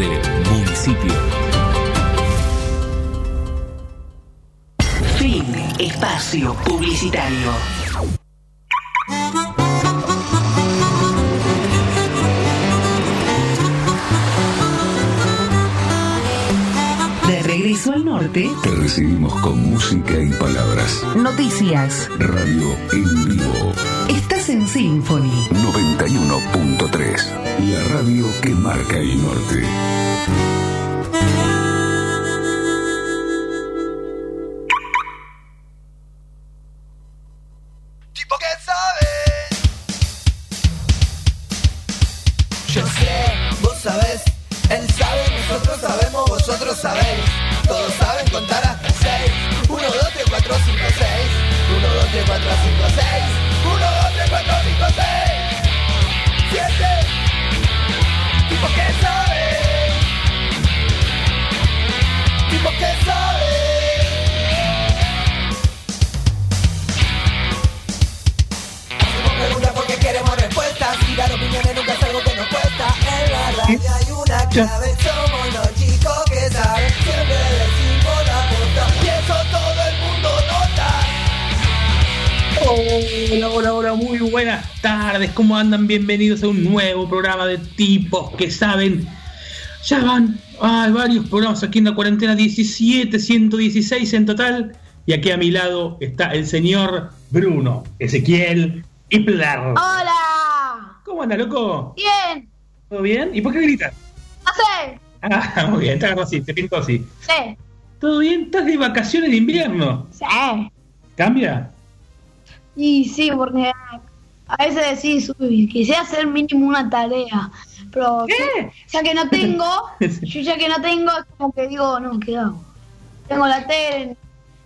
Municipio. Fin. Espacio publicitario. De regreso al norte, Te recibimos con música y palabras. noticias. Radio en vivo. En Symphony. 91.3. La radio que marca el norte. Bienvenidos a un nuevo programa de tipos que saben. Ya van hay varios programas aquí en la cuarentena, 17, 116 en total. Y aquí a mi lado está el señor Bruno Ezequiel Hipler. ¡Hola! ¿Cómo anda, loco? Bien, ¿Todo bien? ¿Y por qué gritas? no sé. Ah, muy bien, te agarró así, te pintó así. Sí, ¿Todo bien? ¿Estás de vacaciones de invierno? sí. ¿Cambia? Y sí, porque a veces decís, uy, quisiera hacer mínimo una tarea. Pero ¿Qué? ya que no tengo, yo ya que no tengo, es como que digo, no, ¿qué hago? Tengo la tele,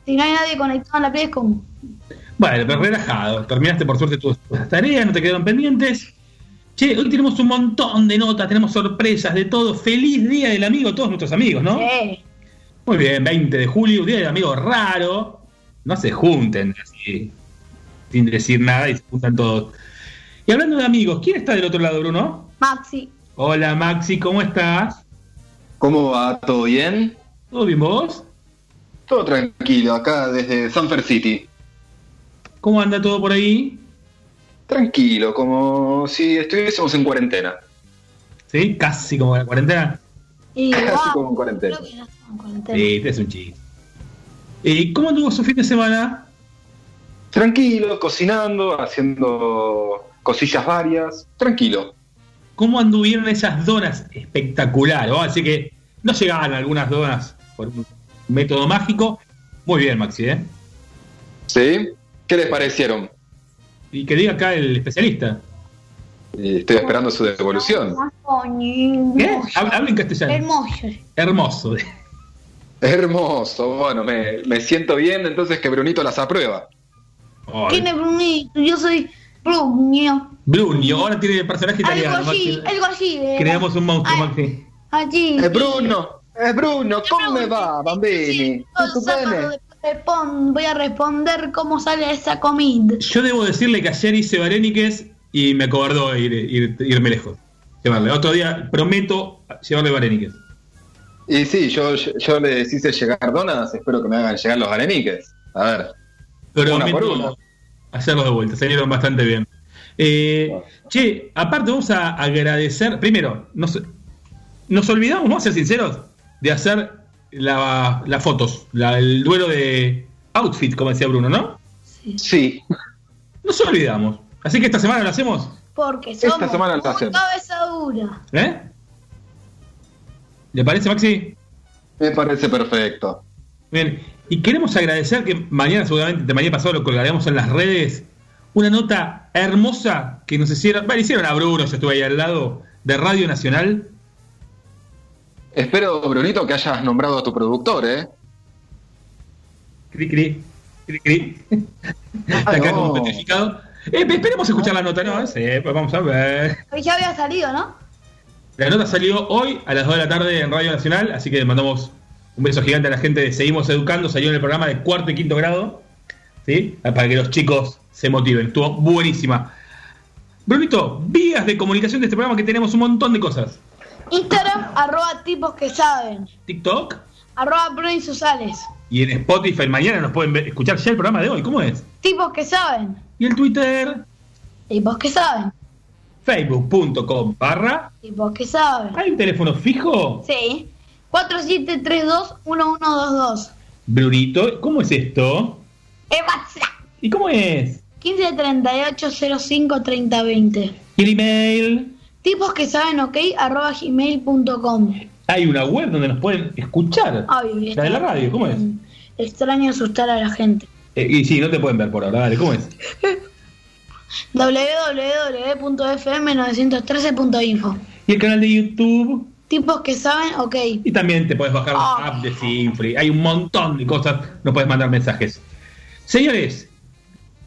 si no hay nadie conectado en la play es como... Bueno, pero relajado. Terminaste por suerte tus, tus tareas, no te quedaron pendientes. Che, hoy tenemos un montón de notas, tenemos sorpresas de todo. Feliz Día del Amigo, todos nuestros amigos, ¿no? Sí. Muy bien, 20 de julio, Día del Amigo raro. No se junten así, sin decir nada y se juntan todos. Y hablando de amigos, ¿quién está del otro lado, Bruno? Maxi, Hola, Maxi, ¿cómo estás? ¿Cómo va? ¿Todo bien? ¿Todo bien vos? Todo tranquilo, acá desde Sanfer City. ¿Cómo anda todo por ahí? Tranquilo, como si estuviésemos en cuarentena. ¿Sí? Casi como la cuarentena. y Casi wow, como en cuarentena. creo que no estamos en cuarentena. Sí, te es un chiste. ¿Y cómo anduvo su fin de semana? Tranquilo, cocinando, haciendo cosillas varias. Tranquilo. ¿Cómo anduvieron esas donas espectaculares? Vamos a decir que no llegaban algunas donas por un método mágico. Muy bien, Maxi, ¿eh? ¿Sí? ¿Qué les parecieron? Y que diga acá el especialista. Eh, Estoy esperando su devolución. ¿Qué? Hab- Habla en castellano. Hermoso. Hermoso. Hermoso, bueno, me, me siento bien, entonces que Brunito las aprueba. Ay, ¿Quién es Brunito? Yo soy Brunio. Brunio, ahora tiene personaje Algo italiano. así, Maxi. algo así. de- Creamos un monstruo, Ay, Maxi. Allí. Eh, Bruno, eh, Bruno, ¿cómo me va, bambini? Sí, voy a responder cómo sale esa comida. Yo debo decirle que ayer hice Vareniques y me acobardó ir, ir- irme lejos. Llevarle. Otro día prometo llevarle Vareniques. Y sí, yo, yo les hice llegar donas, espero que me hagan llegar los areniques. A ver. Prometo Una por una. hacerlos de vuelta, salieron bastante bien. Eh, che, aparte vamos a agradecer, primero, nos, nos olvidamos, vamos a ser sinceros, de hacer la- las fotos, la- el duelo de outfit, como decía Bruno, ¿no? Sí, Nos olvidamos. Así que esta semana lo hacemos, Porque Esta somos semana lo hacemos. cabeza dura. ¿eh? ¿Le parece, Maxi? me parece perfecto. Bien, y queremos agradecer que mañana, seguramente, de mañana pasado lo colgaremos en las redes, una nota hermosa que nos hicieron, bueno, hicieron a Bruno, yo estuve ahí al lado, de Radio Nacional. Espero, Brunito, que hayas nombrado a tu productor, ¿eh? Cri, cri, cri, cri. Está acá no. como petrificado. Eh, esperemos escuchar la nota, ¿no? Sí, pues vamos a ver. Hoy ya había salido, ¿no? La nota salió hoy a las 2 de la tarde en Radio Nacional, así que mandamos un beso gigante a la gente de Seguimos Educando, salió en el programa de cuarto y quinto grado, ¿sí? Para que los chicos se motiven. Estuvo buenísima. Brunito, vías de comunicación de este programa que tenemos un montón de cosas. Instagram, arroba tipos que saben. TikTok Arroba Bruni Susales. y en Spotify. Mañana nos pueden ver- escuchar ya el programa de hoy. ¿Cómo es? Tipos que saben. Y el Twitter, Tipos que saben. facebook.com barra. Tipos que saben. ¿Hay un teléfono fijo? Sí. 4732-1122. Brunito, ¿cómo es esto? El WhatsApp. ¿Y cómo es? 1538-05-3020. ¿Y el email? Tipos que saben ok arroba gmail.com. Hay una web donde nos pueden escuchar. Ay, La de la radio, ¿cómo es? Extraño asustar a la gente. Eh, y sí, no te pueden ver por ahora, dale, ¿cómo es? www.fm913.info. Y el canal de YouTube. Tipos que saben ok. Y también te puedes bajar la Ah. app de Sinfree. Hay un montón de cosas. Nos puedes mandar mensajes. Señores,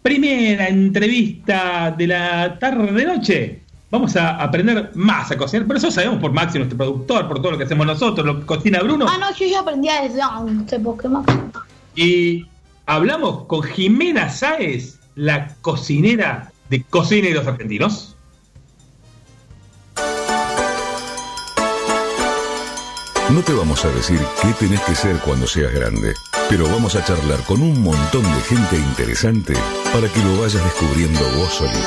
primera entrevista de la tarde-noche. Vamos a aprender más a cocinar. Pero eso sabemos por Maxi, nuestro productor, por todo lo que hacemos nosotros, lo que cocina Bruno. Ah, no, yo ya aprendí a decir, ah, no sé por qué más. Y hablamos con Jimena Sáez, la cocinera de Cocineros Argentinos. No te vamos a decir qué tenés que ser cuando seas grande, pero vamos a charlar con un montón de gente interesante para que lo vayas descubriendo vos solito.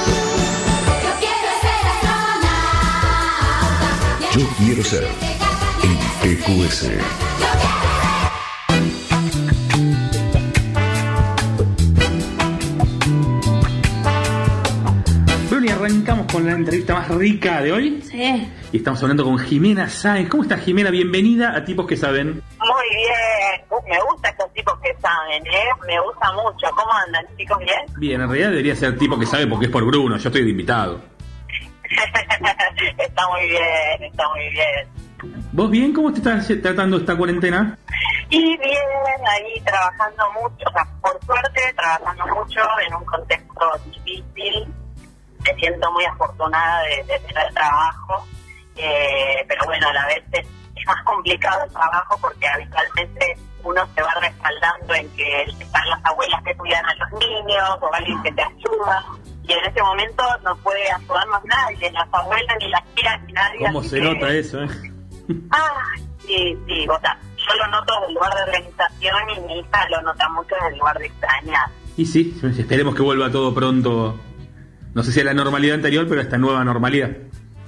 Yo quiero ser en PQS. Arrancamos con la entrevista más rica de hoy. Sí. Y estamos hablando con Jimena Sáenz. ¿Cómo estás, Jimena? Bienvenida a Tipos que Saben. Muy bien, Uh, me gustan estos tipos que saben, ¿eh? Me gusta mucho. ¿Cómo andan, chicos? ¿Bien? Bien, en realidad debería ser Tipo que Sabe porque es por Bruno. Yo estoy de invitado. está muy bien, está muy bien. ¿Vos bien? ¿Cómo te estás tratando esta cuarentena? Y bien, ahí trabajando mucho, o sea, por suerte, trabajando mucho en un contexto difícil. Me siento muy afortunada de, de tener trabajo, eh, pero bueno, a la vez es, es más complicado el trabajo porque habitualmente uno se va respaldando en que están las abuelas que cuidan a los niños o alguien que te ayuda. Y en ese momento no puede ayudarnos nadie, las abuelas, ni las tías, ni nadie. ¿Cómo se que- nota eso, eh? Ah, sí, sí, o sea, yo lo noto desde el lugar de organización y mi hija lo nota mucho desde el lugar de extrañar. Y sí, esperemos que vuelva todo pronto. No sé si a la normalidad anterior, pero a esta nueva normalidad.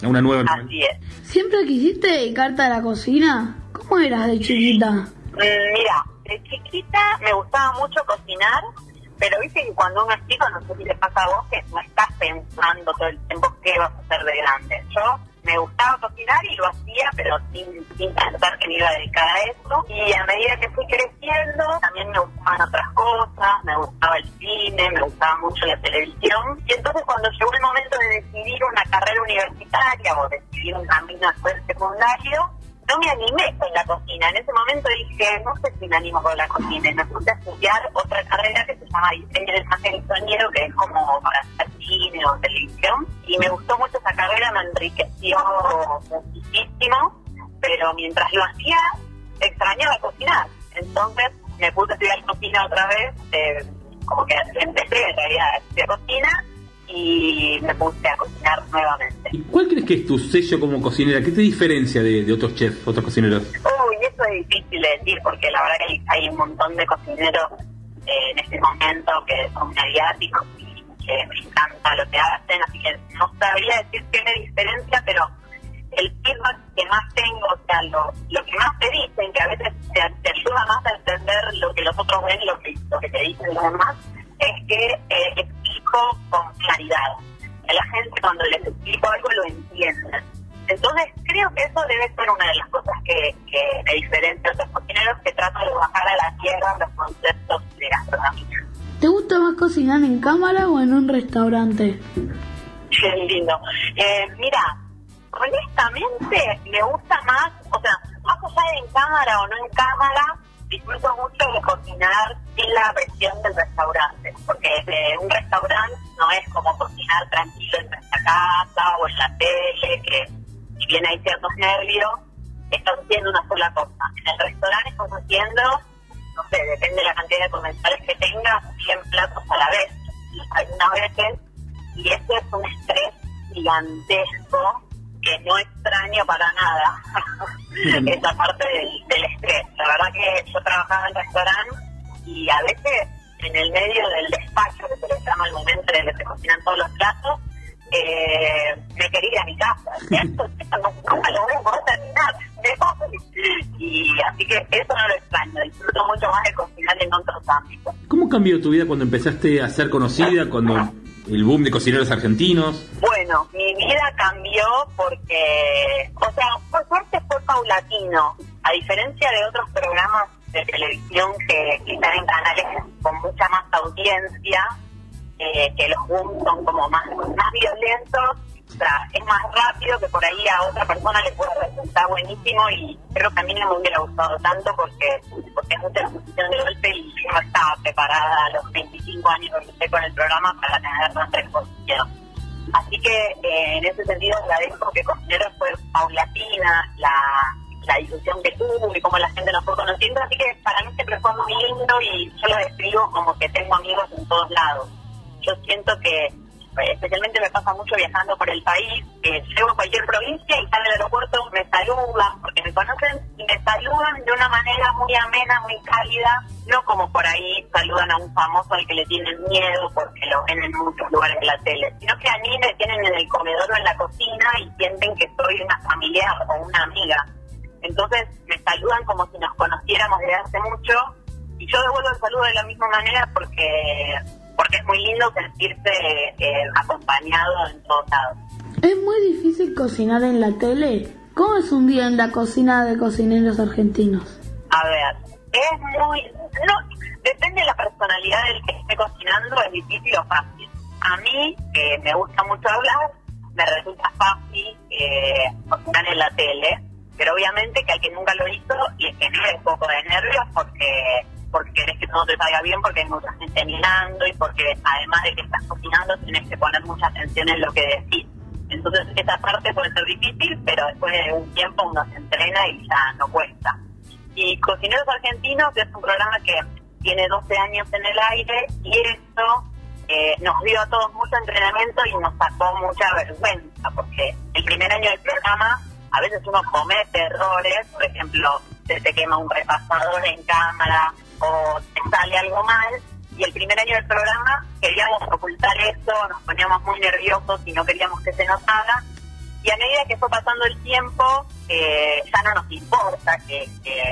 A una nueva normalidad. Así es. ¿Siempre quisiste dedicarte a la cocina? ¿Cómo eras de chiquita? Mm, Mira, de chiquita me gustaba mucho cocinar, pero viste que cuando uno es chico, no sé si te pasa a vos, que no estás pensando todo el tiempo qué vas a hacer de grande. Yo me gustaba cocinar y lo hacía, pero sin, sin pensar que me iba a dedicar a eso. Y a medida que fui creciendo, también me gustaban otras cosas, me gustaba el cine, me gustaba mucho la televisión. Y entonces cuando llegó el momento de decidir una carrera universitaria o decidir un camino después secundario, no me animé con la cocina. En ese momento dije, no sé si me animo con la cocina. Y me puse a estudiar otra carrera que se llama diseño de imagen sonido, que es como para hacer cine o televisión. Y me gustó mucho esa carrera, me enriqueció muchísimo. Pero mientras lo hacía, extrañaba cocinar. Entonces me puse a estudiar cocina otra vez, eh, como que empecé en realidad a estudiar cocina y me puse a cocinar nuevamente. ¿Y cuál crees que es tu sello como cocinera? ¿Qué te diferencia de, de otros chefs, otros cocineros? Uy, eso es difícil de decir porque la verdad que hay, hay un montón de cocineros eh, en este momento que son mediáticos y que me encanta lo que hacen, así que no sabría decir qué me diferencia, pero el feedback que más tengo, o sea, lo, lo que más te dicen, que a veces te, te ayuda más a entender lo que los otros ven lo que, lo que te dicen los demás, es que eh, explico con claridad. A la gente cuando les explico algo lo entienden. Entonces creo que eso debe ser una de las cosas que, que me diferencia de otros cocineros que tratan de bajar a la tierra los conceptos de gastronomía. ¿Te gusta más cocinar en cámara o en un restaurante? Qué lindo. Eh, mira, honestamente me gusta más, o sea, más allá de en cámara o no en cámara, disfruto mucho de cocinar sin la presión del restaurante, porque eh, un restaurante no es como cocinar tranquilo en nuestra casa o en la tele, que si bien hay ciertos nervios, estás haciendo una sola cosa. En el restaurante estás haciendo, no sé, depende de la cantidad de comensales que tengas, 100 platos a la vez. Algunas veces, y ese es un estrés gigantesco que no extraño para nada esa parte del, del estrés. La verdad que yo trabajaba en restaurante y a veces en el medio del despacho, que se le llama el momento en el que se cocinan todos los platos, eh, me quería ir a mi casa. Esto, esto no, nunca lo voy a poder terminar. Y así que eso no lo extraño. Disfruto mucho más de cocinar en otros ámbitos. ¿Cómo cambió tu vida cuando empezaste a ser conocida, cuando el boom de cocineros argentinos? Bueno, mi vida cambió porque, o sea, por suerte fue paulatino. A diferencia de otros programas de televisión que, están en canales con mucha más audiencia, eh, que los booms son como más, más violentos, o sea, es más rápido que por ahí a otra persona le puede resultar buenísimo y creo que a mí no me hubiera gustado tanto porque, porque es mucha exposición de golpe y yo no estaba preparada a los 25 años que empecé con el programa para tener tanta exposición. Así que eh, en ese sentido agradezco que Cocineros fue paulatina, la, la difusión que tuvo y cómo la gente nos fue conociendo, así que para mí siempre fue muy lindo y yo lo describo como que tengo amigos en todos lados. Yo siento que especialmente me pasa mucho viajando por el país, llego a cualquier provincia y sale al aeropuerto, me saludan, porque me conocen y me saludan de una manera muy amena, muy cálida, no como por ahí saludan a un famoso al que le tienen miedo porque lo ven en muchos lugares de la tele, sino que a mí me tienen en el comedor o en la cocina y sienten que soy una familiar o una amiga. Entonces me saludan como si nos conociéramos desde hace mucho y yo devuelvo el saludo de la misma manera porque porque es muy lindo sentirse eh, acompañado en todos lados. Es muy difícil cocinar en la tele. ¿Cómo es un día en la cocina de cocineros argentinos? A ver, es muy... No, depende de la personalidad del que esté cocinando, es difícil o fácil. A mí, que me gusta mucho hablar, me resulta fácil eh, cocinar en la tele, pero obviamente que al que nunca lo hizo le genera un poco de nervios porque porque querés que todo te salga bien, porque hay mucha gente mirando y porque además de que estás cocinando tenés que poner mucha atención en lo que decís. Entonces esa parte puede ser difícil, pero después de un tiempo uno se entrena y ya no cuesta. Y Cocineros Argentinos es un programa que tiene 12 años en el aire y esto eh, nos dio a todos mucho entrenamiento y nos sacó mucha vergüenza, porque el primer año del programa a veces uno comete errores, por ejemplo, se te quema un repasador en cámara o te sale algo mal. Y el primer año del programa queríamos ocultar eso, nos poníamos muy nerviosos y no queríamos que se notara. Y a medida que fue pasando el tiempo, eh, ya no nos importa que,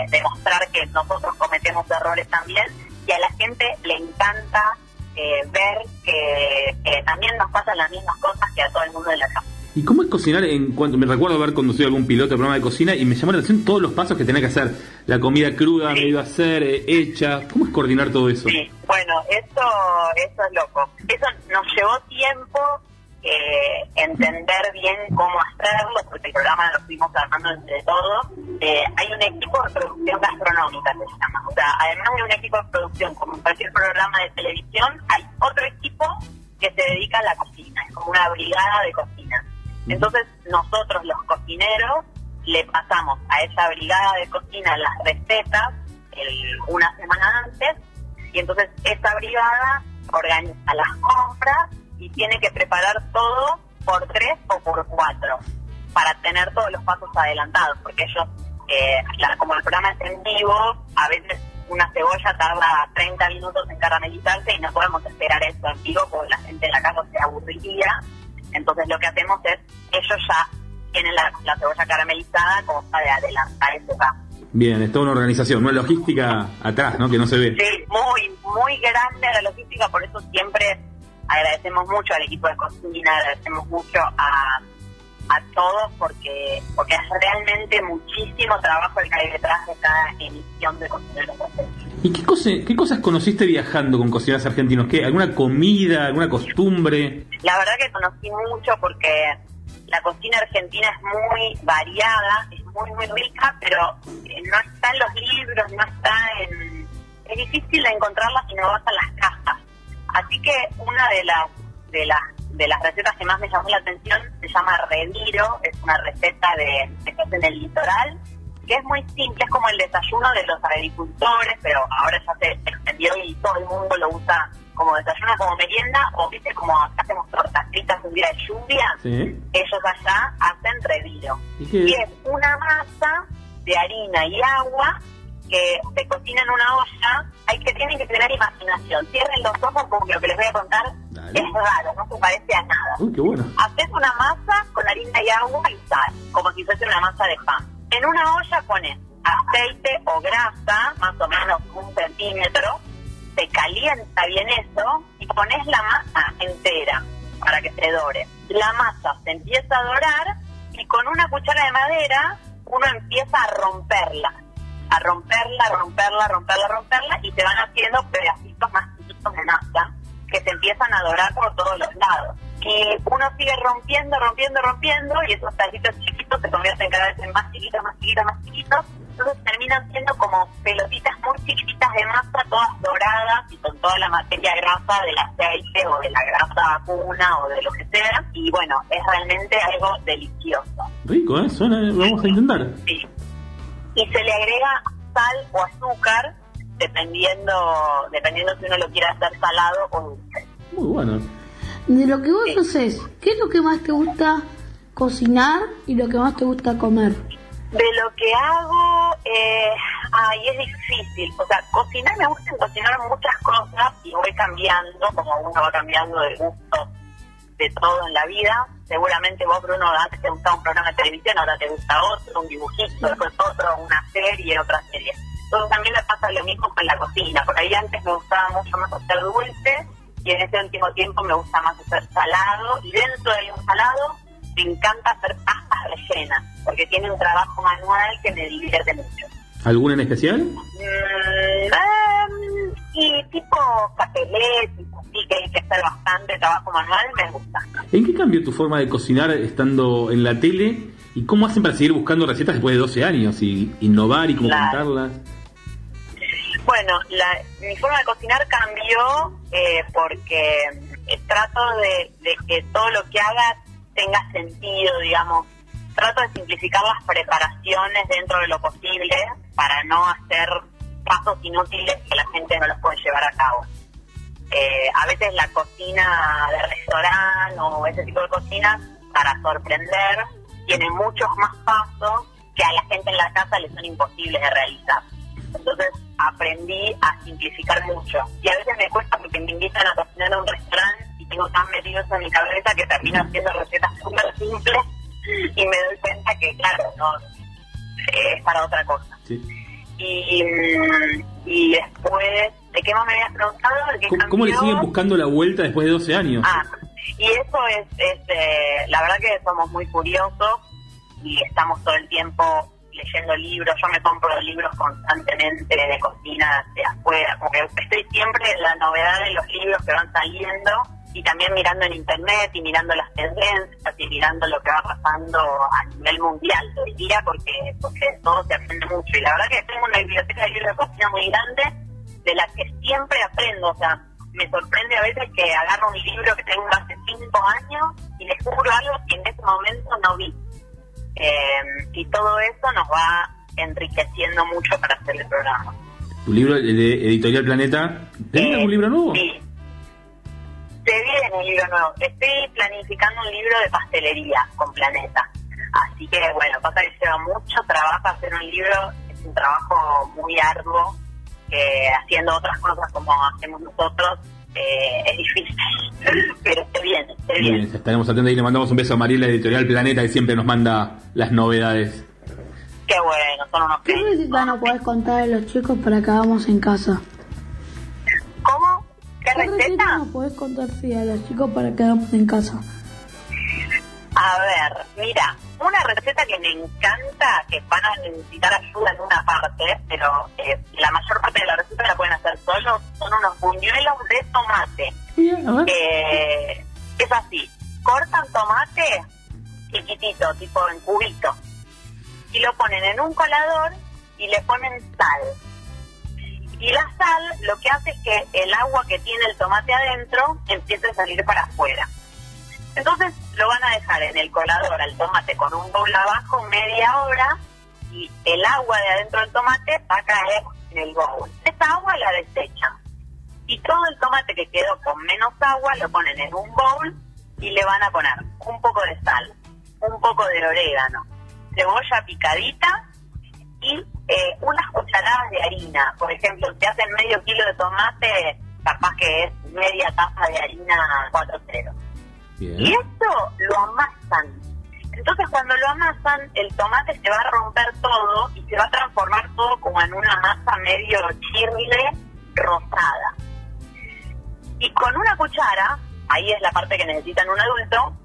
demostrar que nosotros cometemos errores también. Y a la gente le encanta eh, ver que, que también nos pasan las mismas cosas que a todo el mundo de la casa. ¿Y cómo es cocinar en cuanto me recuerdo haber conducido algún piloto de programa de cocina y me llamó la atención todos los pasos que tenía que hacer? La comida cruda, me iba a hacer, eh, hecha. ¿Cómo es coordinar todo eso? Sí, bueno, eso, eso es loco. Eso nos llevó tiempo eh, entender bien cómo hacerlo, porque el programa lo fuimos armando entre todos. Eh, hay un equipo de producción gastronómica, se llama. O sea, además de un equipo de producción, como cualquier programa de televisión, hay otro equipo que se dedica a la cocina, es como una brigada de cocina. Entonces nosotros los cocineros le pasamos a esa brigada de cocina las recetas el- una semana antes y entonces esa brigada organiza las compras y tiene que preparar todo por tres o por cuatro para tener todos los pasos adelantados porque ellos eh, la- como el programa es en vivo a veces una cebolla tarda 30 minutos en caramelizarse y no podemos esperar eso en vivo porque la gente en la casa se aburriría entonces lo que hacemos es, ellos ya tienen la, la cebolla caramelizada como para adelantar ese paso. Bien, es toda una organización, una logística atrás, ¿no? Que no se ve. Sí, muy, muy grande la logística, por eso siempre agradecemos mucho al equipo de cocina, agradecemos mucho a, a todos porque porque es realmente muchísimo trabajo el que hay detrás de cada emisión de Cocineros. ¿Y qué, cosa- qué cosas conociste viajando con cocineros argentinos? ¿Qué? ¿Alguna comida, alguna costumbre? La verdad que conocí mucho porque la cocina argentina es muy variada, es muy, muy rica, pero eh, no está en los libros, no está en... Es difícil de encontrarla si no vas a las casas. Así que una de las, de las de las recetas que más me llamó la atención se llama reviro, es una receta de hace en el litoral que es muy simple, es como el desayuno de los agricultores, pero ahora ya se extendió y todo el mundo lo usa como desayuno, como merienda, o viste como acá hacemos tortas fritas un día de lluvia, Sí. ellos allá hacen reviro. ¿Y es? es una masa de harina y agua que se cocina en una olla. Hay que tienen que tener imaginación. Cierren los ojos porque lo que les voy a contar Dale. es raro, no se parece a nada. Uy, qué bueno. Haces una masa con harina y agua y sal, como si fuese una masa de pan. En una olla pones aceite o grasa, más o menos un centímetro, se calienta bien eso y pones la masa entera para que se dore. La masa se empieza a dorar y con una cuchara de madera uno empieza a romperla, a romperla, romperla, romperla, romperla y se van haciendo pedacitos más chiquitos de masa que se empiezan a dorar por todos los lados. Y uno sigue rompiendo, rompiendo, rompiendo y esos pedacitos chiquitos se convierten cada vez en más chiquitos, más chiquitos, más chiquitos. Entonces terminan siendo como pelotitas muy chiquititas de masa, todas doradas y con toda la materia grasa del aceite o de la grasa vacuna o de lo que sea. Y bueno, es realmente algo delicioso. Rico, ¿eh? Suena, vamos a intentar. Sí. Y se le agrega sal o azúcar dependiendo dependiendo si uno lo quiere hacer salado o dulce. Muy bueno. De lo que vos haces, ¿qué es lo que más te gusta cocinar y lo que más te gusta comer? De lo que hago, eh, ay, es difícil. O sea, cocinar me gusta cocinar muchas cosas y voy cambiando, como uno va cambiando de gusto de todo en la vida. Seguramente vos, Bruno, antes te gustaba un programa de televisión, ahora te gusta otro, un dibujito, después otro, una serie, otra serie. Entonces también me pasa lo mismo con la cocina. Por ahí antes me gustaba mucho más hacer dulce y en ese último tiempo me gusta más hacer salado. Y dentro de un salado me encanta hacer pastas rellenas, porque tiene un trabajo manual que me divierte mucho. ¿Alguna en especial? Mm, em, y tipo capelet, tipo así que hay que hacer bastante trabajo manual, me gusta. ¿En qué cambió tu forma de cocinar estando en la tele? ¿Y cómo hacen para seguir buscando recetas después de 12 años? ¿Y innovar y cómo Claro. contarlas? Bueno, la, mi forma de cocinar cambió eh, porque eh, trato de, que todo lo que haga tenga sentido, digamos. Trato de simplificar las preparaciones dentro de lo posible para no hacer pasos inútiles que la gente no los puede llevar a cabo. Eh, a veces la cocina de restaurante o ese tipo de cocina, para sorprender, tiene muchos más pasos que a la gente en la casa le son imposibles de realizar. Entonces aprendí a simplificar mucho. Y a veces me cuesta porque me invitan a cocinar a un restaurante y tengo tan metido eso en mi cabeza que termino haciendo recetas súper simples y me doy cuenta que, claro, no es para otra cosa. Sí. Y, y después, ¿de qué más me habías preguntado? ¿De qué ¿Cómo, cómo le siguen buscando la vuelta después de 12 años? Ah, y eso es, es eh, la verdad que somos muy curiosos y estamos todo el tiempo leyendo libros. Yo me compro libros constantemente de cocina de afuera, como que estoy siempre la novedad de los libros que van saliendo y también mirando en internet y mirando las tendencias y mirando lo que va pasando a nivel mundial hoy día porque, porque todo se aprende mucho. Y la verdad que tengo una biblioteca de libros de cocina muy grande de la que siempre aprendo, o sea, me sorprende a veces que agarro un libro que tengo hace cinco años y descubro algo que en ese momento no vi. Eh, y todo eso nos va enriqueciendo mucho para hacer el programa. Tu libro el de Editorial Planeta. ¿Tenés Eh, algún libro nuevo? Sí. Se viene un libro nuevo. Estoy planificando un libro de pastelería con Planeta. Así que, bueno, pasa que lleva mucho trabajo hacer un libro. Es un trabajo muy arduo, que haciendo otras cosas como hacemos nosotros eh, es difícil. Pero se Muy viene. bien, estaremos atentos y le mandamos un beso a Mariela Editorial Planeta que siempre nos manda las novedades. Qué bueno, son unos ¿Qué receta nos podés contar a los chicos para que hagamos en casa? ¿Cómo? ¿Qué ¿Qué receta receta? nos podés contar sí, a los chicos para que hagamos en casa? A ver, mira, una receta que me encanta, que van a necesitar ayuda en una parte, pero eh, la mayor parte de la receta la pueden hacer solos, son unos buñuelos de tomate. Eh, es así, cortan tomate chiquitito, tipo en cubito, y lo ponen en un colador y le ponen sal. Y la sal lo que hace es que el agua que tiene el tomate adentro empiece a salir para afuera. Entonces lo van a dejar en el colador al tomate con un bowl abajo media hora y el agua de adentro del tomate va a caer en el bowl. Esa agua la desechan. Y todo el tomate que quedó con menos agua lo ponen en un bowl y le van a poner un poco de sal, un poco de orégano, cebolla picadita y eh, unas cucharadas de harina. Por ejemplo, si hacen medio kilo de tomate, capaz que es media taza de harina 4-0. Y esto lo amasan. Entonces cuando lo amasan, el tomate se va a romper todo y se va a transformar todo como en una masa medio chirle rosada. Y con una cuchara, ahí es la parte que necesitan un adulto,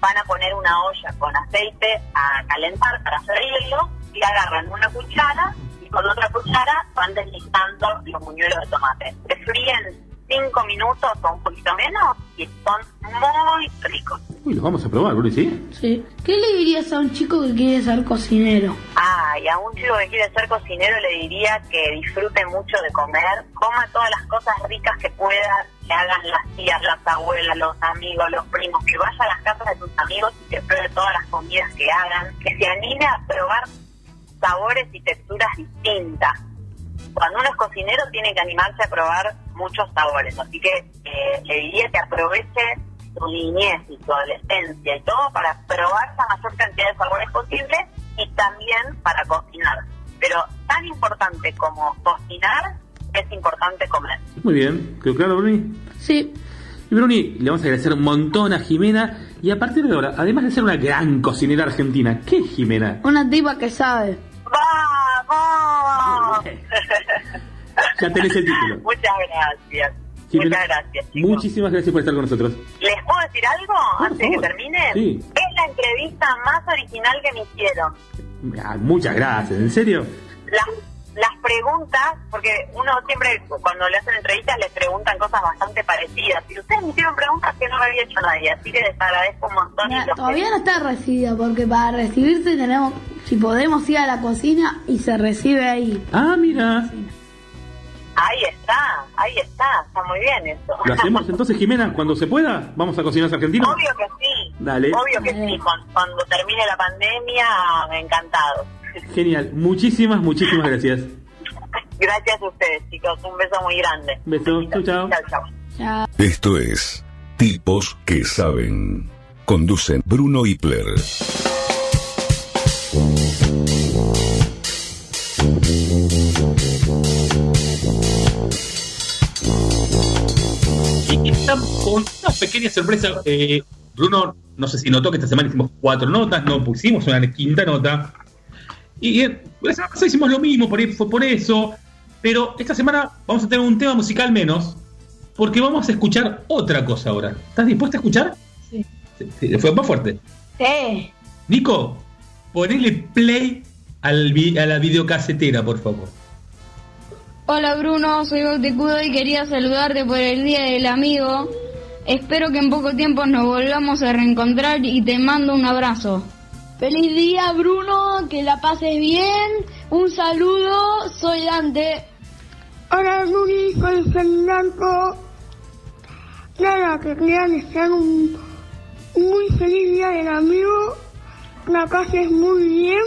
van a poner una olla con aceite a calentar para freírlo y agarran una cuchara y con otra cuchara van deslizando los muñuelos de tomate. Se fríen cinco minutos o un poquito menos y son muy ricos. Uy, los vamos a probar, Bruni, ¿sí? Sí. ¿Qué le dirías a un chico que quiere ser cocinero? Ah, y a un chico que quiere ser cocinero le diría que disfrute mucho de comer, coma todas las cosas ricas que pueda, que hagan las tías, las abuelas, los amigos, los primos, que vaya a las casas de tus amigos y que pruebe todas las comidas que hagan, que se anime a probar sabores y texturas distintas. Cuando uno es cocinero tiene que animarse a probar muchos sabores, así que eh, le diría que aproveche su niñez y su adolescencia y todo para probar la mayor cantidad de sabores posible y también para cocinar. Pero tan importante como cocinar es importante comer. Muy bien, ¿quedó claro, Bruni? Sí. Y Bruni, le vamos a agradecer un montón a Jimena. Y a partir de ahora, además de ser una gran cocinera argentina, ¿qué es Jimena? Una tipa que sabe. ¡Vamos! Ya tenés el título. Muchas gracias. Muchas gracias. chicos. Muchísimas gracias por estar con nosotros. ¿Les puedo decir algo Por antes de que favor. termine? Sí. Es la entrevista más original que me hicieron. Ah, muchas gracias, ¿en serio? Las, las preguntas, porque uno siempre cuando le hacen entrevistas les preguntan cosas bastante parecidas. Y ustedes me hicieron preguntas que no me había hecho nadie, así que les agradezco un montón. y Mira, todavía no está recibida porque para recibirse tenemos, si podemos ir a la cocina y se recibe ahí. Ah, mira. Ahí está, ahí está, está muy bien eso. ¿Lo hacemos entonces, Jimena? Cuando se pueda, vamos a cocinar argentino. Obvio que sí. Dale. Obvio que sí. Cuando, cuando termine la pandemia, encantado. Genial. Muchísimas, muchísimas gracias. Gracias a ustedes, chicos. Un beso muy grande. Un beso. Chau, chau. Chau, chau. Ya. Esto es Tipos que Saben. Conducen Bruno Hipler. Estamos con una pequeña sorpresa. Eh, Bruno, no sé si notó que esta semana hicimos cuatro notas, no pusimos una quinta nota. Y eh, la semana pasada hicimos lo mismo, por, ahí fue por eso. Pero esta semana vamos a tener un tema musical menos, porque vamos a escuchar otra cosa ahora. ¿Estás dispuesta a escuchar? Sí. Fue más fuerte. Sí. Nico, ponele play al vi- a la videocasetera, por favor. Hola Bruno, soy Bauticudo y quería saludarte por el Día del Amigo. Espero que en poco tiempo nos volvamos a reencontrar y te mando un abrazo. Feliz día, Bruno, que la pases bien. Un saludo, soy Dante. Hola, Luli, soy Fernando. Nada, que quería desear un muy feliz día del amigo. La pases muy bien.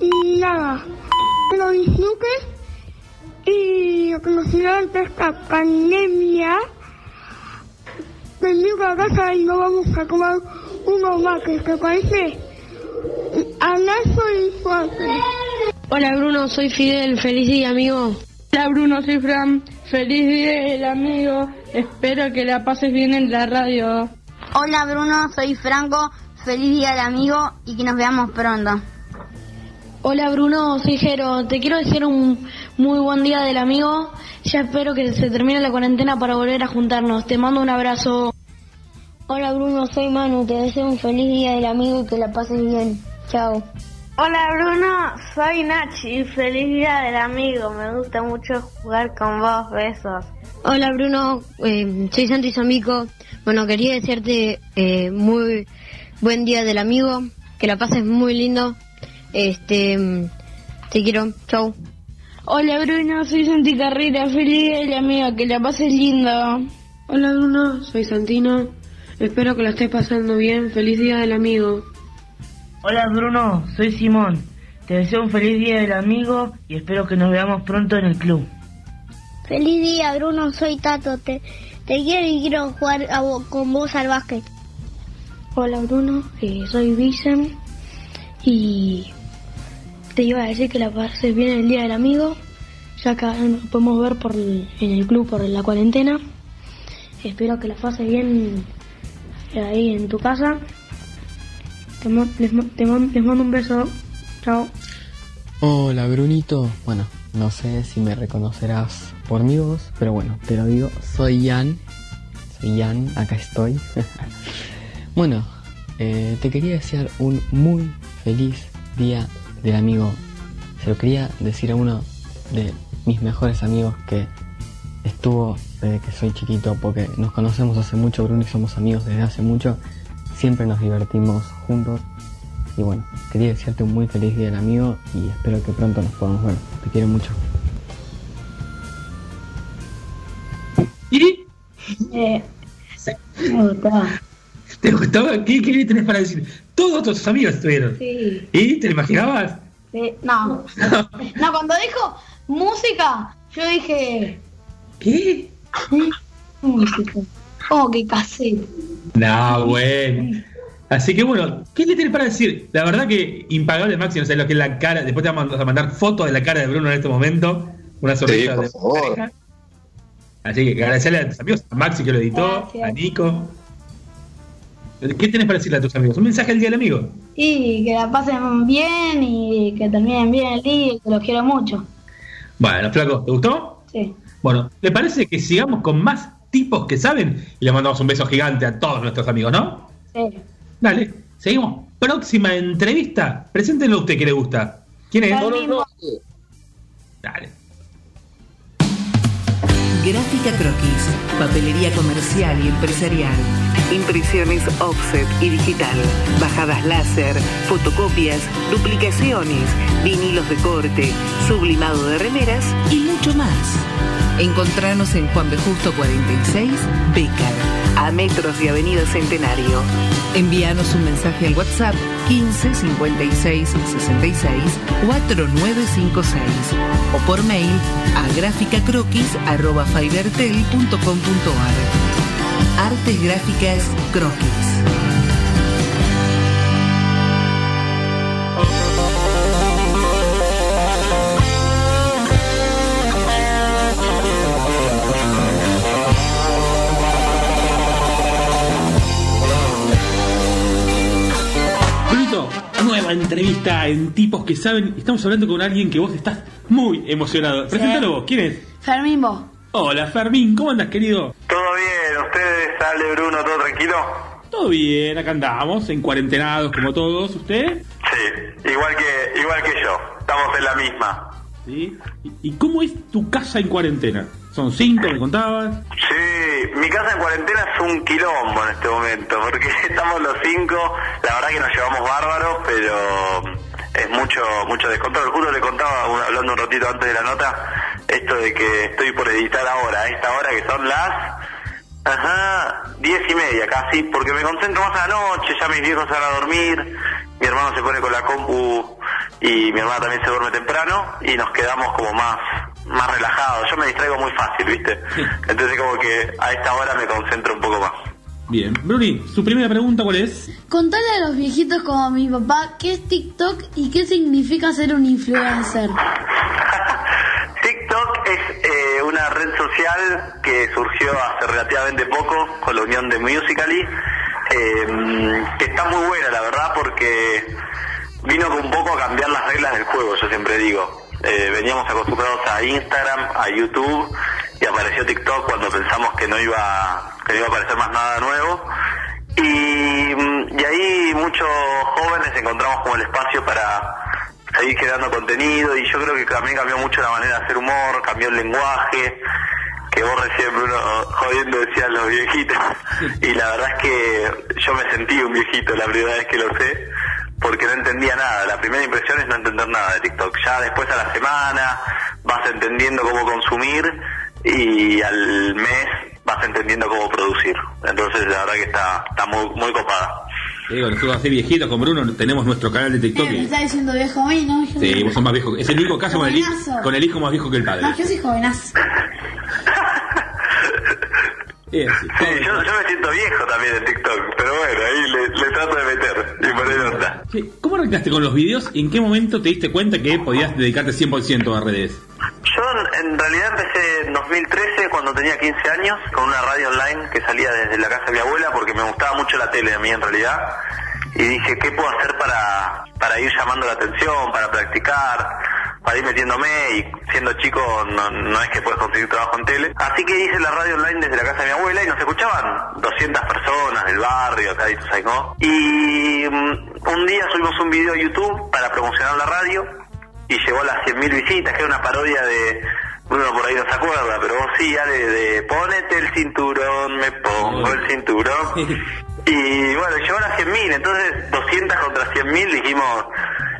Y nada, que lo disfrutes. Y que nos durante esta pandemia, venimos a casa y nos vamos a tomar unos mates, ¿te parece? Abrazo y suerte. Hola Bruno, soy Fidel, feliz día amigo. Hola Bruno, soy Fran. Feliz día del amigo. Espero que la pases bien en la radio. Hola Bruno, soy Franco. Feliz día del amigo y que nos veamos pronto. Hola Bruno, soy Jero. Te quiero decir un muy buen día del amigo. Ya espero que se termine la cuarentena para volver a juntarnos. Te mando un abrazo. Hola Bruno, soy Manu. Te deseo un feliz día del amigo y que la pases bien. Chao. Hola Bruno, soy Nachi. Feliz día del amigo. Me gusta mucho jugar con vos. Besos. Hola Bruno, eh, soy Santi Zambico. Bueno, quería desearte eh, muy buen día del amigo, que la pases muy lindo. Este, mm, te quiero, chau. Hola Bruno, soy Santi Carrera. Feliz día del amigo, que la pases lindo. Hola Bruno, soy Santino. Espero que la estés pasando bien. Feliz día del amigo. Hola Bruno, soy Simón. te deseo un feliz día del amigo y espero que nos veamos pronto en el club. Feliz día, Bruno. Soy Tato. Te, te quiero y quiero jugar a con vos al básquet. Hola Bruno, eh, soy Vicen y te iba a decir que la pases bien el día del amigo, ya que nos podemos ver por en el club por la cuarentena. Espero que la pases bien ahí en tu casa. Te, les mando un beso. Chao. Hola Brunito, bueno, no sé si me reconocerás por mi voz, pero bueno, te lo digo, soy Jan, soy Jan, acá estoy. bueno, eh, te quería desear un muy feliz día del amigo. Se lo quería decir a uno de mis mejores amigos que estuvo desde que soy chiquito, porque nos conocemos hace mucho, Bruno, y somos amigos desde hace mucho. Siempre nos divertimos juntos. Y bueno, quería desearte un muy feliz día del amigo y espero que pronto nos podamos ver. Te quiero mucho. ¿Y? Eh, me gustaba. ¿Te gustaba? ¿Qué, qué tenés para decir? Todos tus amigos estuvieron. Sí. ¿Y? ¿Te lo imaginabas? sí. No. No, cuando dijo música, yo dije. ¿Qué? Música. ¿Cómo que cassette? No, bueno. Así que bueno, ¿qué le tenés para decir? La verdad que impagable máximo, o sea, lo que es la cara, después te vamos a mandar fotos de la cara de Bruno en este momento, una sonrisa por de favor. pareja. Así que agradecerle a tus amigos, a Maxi que lo editó, Gracias. a Nico. ¿Qué tenés para decirle a tus amigos? Un mensaje al día del amigo. Y que la pasen bien y que terminen bien el día y que los quiero mucho. Bueno, flaco, ¿te gustó? Sí. Bueno, ¿le parece que sigamos con más tipos que saben? Y le mandamos un beso gigante a todos nuestros amigos, ¿no? Sí. Dale, seguimos. Próxima entrevista. Preséntenlo a usted que le gusta. ¿Quién es? Dale. Gráfica Croquis, papelería comercial y empresarial. Impresiones offset y digital, bajadas láser, fotocopias, duplicaciones, vinilos de corte, sublimado de remeras y mucho más. Encontranos en Juan B. Justo 46, Becar, a metros de Avenida Centenario. Envíanos un mensaje al WhatsApp 15 56 66 4956 o por mail a graficacroquis.fibertel.com.ar. Artes Gráficas Croquis. Nueva entrevista en tipos que saben. Estamos hablando con alguien que vos estás muy emocionado. Preséntalo vos, ¿quién es? Fermín, vos. Hola Fermín, ¿cómo andas querido? Todo bien, ustedes, sale Bruno, todo tranquilo. Todo bien, acá andamos, en cuarentenados como todos. ¿Usted? Sí, igual que, igual que yo, estamos en la misma. ¿Sí? ¿Y, y cómo es tu casa en cuarentena? ¿Son cinco, me contabas? Sí, mi casa en cuarentena es un quilombo en este momento, porque estamos los cinco, la verdad que nos llevamos bárbaros, pero es mucho mucho descontrol. Justo le contaba, hablando un ratito antes de la nota, esto de que estoy por editar ahora, a esta hora que son las... Ajá, diez y media casi, porque me concentro más a la noche, ya mis viejos se van a dormir, mi hermano se pone con la compu y mi hermana también se duerme temprano y nos quedamos como más más relajados. Yo me distraigo muy fácil, ¿viste? Entonces como que a esta hora me concentro un poco más. Bien. Bruni, su primera pregunta, ¿cuál es? Contale a los viejitos como mi papá qué es TikTok y qué significa ser un influencer. TikTok es eh, una red social que surgió hace relativamente poco con la unión de Musical.ly, eh, que está muy buena, la verdad, porque vino un poco a cambiar las reglas del juego, yo siempre digo. Eh, veníamos acostumbrados a Instagram, a YouTube, y apareció TikTok cuando pensamos que no iba, que no iba a aparecer más nada nuevo. Y, mm, y ahí muchos jóvenes encontramos como el espacio para seguir creando contenido y yo creo que también cambió mucho la manera de hacer humor, cambió el lenguaje, que vos recién Bruno jodiendo decías los viejitos. Y la verdad es que yo me sentí un viejito la primera vez que lo sé porque no entendía nada, la primera impresión es no entender nada de TikTok, ya después a la semana vas entendiendo cómo consumir y al mes vas entendiendo cómo producir, entonces la verdad que está, está muy, muy copada. Digo, nosotros así viejitos con Bruno tenemos nuestro canal de TikTok. Eh, me y- está diciendo viejo mí, ¿no? Yo Sí, vos sos más viejo. Es el único caso con el, con el hijo más viejo que el padre. No, yo soy jovenazo. Sí, yo, yo me siento viejo también en TikTok, pero bueno, ahí le, le trato de meter y poner onda. Sí, ¿Cómo arrancaste con los videos y en qué momento te diste cuenta que podías dedicarte 100% a redes? Yo en, en realidad empecé en 2013 cuando tenía 15 años con una radio online que salía desde la casa de mi abuela porque me gustaba mucho la tele a mí en realidad y dije qué puedo hacer para, para ir llamando la atención, para practicar, para ir metiéndome y siendo chico no, no es que puedes conseguir trabajo en tele. Así que hice la radio online desde la casa de mi abuela y nos escuchaban 200 personas del barrio, acá y Tusaico. Y mm, un día subimos un video a YouTube para promocionar la radio y llegó a las 100.000 visitas, que era una parodia de... Bruno por ahí no se acuerda, pero vos sí, Ale, de ponete el cinturón, me pongo el cinturón. Y bueno, llegó a las 100.000, entonces 200 contra 100.000 dijimos,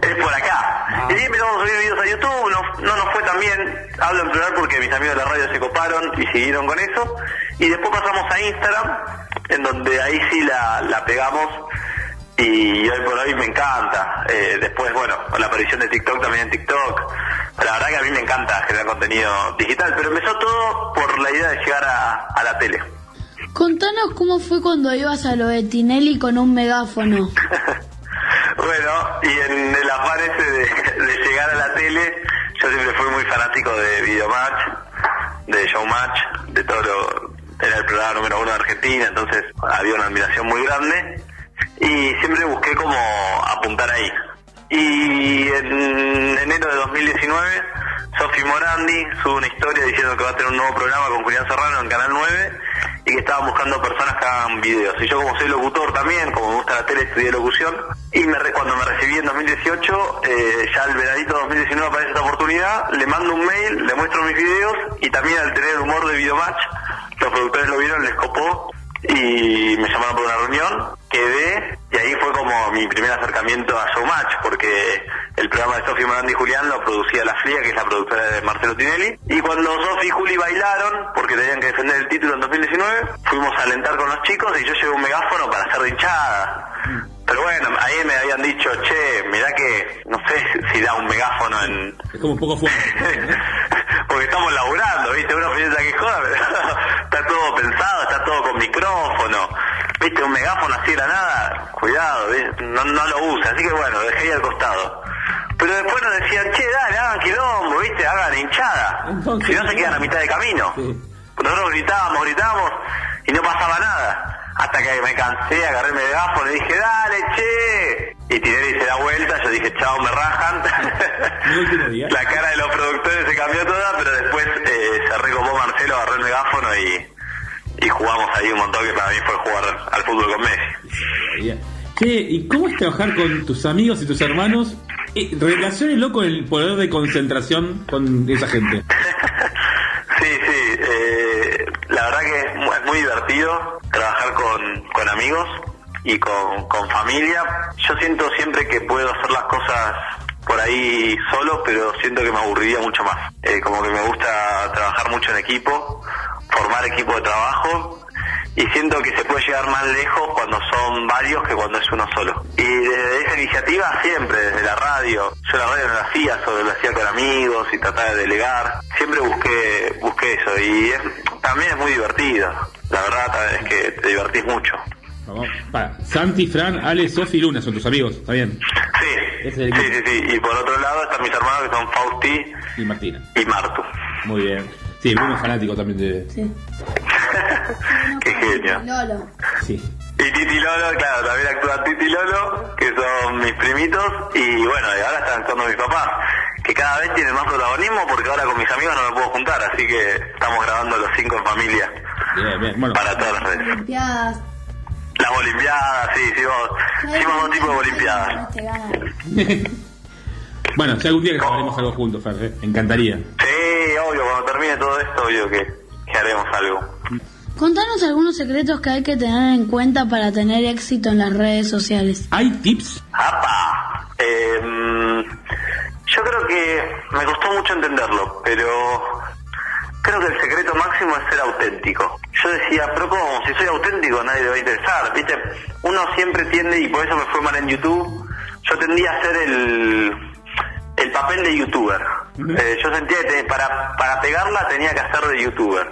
es por acá. Y ahí empezamos a subir videos a YouTube, no, no nos fue tan bien, hablo en plural porque mis amigos de la radio se coparon y siguieron con eso. Y después pasamos a Instagram, en donde ahí sí la, la pegamos y hoy por hoy me encanta. Eh, después, bueno, con la aparición de TikTok también en TikTok. La verdad que a mí me encanta generar contenido digital, pero empezó todo por la idea de llegar a, a la tele. Contanos cómo fue cuando ibas a lo de Tinelli con un megáfono. Bueno, y en el afán de llegar a la tele, yo siempre fui muy fanático de Videomatch, de Showmatch, de todo lo... Era el programa número uno de Argentina, entonces había una admiración muy grande y siempre busqué como apuntar ahí. Y en enero de 2019, Sofi Morandi sube una historia diciendo que va a tener un nuevo programa con Julián Serrano en Canal 9 y que estaban buscando personas que hagan videos. Y yo como soy locutor también, como me gusta la tele, estudié locución. Y cuando me recibí en 2018, eh, ya el veranito de 2019 aparece esta oportunidad, le mando un mail, le muestro mis videos y también al tener el humor de Videomatch, los productores lo vieron, les copó y me llamaron por una reunión, quedé y ahí fue como mi primer acercamiento a Showmatch, porque el programa de Sofi Morandi y Julián lo producía La Fría, que es la productora de Marcelo Tinelli, y cuando Sofi y Juli bailaron, porque tenían que defender el título en 2019, fuimos a alentar con los chicos y yo llevé un megáfono para hacer hinchada. Pero bueno, ahí me habían dicho, che, mirá que no sé si da un megáfono en... Es como un poco fuerte. Porque estamos laburando, ¿viste? Uno piensa que joda, pero está todo pensado, está todo con micrófono. ¿Viste? Un megáfono así de la nada, cuidado, ¿viste? No, no lo usa. Así que bueno, dejé ahí al costado. Pero después nos decían, che, dale, hagan quilombo, ¿viste? Hagan hinchada. Si no se quedan a mitad de camino. Nosotros gritábamos, gritábamos y no pasaba nada. Hasta que me cansé, agarré el megáfono y dije, dale, che. Y Tinelli se da vuelta, yo dije, chao, me rajan. La cara de los productores se cambió toda, pero después eh, se recopó Marcelo, agarró el megáfono y, y jugamos ahí un montón que para mí fue jugar al fútbol con Messi. Che, ¿y cómo es trabajar con tus amigos y tus hermanos? Eh, relaciónelo con el poder de concentración con esa gente. Sí, sí, eh, la verdad que es muy divertido trabajar con, con amigos y con, con familia. Yo siento siempre que puedo hacer las cosas por ahí solo, pero siento que me aburriría mucho más. Eh, como que me gusta trabajar mucho en equipo, formar equipo de trabajo y siento que se puede llegar más lejos cuando son varios que cuando es uno solo. Y desde esa iniciativa siempre, desde la radio, yo la radio no la hacía, solo la hacía con amigos y trataba de delegar, siempre busqué, busqué eso y es- también es muy divertido, la verdad es que te divertís mucho. Vamos, para. Santi, Fran, Ale, Sofi y Luna son tus amigos, ¿está bien? Sí, es sí, sí, sí, y por otro lado están mis hermanos que son Fausti Y Martina. y Martu. Muy bien. Sí, Bruno es fanático también de... Qué genio. Lolo. Sí. Y Titi Lolo, claro, también actúa Titi Lolo, que son mis primitos, y bueno, y ahora están actuando mis papás, que cada vez tienen más protagonismo porque ahora con mis amigos no me puedo juntar, así que estamos grabando los cinco en familia Bien, bien. Bueno, para todas las redes. Olimpiadas. Las olimpiadas, sí, hicimos, hicimos dos tipos de olimpiadas. Bueno, si algún día grabaremos algo juntos, Fer, ¿eh? Me encantaría. Sí, obvio, cuando termine todo esto, obvio que, que haremos algo. Contanos algunos secretos que hay que tener en cuenta para tener éxito en las redes sociales. ¿Hay tips? ¡Apa! Eh, yo creo que me costó mucho entenderlo, pero creo que el secreto máximo es ser auténtico. Yo decía, pero ¿cómo? Si soy auténtico nadie le va a interesar, ¿viste? Uno siempre tiende, y por eso me fue mal en YouTube, yo tendía a ser el, el papel de youtuber. Eh, yo sentía que para, para pegarla tenía que hacer de youtuber.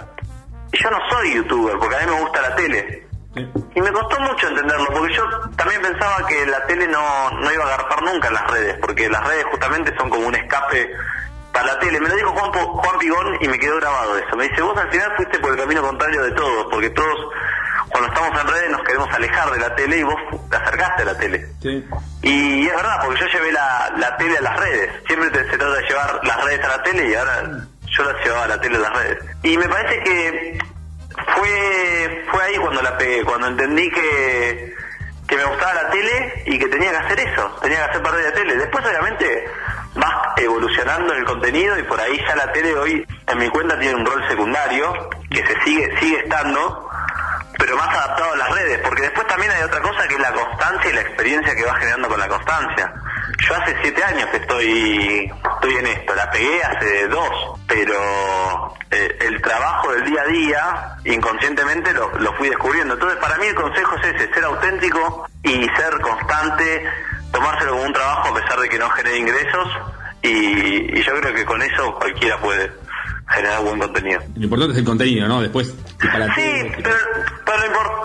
Y yo no soy youtuber, porque a mí me gusta la tele. Y me costó mucho entenderlo, porque yo también pensaba que la tele no, no iba a agarpar nunca en las redes, porque las redes justamente son como un escape para la tele. Me lo dijo Juan, Juan Pigón y me quedó grabado eso. Me dice, vos al final fuiste por el camino contrario de todos, porque todos cuando estamos en redes nos queremos alejar de la tele y vos te acercaste a la tele. Y es verdad, porque yo llevé la, la tele a las redes. Siempre te- se trata de llevar las redes a la tele y ahora yo las llevaba a la tele a las redes. Y me parece que fue fue ahí cuando la pegué, cuando entendí que, que me gustaba la tele y que tenía que hacer eso, tenía que hacer parte de la tele. Después obviamente vas evolucionando en el contenido y por ahí ya la tele hoy en mi cuenta tiene un rol secundario que se sigue sigue estando pero más adaptado a las redes, porque después también hay otra cosa que es la constancia y la experiencia que vas generando con la constancia. Yo hace siete años que estoy, estoy en esto, la pegué hace dos, pero eh, el trabajo del día a día, inconscientemente lo, lo fui descubriendo. Entonces, para mí el consejo es ese, ser auténtico y ser constante, tomárselo como un trabajo a pesar de que no genere ingresos, y, y yo creo que con eso cualquiera puede generar buen contenido. Lo importante es el contenido, ¿no? Después, que para ti- Sí, pero,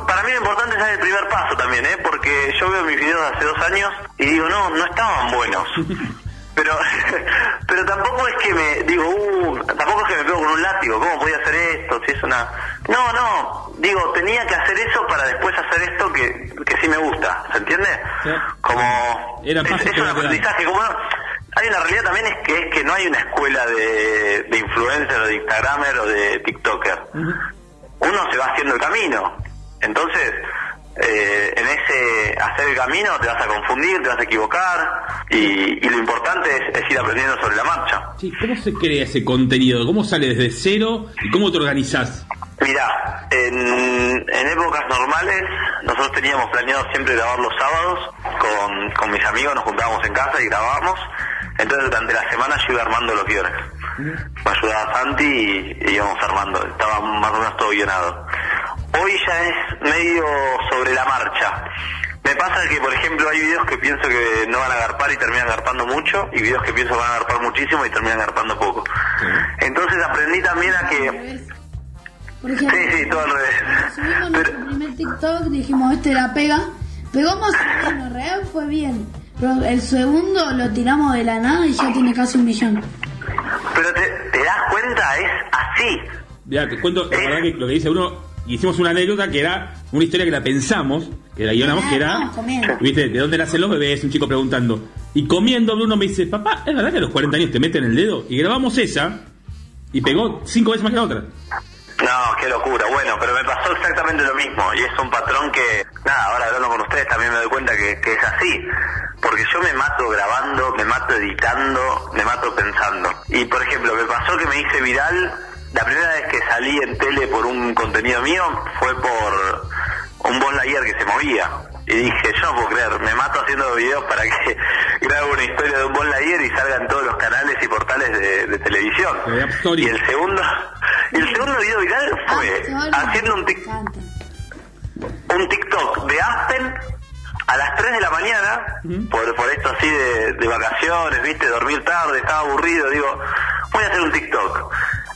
para mí lo importante es el primer paso también, ¿eh? Porque yo veo mis videos de hace dos años y digo, no, no estaban buenos. Pero pero tampoco es que me, digo, uh, tampoco es que me pego con un látigo, ¿cómo podía hacer esto? Si es una... No, no, digo, tenía que hacer eso para después hacer esto que, que sí me gusta, ¿se entiende? Como... Era es, es un aprendizaje, como... Hay una realidad también es que es que no hay una escuela de, de influencer o de instagramer o de tiktoker uno se va haciendo el camino. Entonces, eh, en ese hacer el camino te vas a confundir, te vas a equivocar y, y lo importante es, es ir aprendiendo sobre la marcha. Sí, ¿Cómo se crea ese contenido? ¿Cómo sale desde cero y cómo te organizás? Mira, en, en épocas normales nosotros teníamos planeado siempre grabar los sábados con, con mis amigos, nos juntábamos en casa y grabábamos. Entonces durante la semana yo iba armando los guiones. Me ayudaba Santi y, y íbamos armando, estaba más o menos todo guionado. Hoy ya es medio sobre la marcha. Me pasa que, por ejemplo, hay videos que pienso que no van a agarpar y terminan agarpando mucho, y videos que pienso que van a agarpar muchísimo y terminan agarpando poco. Entonces aprendí también a que... Por ejemplo, Sí, sí, todo al revés. subimos nuestro primer TikTok, dijimos, este la pega. Pegó más o menos, real fue bien. Pero el segundo lo tiramos de la nada y ya tiene casi un millón. Pero te, te das cuenta, es así. Ya, te cuento, la verdad que lo que dice uno, hicimos una anécdota que era una historia que la pensamos, que la guionamos, que era, comiendo. ¿viste? ¿De dónde nacen los bebés? Un chico preguntando. Y comiendo, Bruno me dice, papá, ¿es verdad que a los 40 años te meten el dedo? Y grabamos esa, y pegó cinco veces más que la otra. No, qué locura. Bueno, pero me pasó exactamente lo mismo. Y es un patrón que, nada, ahora hablando con ustedes también me doy cuenta que, es así. Porque yo me mato grabando, me mato editando, me mato pensando. Y por ejemplo, me pasó que me hice viral. La primera vez que salí en tele por un contenido mío fue por un Buzz Lightyear que se movía. Y dije, yo no puedo creer, me mato haciendo videos para que grabe una historia de un Buzz Lightyear y salga en todos los canales y portales de, de televisión. Y el segundo, y el segundo video viral fue haciendo un, tic- un TikTok de Aspen a las 3 de la mañana, por, por esto así de, de vacaciones, viste, dormir tarde, estaba aburrido, digo, voy a hacer un TikTok.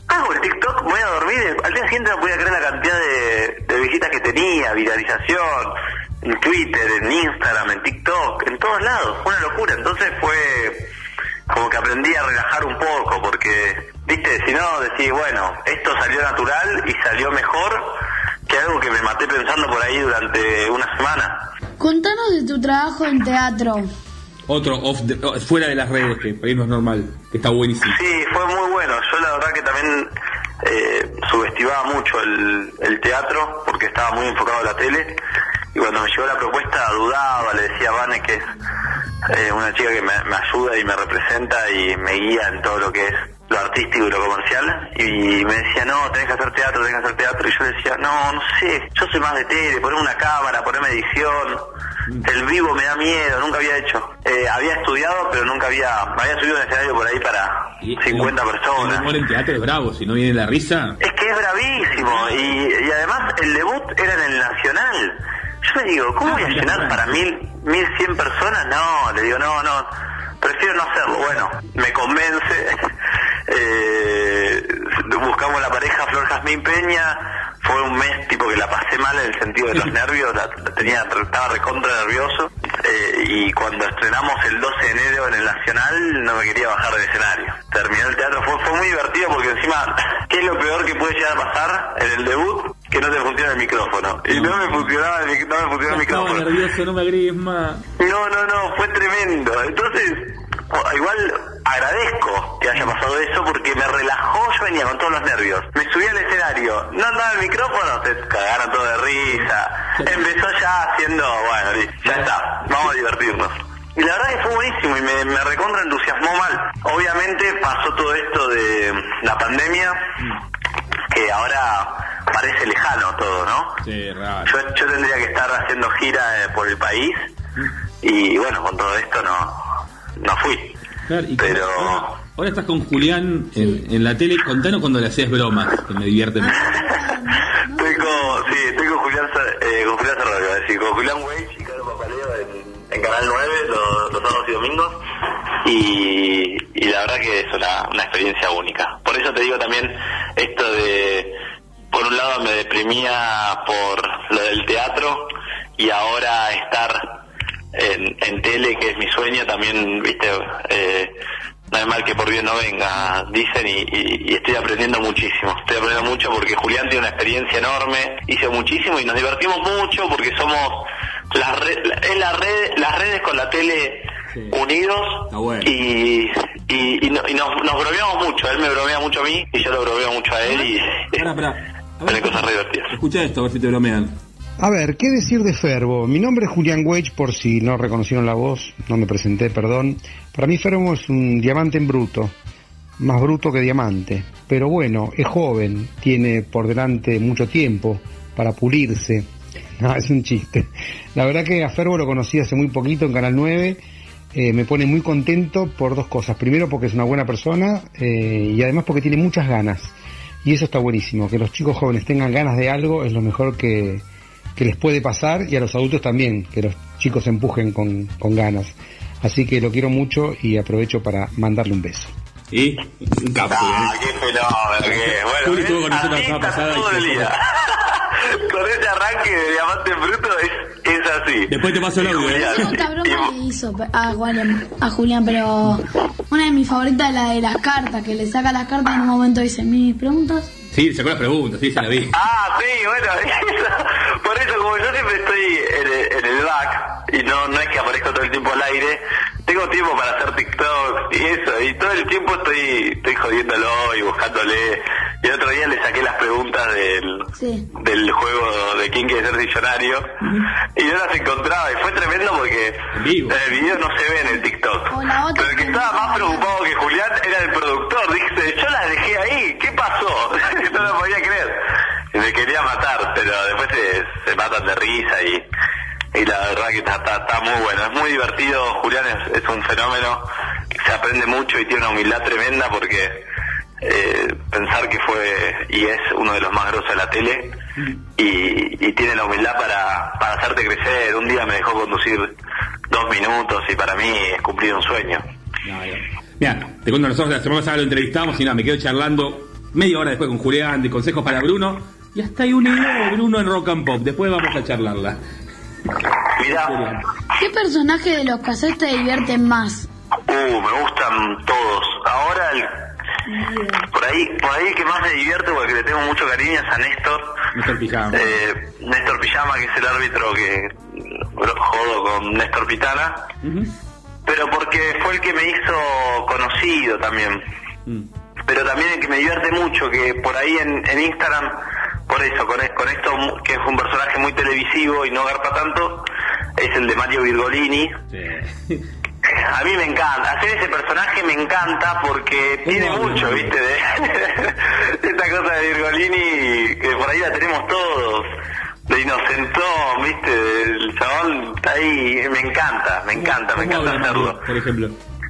Hago el TikTok, voy a dormir, y al día siguiente no podía creer la cantidad de, de visitas que tenía, viralización, en Twitter, en Instagram, en TikTok, en todos lados, fue una locura. Entonces fue como que aprendí a relajar un poco, porque, viste, si no decís, bueno, esto salió natural y salió mejor que algo que me maté pensando por ahí durante una semana. Contanos de tu trabajo en teatro. Otro off the- oh, fuera de las redes, que para irnos normal, que está buenísimo. Sí, fue muy bueno. Yo la verdad que también eh, subestimaba mucho el, teatro porque estaba muy enfocado a la tele y cuando me llegó la propuesta dudaba, le decía a Vane que es eh, una chica que me, ayuda y me representa y me guía en todo lo que es lo artístico y lo comercial y me decía no, tenés que hacer teatro, tenés que hacer teatro y yo decía no, no sé, yo soy más de tele, ponerme una cámara, ponerme edición El vivo me da miedo, nunca había hecho. Eh, había estudiado, pero nunca había... Había subido un escenario por ahí para 50 personas. El humor en teatro es bravo, si no viene la risa. Es que es bravísimo y, y además el debut era en el Nacional. Yo le digo, ¿cómo voy a llenar para mil, mil cien personas? No, le digo, no, no, prefiero no hacerlo. Bueno, me convence. Eh, buscamos la pareja Flor Jazmín Peña. Fue un mes tipo que la pasé mal en el sentido de los nervios, la, tenía, estaba recontra nervioso. Eh, y cuando estrenamos el 12 de enero en el Nacional, no me quería bajar del escenario. Terminó el teatro, fue, fue muy divertido porque encima, ¿qué es lo peor que puede llegar a pasar en el debut? Que no te funciona el micrófono. Y no me funcionaba el, no me funcionaba el micrófono. nervioso, no me agregues más. No, no, no, fue tremendo. Entonces, igual agradezco que haya pasado eso porque me relajó, yo venía con todos los nervios. Me subí al escenario, no andaba el micrófono, se cagaron todo de risa. Empezó ya haciendo, bueno, ya está, vamos a divertirnos. Y la verdad que fue buenísimo y me, me recontra entusiasmó mal. Obviamente pasó todo esto de la pandemia, que ahora parece lejano todo, ¿no? Sí, raro. Yo, yo tendría que estar haciendo gira eh, por el país y bueno, con todo esto no, no fui. Claro, y Pero ahora, ahora estás con Julián en, en la tele. Contanos cuando le hacías bromas, que me divierte mucho. estoy con, sí, estoy con Julián, eh, con Julián Serrano, decir, con Julián Weich y Carlos Papaleo en, en Canal 9 los, los sábados y domingos y, y la verdad que es una, una experiencia única. Por eso te digo también esto de, por un lado me deprimía por lo del teatro y ahora estar en, en tele, que es mi sueño, también, viste, eh, no hay mal que por bien no venga, dicen, y, y- y estoy aprendiendo muchísimo. Estoy aprendiendo mucho porque Julián tiene una experiencia enorme, hizo muchísimo y nos divertimos mucho porque somos las, es la red, las redes con la tele unidos y, y, y no- y nos, nos bromeamos mucho. Él me bromea mucho a mí y yo lo bromeo mucho a él y cosas divertidas. Escucha esto, a ver si te bromean. A ver, ¿qué decir de Ferbo? Mi nombre es Julián Weich, por si no reconocieron la voz, no me presenté, perdón. Para mí Ferbo es un diamante en bruto, más bruto que diamante. Pero bueno, es joven, tiene por delante mucho tiempo para pulirse. Es un chiste. La verdad que a Ferbo lo conocí hace muy poquito en Canal 9. Eh, me pone muy contento por dos cosas. Primero porque es una buena persona eh, y además porque tiene muchas ganas. Y eso está buenísimo. Que los chicos jóvenes tengan ganas de algo es lo mejor que, que les puede pasar y a los adultos también, que los chicos se empujen con, con ganas. Así que lo quiero mucho y aprovecho para mandarle un beso. Y un capo. Ah, qué fenómeno, qué bueno. Estuvo con nosotros la semana pasada y todo el día. Con ese arranque de diamante bruto es, es así. Después te paso el audio, ¿eh? Otra broma que hizo a Julián, a Julián, pero una de mis favoritas es la de las cartas, que le saca las cartas y en un momento dice, mis preguntas. Sí, sacó las preguntas, sí, se la vi. Ah, sí, bueno, por eso como yo siempre estoy en el, en el back y no, no es que aparezco todo el tiempo al aire, tengo tiempo para hacer TikTok y eso, y todo el tiempo estoy, estoy jodiéndolo y buscándole. Y el otro día le saqué las preguntas del, Sí. del juego de quién quiere ser millonario y no las encontraba y fue tremendo porque en el video no se ve en el TikTok. Pero el que estaba más preocupado que Julián era el productor. Dice, yo las dejé ahí, ¿qué pasó? no lo podía creer. Y me quería matar, pero después se, se matan de risa y, y la verdad que está, está, está muy bueno. Es muy divertido, Julián es, un fenómeno, se aprende mucho y tiene una humildad tremenda porque eh, pensar que fue y es uno de los más grosos de la tele y, tiene la humildad para, para hacerte crecer. Un día me dejó conducir dos minutos y para mí es cumplir un sueño. Mira, te cuento, nosotros la semana pasada lo entrevistamos y nada, me quedo charlando media hora después con Julián de consejos para Bruno. Y hasta hay una idea de Bruno en Rock and Pop. Después vamos a charlarla. Mira, ¿Qué personaje de los cassettes te divierten más? uh, me gustan todos. Ahora el, por ahí, por ahí el que más me divierte porque le tengo mucho cariño es a Néstor. Néstor Pijama. Eh, Néstor Pijama, que es el árbitro que jodo con Néstor Pitana. pero porque fue el que me hizo conocido también. Pero también el que me divierte mucho, que por ahí en, en Instagram, por eso, con, con esto que es un personaje muy televisivo y no garpa tanto, es el de Mario Virgolini. A mí me encanta, hacer ese personaje me encanta porque tiene mucho, ¿viste? De esta cosa de Virgolini que por ahí la tenemos todos. de inocentón, viste, el chabón está ahí, me encanta, me encanta, me ¿Cómo encanta hacerlo. Mario, por ejemplo?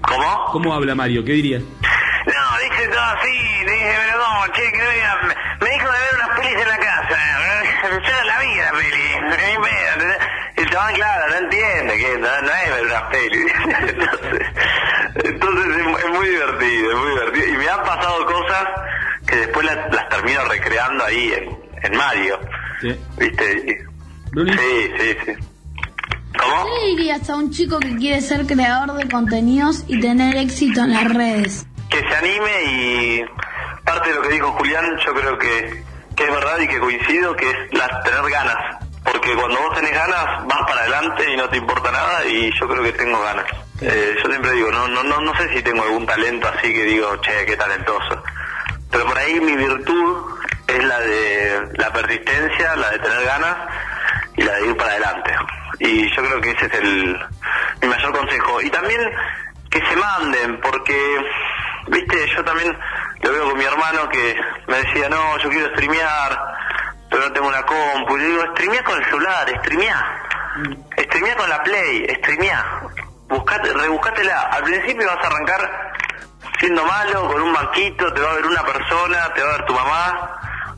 ¿Cómo? ¿Cómo habla Mario? ¿Qué dirías? No, dice todo así, dice, pero no, che, que no diga- me, me dijo de ver unas pelis en la casa, yo la vi la peli, ni pedo, el claro, no entiende, que no, no es ver unas pelis, entonces, entonces es, es muy divertido, es muy divertido, y me han pasado cosas que después las, las termino recreando ahí en, en Mario, Sí. ¿viste? Sí, sí, sí. ¿Cómo? ¿Qué le dirías a un chico que quiere ser creador de contenidos y tener éxito en las redes? Que se anime y parte de lo que dijo Julián yo creo que, que es verdad y que coincido que es la, tener ganas. Porque cuando vos tenés ganas vas para adelante y no te importa nada y yo creo que tengo ganas. Eh, yo siempre digo no no no no sé si tengo algún talento así que digo che qué talentoso pero por ahí mi virtud es la de la persistencia la de tener ganas y la de ir para adelante. Y yo creo que ese es el mi mayor consejo. Y también que se manden porque viste yo también lo veo con mi hermano que me decía no yo quiero streamear pero no tengo una compu y le digo streamea con el celular streamea. Streamea con la play streamea. Buscate rebuscátela. Al principio vas a arrancar siendo malo con un banquito te va a ver una persona te va a ver tu mamá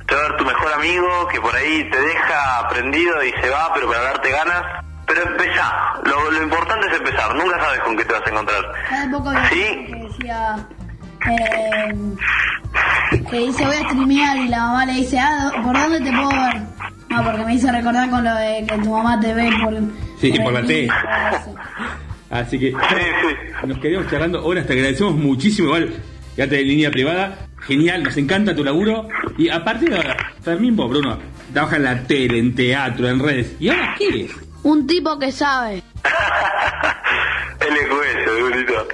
te va a ver tu mejor amigo que por ahí te deja prendido y se va pero para darte ganas pero empezá. Lo, lo importante es empezar. Nunca sabes con qué te vas a encontrar. Hace poco vi Sí. que decía eh, que dice voy a streamear y la mamá le dice, ah, ¿por dónde te puedo ver? No, porque me hizo recordar con lo de que tu mamá te ve por, Sí, por la T. Así que nos quedamos charlando horas, te agradecemos muchísimo, igual, quédate en línea privada, genial, nos encanta tu laburo. Y a partir de ahora, también vos, Bruno, trabajas en la tele, en teatro, en redes. ¿Y ahora qué eres? Un tipo que sabe. LQS, Brunito.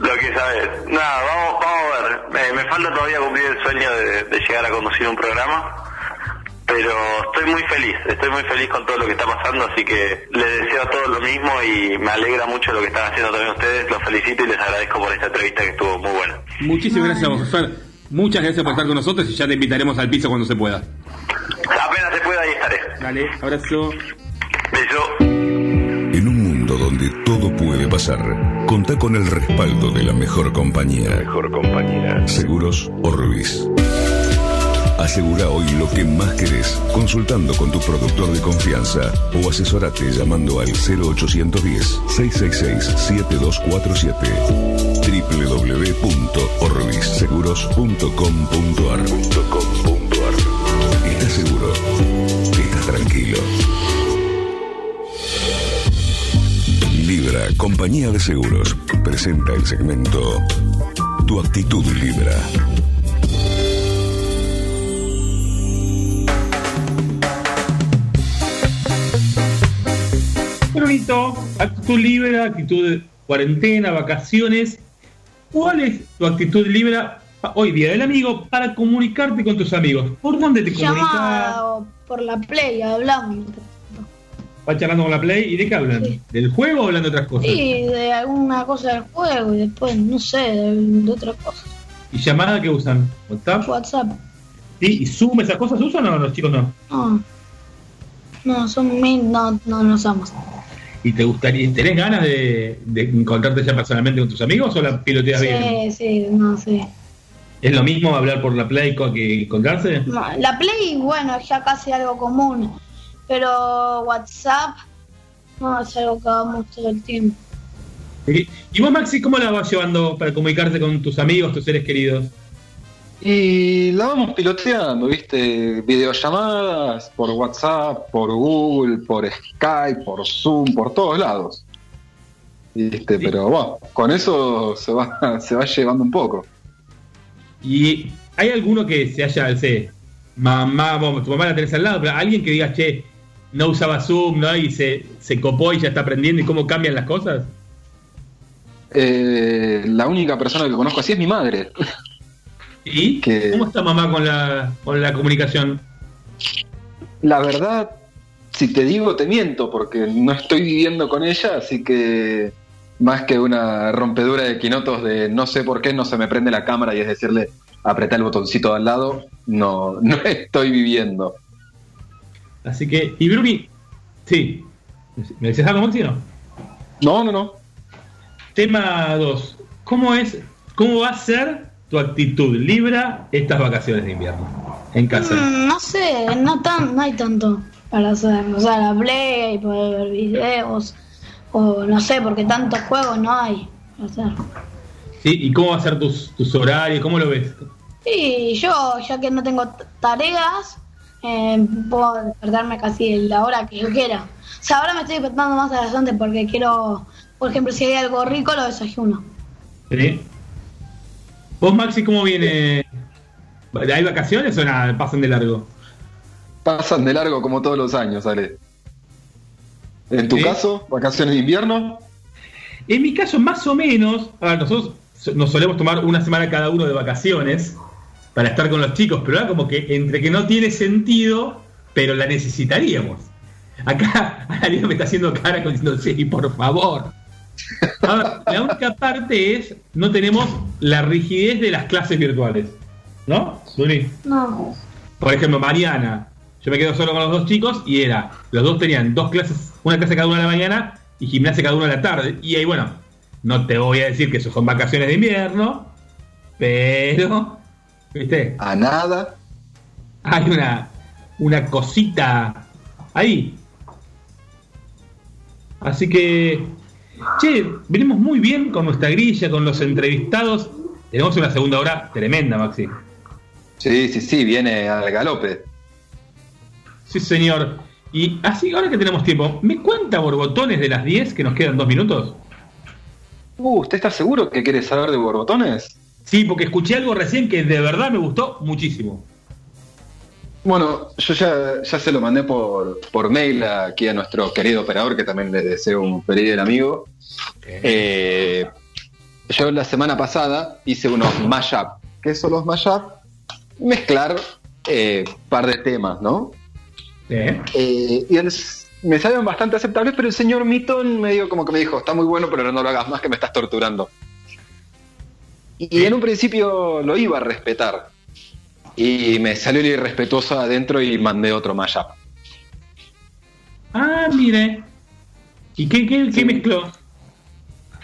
Lo que sabes. Nada, vamos, vamos a ver. Me, me falta todavía cumplir el sueño de, de llegar a conducir un programa. Pero estoy muy feliz, estoy muy feliz con todo lo que está pasando, así que les deseo a todos lo mismo y me alegra mucho lo que están haciendo también ustedes. Los felicito y les agradezco por esta entrevista que estuvo muy buena. Muchísimas gracias a vos. Muchas gracias por estar con nosotros y ya te invitaremos al piso cuando se pueda. Apenas se pueda, ahí estaré. Dale, abrazo. Beso. En un mundo donde todo puede pasar, contá con el respaldo de la mejor compañía. Mejor compañía. Seguros Orbis. Asegura hoy lo que más querés consultando con tu productor de confianza o asesorate llamando al 0810-666-7247 www.orbisseguros.com.ar ¿Estás seguro? ¿Estás tranquilo? Libra, compañía de seguros, presenta el segmento Tu actitud Libra. Brunito, actitud libre, actitud de cuarentena, vacaciones. ¿Cuál es tu actitud libre pa- hoy día del amigo para comunicarte con tus amigos? ¿Por dónde te comunicas? Por la play, hablamos. ¿Vas charlando con la Play? ¿Y de qué hablan? ¿Del juego o hablan de otras cosas? Sí, de alguna cosa del juego y después, no sé, de, de otra cosa. ¿Y llamada qué usan? ¿WhatsApp? WhatsApp. ¿Sí? ¿Y Zoom esas cosas usan o? Los chicos no. No. No, son mil, no, no, no somos. ¿Y te gustaría, tenés ganas de, de encontrarte ya personalmente con tus amigos o la piloteas bien? Sí, sí, no sé. ¿Es lo mismo hablar por la Play que encontrarse? No, La Play, bueno, es ya casi algo común. Pero WhatsApp, no, es algo que hagamos todo el tiempo. ¿Y vos, Maxi, cómo la vas llevando para comunicarte con tus amigos, tus seres queridos? Y la vamos piloteando, ¿viste? Videollamadas por WhatsApp, por Google, por Skype, por Zoom, por todos lados. ¿Viste? Pero bueno, con eso se va, se va llevando un poco. ¿Y hay alguno que se haya, sé, mamá, vos, tu mamá la tenés al lado, pero alguien que diga, che, no usaba Zoom, ¿no? Y se, se copó y ya está aprendiendo y cómo cambian las cosas? Eh, la única persona que conozco así es mi madre. ¿Y que, cómo está mamá con la, con la comunicación? La verdad, si te digo, te miento, porque no estoy viviendo con ella, así que más que una rompedura de quinotos de no sé por qué no se me prende la cámara y es decirle apretar el botoncito de al lado, no, no estoy viviendo. Así que, y Bruni, sí. ¿Me decías algo, Maxi, no? No, no, no. Tema 2. ¿Cómo es, cómo va a ser tu actitud Libra estas vacaciones de invierno en casa? Mm, no sé, no, tan, no hay tanto para hacer. O sea, la play, poder ver videos, o no sé, porque tantos juegos no hay para hacer. ¿Sí? ¿Y cómo va a ser tus, tus horarios? ¿Cómo lo ves? Y yo, ya que no tengo tareas, eh, puedo despertarme casi la hora que yo quiera. O sea, ahora me estoy despertando más a las 11 porque quiero, por ejemplo, si hay algo rico, lo desayuno. ¿Sí? ¿Vos, Maxi, cómo viene? ¿Hay vacaciones o nada? ¿Pasan de largo? Pasan de largo como todos los años, Ale. En tu ¿Sí? caso, vacaciones de invierno. En mi caso, más o menos, a ver, nosotros so- nos solemos tomar una semana cada uno de vacaciones para estar con los chicos, pero ahora como que entre que no tiene sentido, pero la necesitaríamos. Acá Ariel me está haciendo cara con diciendo, sí, por favor. A ver, la única parte es, no tenemos la rigidez de las clases virtuales. ¿No? Zuli? No. Por ejemplo, mañana, yo me quedo solo con los dos chicos y era, los dos tenían dos clases, una clase cada uno a la mañana y gimnasia cada uno a la tarde. Y ahí, bueno, no te voy a decir que eso son vacaciones de invierno, pero, ¿viste? A nada. Hay una, una cosita ahí. Así que, che, venimos muy bien con nuestra grilla, con los entrevistados. Tenemos una segunda hora tremenda, Maxi. Sí, sí, sí, viene al galope. Sí, señor. Y así, ahora que tenemos tiempo, ¿me cuenta borbotones de las 10 que nos quedan dos minutos? Uh, ¿usted está seguro que quiere saber de borbotones? Sí, porque escuché algo recién que de verdad me gustó muchísimo. Bueno, yo ya, ya se lo mandé por, por mail aquí a nuestro querido operador, que también le deseo un feliz del amigo. Eh, yo la semana pasada hice unos mashup. ¿Qué son los mashup? Mezclar eh, par de temas, ¿no? Eh, y el- me salieron bastante aceptables, pero el señor Mitton medio como que me dijo, está muy bueno, pero no lo hagas más que me estás torturando. Y en un principio lo iba a respetar. Y me salió el irrespetuoso adentro y mandé otro mashup. Ah, mire. ¿Y qué, qué, qué mezcló?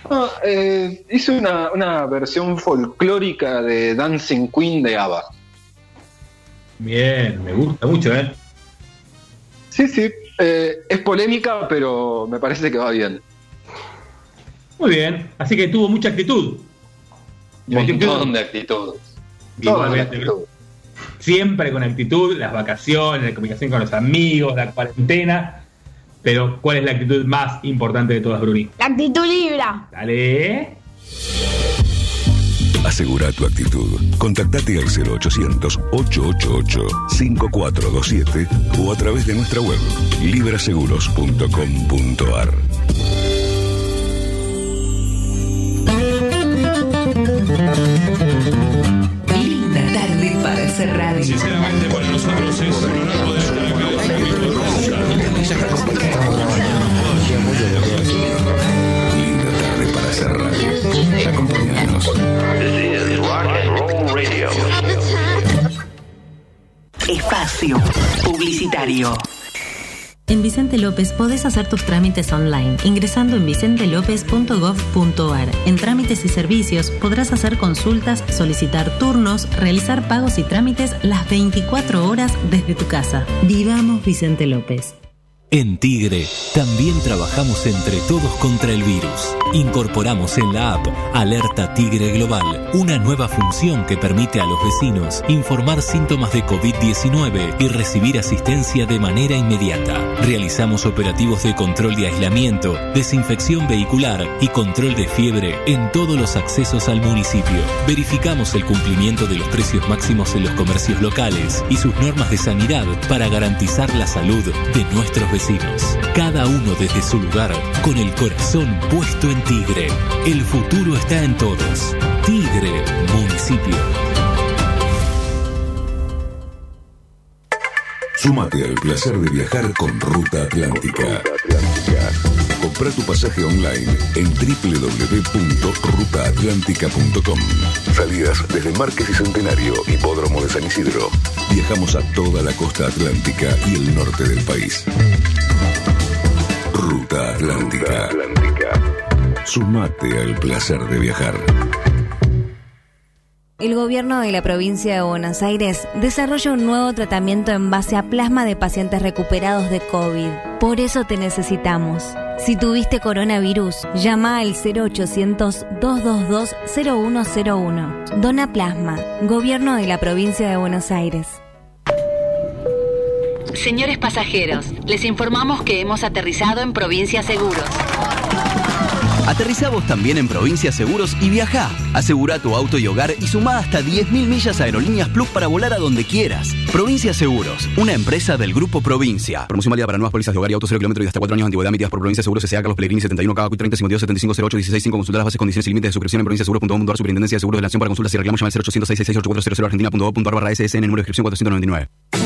Ah, eh, hice una, una versión folclórica de Dancing Queen de ABBA. Bien, me gusta mucho, ¿eh? Sí, sí. eh, es polémica, pero me parece que va bien. Muy bien. Así que tuvo mucha actitud. Un montón de actitud. Igualmente, bro. Siempre con actitud, las vacaciones, la comunicación con los amigos, la cuarentena. Pero, ¿cuál es la actitud más importante de todas, Bruni? La actitud libra. Dale. Asegura tu actitud. Contactate al 0800-888-5427 o a través de nuestra web libraseguros.com.ar. Sinceramente, para nosotros es un honor poder estar acá. Linda tarde para hacer radio. Acompáñanos. Espacio Publicitario. En Vicente López podés hacer tus trámites online ingresando en vicentelopez.gov.ar. En trámites y servicios podrás hacer consultas, solicitar turnos, realizar pagos y trámites las 24 horas desde tu casa. Vivamos Vicente López. En Tigre también trabajamos entre todos contra el virus. Incorporamos en la app Alerta Tigre Global una nueva función que permite a los vecinos informar síntomas de COVID-19 y recibir asistencia de manera inmediata. Realizamos operativos de control de aislamiento, desinfección vehicular y control de fiebre en todos los accesos al municipio. Verificamos el cumplimiento de los precios máximos en los comercios locales y sus normas de sanidad para garantizar la salud de nuestros vecinos. Cada uno desde su lugar, con el corazón puesto en Tigre. El futuro está en todos. Tigre, municipio. Súmate al placer de viajar con Ruta Atlántica. Compra tu pasaje online en www.rutaatlántica.com. Salidas desde Márquez y Centenario, Hipódromo de San Isidro. Viajamos a toda la costa atlántica y el norte del país. Ruta Atlántica. Sumate al placer de viajar. El gobierno de la provincia de Buenos Aires desarrolla un nuevo tratamiento en base a plasma de pacientes recuperados de COVID. Por eso te necesitamos. Si tuviste coronavirus, llama al 0800-222-0101. Dona Plasma, Gobierno de la provincia de Buenos Aires. Señores pasajeros, les informamos que hemos aterrizado en Provincia Seguros. Aterriza vos también en Provincia Seguros y viaja. Asegura tu auto y hogar y suma hasta 10.000 millas a Aerolíneas Plus para volar a donde quieras. Provincia Seguros, una empresa del Grupo Provincia. Promoción válida para nuevas pólizas de hogar y auto 0 kilómetros y hasta 4 años de antigüedad emitidas por Provincia Seguros S.A. Carlos Pellegrini 71 KQ 30 52 75 08 16 5 Consultar las bases, condiciones y límites de suscripción en provinciaseguros.com.ar Superintendencia de Seguros de la Nación para consultas y reclamos llama al 0800 666 argentina.gov.ar barra SSN número de inscripción 499.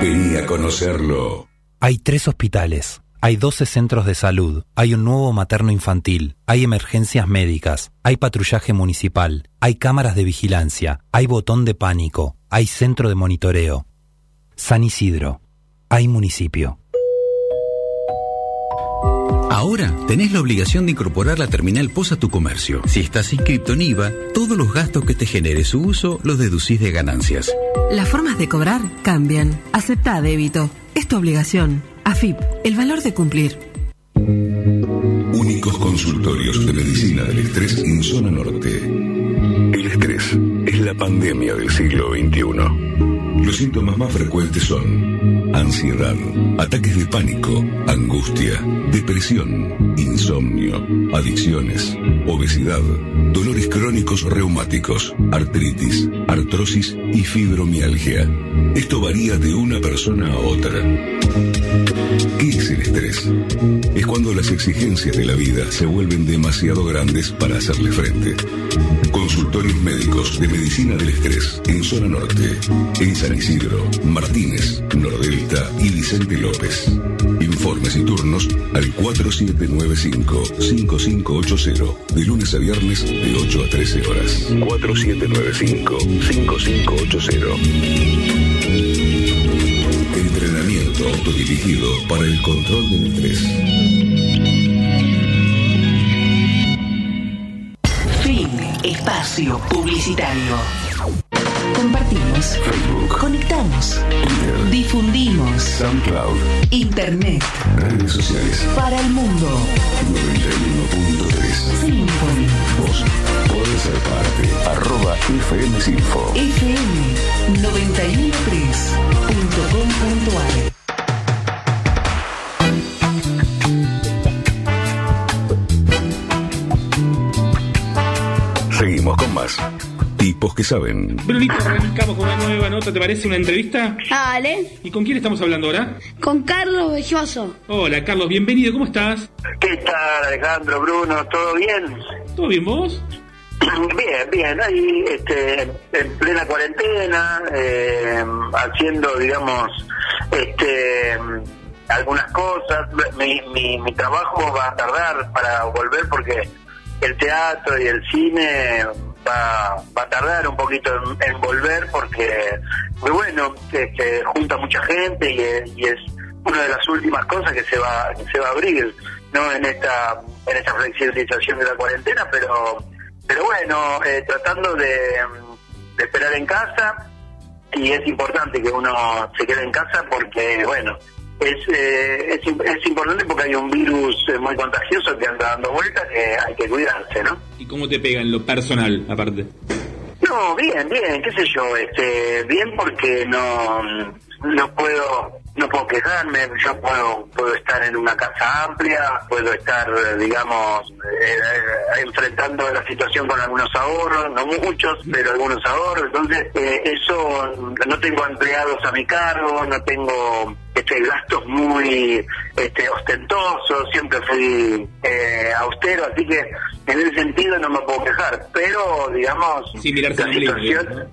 Vení a conocerlo. Hay tres hospitales, hay 12 centros de salud, hay un nuevo materno infantil, hay emergencias médicas, hay patrullaje municipal, hay cámaras de vigilancia, hay botón de pánico, hay centro de monitoreo. San Isidro, hay municipio. Ahora tenés la obligación de incorporar la terminal POS a tu comercio. Si estás inscrito en IVA, todos los gastos que te genere su uso los deducís de ganancias. Las formas de cobrar cambian. Acepta débito. Es tu obligación. AFIP, el valor de cumplir. Únicos consultorios de medicina del estrés en zona norte. El estrés es la pandemia del siglo XXI. Los síntomas más frecuentes son ansiedad, ataques de pánico, angustia, depresión, insomnio, adicciones, obesidad, dolores crónicos reumáticos, artritis, artrosis y fibromialgia. Esto varía de una persona a otra. ¿Qué es el estrés? Es cuando las exigencias de la vida se vuelven demasiado grandes para hacerle frente. Consultorios médicos de medicina del estrés en zona norte, en San Isidro, Martínez, Nordelta y Vicente López. Informes y turnos al 4795-5580, de lunes a viernes de 8 a 13 horas. 4795-5580. Entrenamiento autodirigido para el control del estrés. Espacio publicitario. Compartimos. Facebook. Conectamos. Difundimos. SoundCloud. Internet. Redes sociales. Para el mundo. 91.3. Sinfony. Vos podés ser parte. Arroba FM Sinfo. FM 913.com.ar más. Tipos que saben. Brunito, arrancamos con una nueva nota, ¿te parece una entrevista? Dale. ¿Y con quién estamos hablando ahora? Con Carlos Belloso. Hola, Carlos, bienvenido, ¿cómo estás? ¿Qué tal, Alejandro, Bruno? ¿Todo bien? ¿Todo bien vos? Bien, bien, ahí este, en plena cuarentena, eh, haciendo, digamos, este, algunas cosas. Mi, mi, mi trabajo va a tardar para volver porque el teatro y el cine va, va a tardar un poquito en, en volver porque, muy bueno, este, junta mucha gente y, es- y es una de las últimas cosas que se va que se va a abrir, no en esta en esta flexibilización de la cuarentena, pero pero bueno, eh, tratando de, de esperar en casa y es importante que uno se quede en casa porque, bueno, es, eh, es, es importante porque hay un virus eh, muy contagioso que anda dando vueltas que hay que cuidarse, ¿no? ¿Y cómo te pega en lo personal, aparte? No, bien, bien, qué sé yo, este, bien porque no, no puedo no puedo quejarme, yo puedo, puedo estar en una casa amplia, puedo estar, eh, digamos, eh, eh, enfrentando la situación con algunos ahorros, no muchos, pero algunos ahorros, entonces eh, eso, no tengo empleados a mi cargo, no tengo este gastos muy este, ostentosos, siempre fui eh, austero, así que en ese sentido no me puedo quejar, pero digamos, Sin mirarse el la ombligo. situación...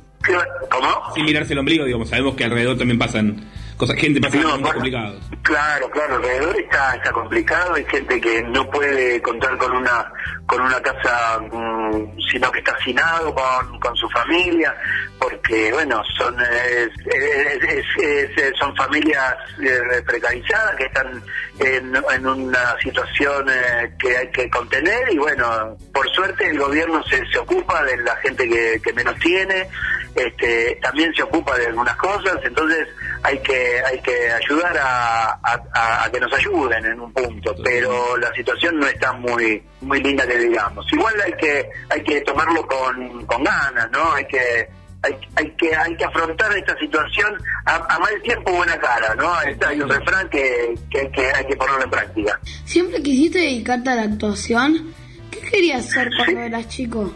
¿Cómo? Sin mirarse el ombligo, digamos. Sabemos que alrededor también pasan cosas, gente No, bueno. complicados. Claro, claro, alrededor está, está complicado, hay gente que no puede contar con una con una casa, mm, sino que está hacinado con, con su familia, porque bueno, son es- es- es- es- es- son familias eh, precarizadas que están en, en una situación eh, que hay que contener y bueno, por suerte el gobierno se, se ocupa de la gente que, que menos tiene, este, también se ocupa de algunas cosas, entonces hay que hay que ayudar a, a- a- a que nos ayuden en un punto, pero la situación no está muy muy linda que digamos. Igual hay que hay que tomarlo con, con ganas, ¿no? Hay que hay, hay que hay que afrontar esta situación a, a mal tiempo buena cara, ¿no? Está- hay un refrán que, que, hay que hay que ponerlo en práctica. ¿Siempre quisiste dedicarte a la actuación? ¿Qué querías hacer cuando eras chico?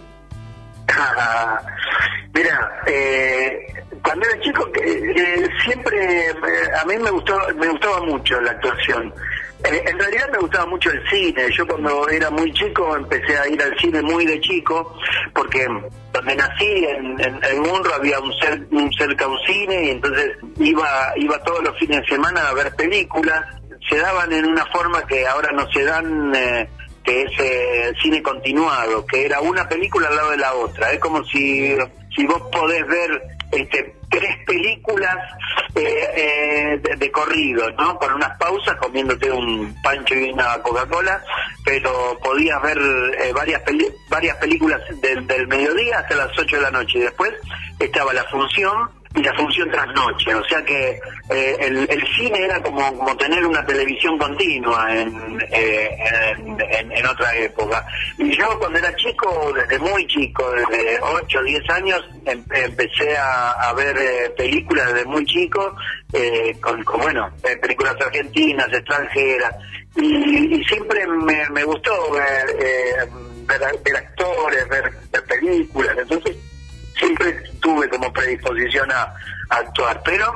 Mira, eh, cuando era chico que, eh, siempre eh, a mí me gustó me gustaba mucho la actuación. Eh, en realidad me gustaba mucho el cine. Yo cuando era muy chico empecé a ir al cine muy de chico porque donde nací en, en, había un, cer- un cerca un cine y entonces iba iba todos los fines de semana a ver películas. Se daban en una forma que ahora no se dan. eh, que es eh, cine continuado, que era una película al lado de la otra. Es como si, si vos podés ver este, tres películas eh, eh, de, corrido, ¿no? Con unas pausas, comiéndote un pancho y una Coca-Cola, pero podías ver eh, varias, peli- varias películas del mediodía hasta las 8 de la noche. Y después estaba la función y la función tras noche, o sea que eh, el, el cine era como, como tener una televisión continua en, eh, en, otra época. Y yo cuando era chico, desde muy chico, desde 8 o 10 años, em- empecé a, ver eh, películas desde muy chico, eh, con, con, bueno, eh, películas argentinas, extranjeras, y, y siempre me, me gustó ver, ver, ver actores, ver, ver películas, entonces siempre tuve como predisposición a, a actuar, pero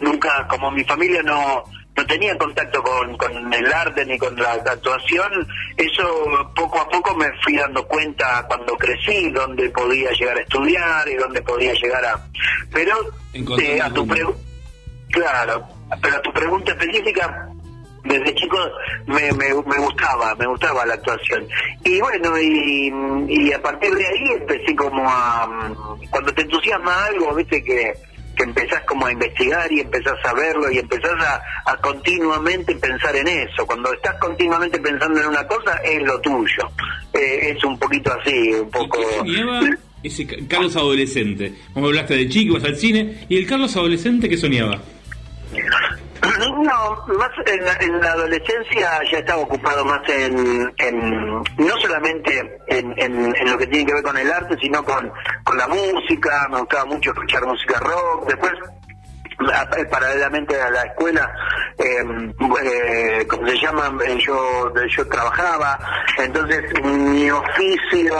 nunca, como mi familia no, no tenía contacto con, con el arte ni con la, actuación, eso poco a poco me fui dando cuenta cuando crecí, dónde podía llegar a estudiar y dónde podía llegar a... Pero eh, a el tu rumbo. pregunta... Claro, pero a tu pregunta específica, desde chico me, me, me gustaba, me gustaba la actuación. Y bueno, y, y a partir de ahí empecé como a... Cuando te entusiasma algo, viste que, que empezás como a investigar y empezás a verlo y empezás a, a continuamente pensar en eso. Cuando estás continuamente pensando en una cosa, es lo tuyo. Eh, es un poquito así, un poco... ese Ca- Carlos adolescente? Vos me hablaste de chico, ibas al cine, y el Carlos adolescente que soñaba. No, más en la, en la adolescencia ya estaba ocupado más en, en no solamente en, en- lo que tiene que ver con el arte, sino con, con la música, me gustaba mucho escuchar música rock, después paralelamente a la escuela, eh, eh, como se llama, Eh, yo yo trabajaba, entonces mi oficio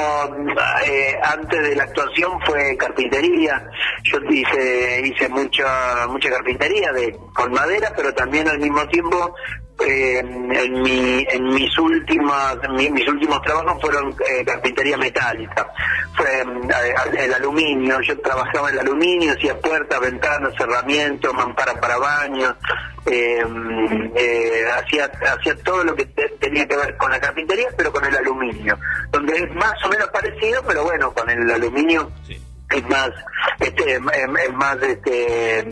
eh, antes de la actuación fue carpintería, yo hice hice mucha mucha carpintería de con madera, pero también al mismo tiempo eh, en, mi, en mis últimas mi- mis últimos trabajos fueron eh, carpintería metálica. Fue eh, el aluminio yo trabajaba en el aluminio hacía puertas ventanas cerramientos mamparas para baños eh, eh, hacía hacía todo lo que te- tenía que ver con la carpintería pero con el aluminio. Donde es más o menos parecido pero bueno con el aluminio es más este es, es más este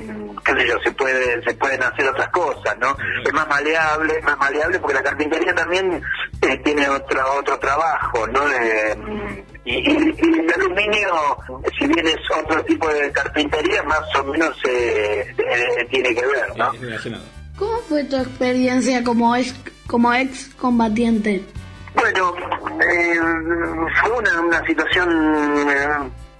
qué sé yo se puede se pueden hacer otras cosas no es más maleable es más maleable porque la carpintería también eh, tiene otro otro trabajo no Eh, y, y- y el aluminio si bien es otro tipo de carpintería más o menos eh, eh, tiene que ver no. ¿Cómo fue tu experiencia como ex, como ex combatiente? Bueno, eh, fue una, una situación eh,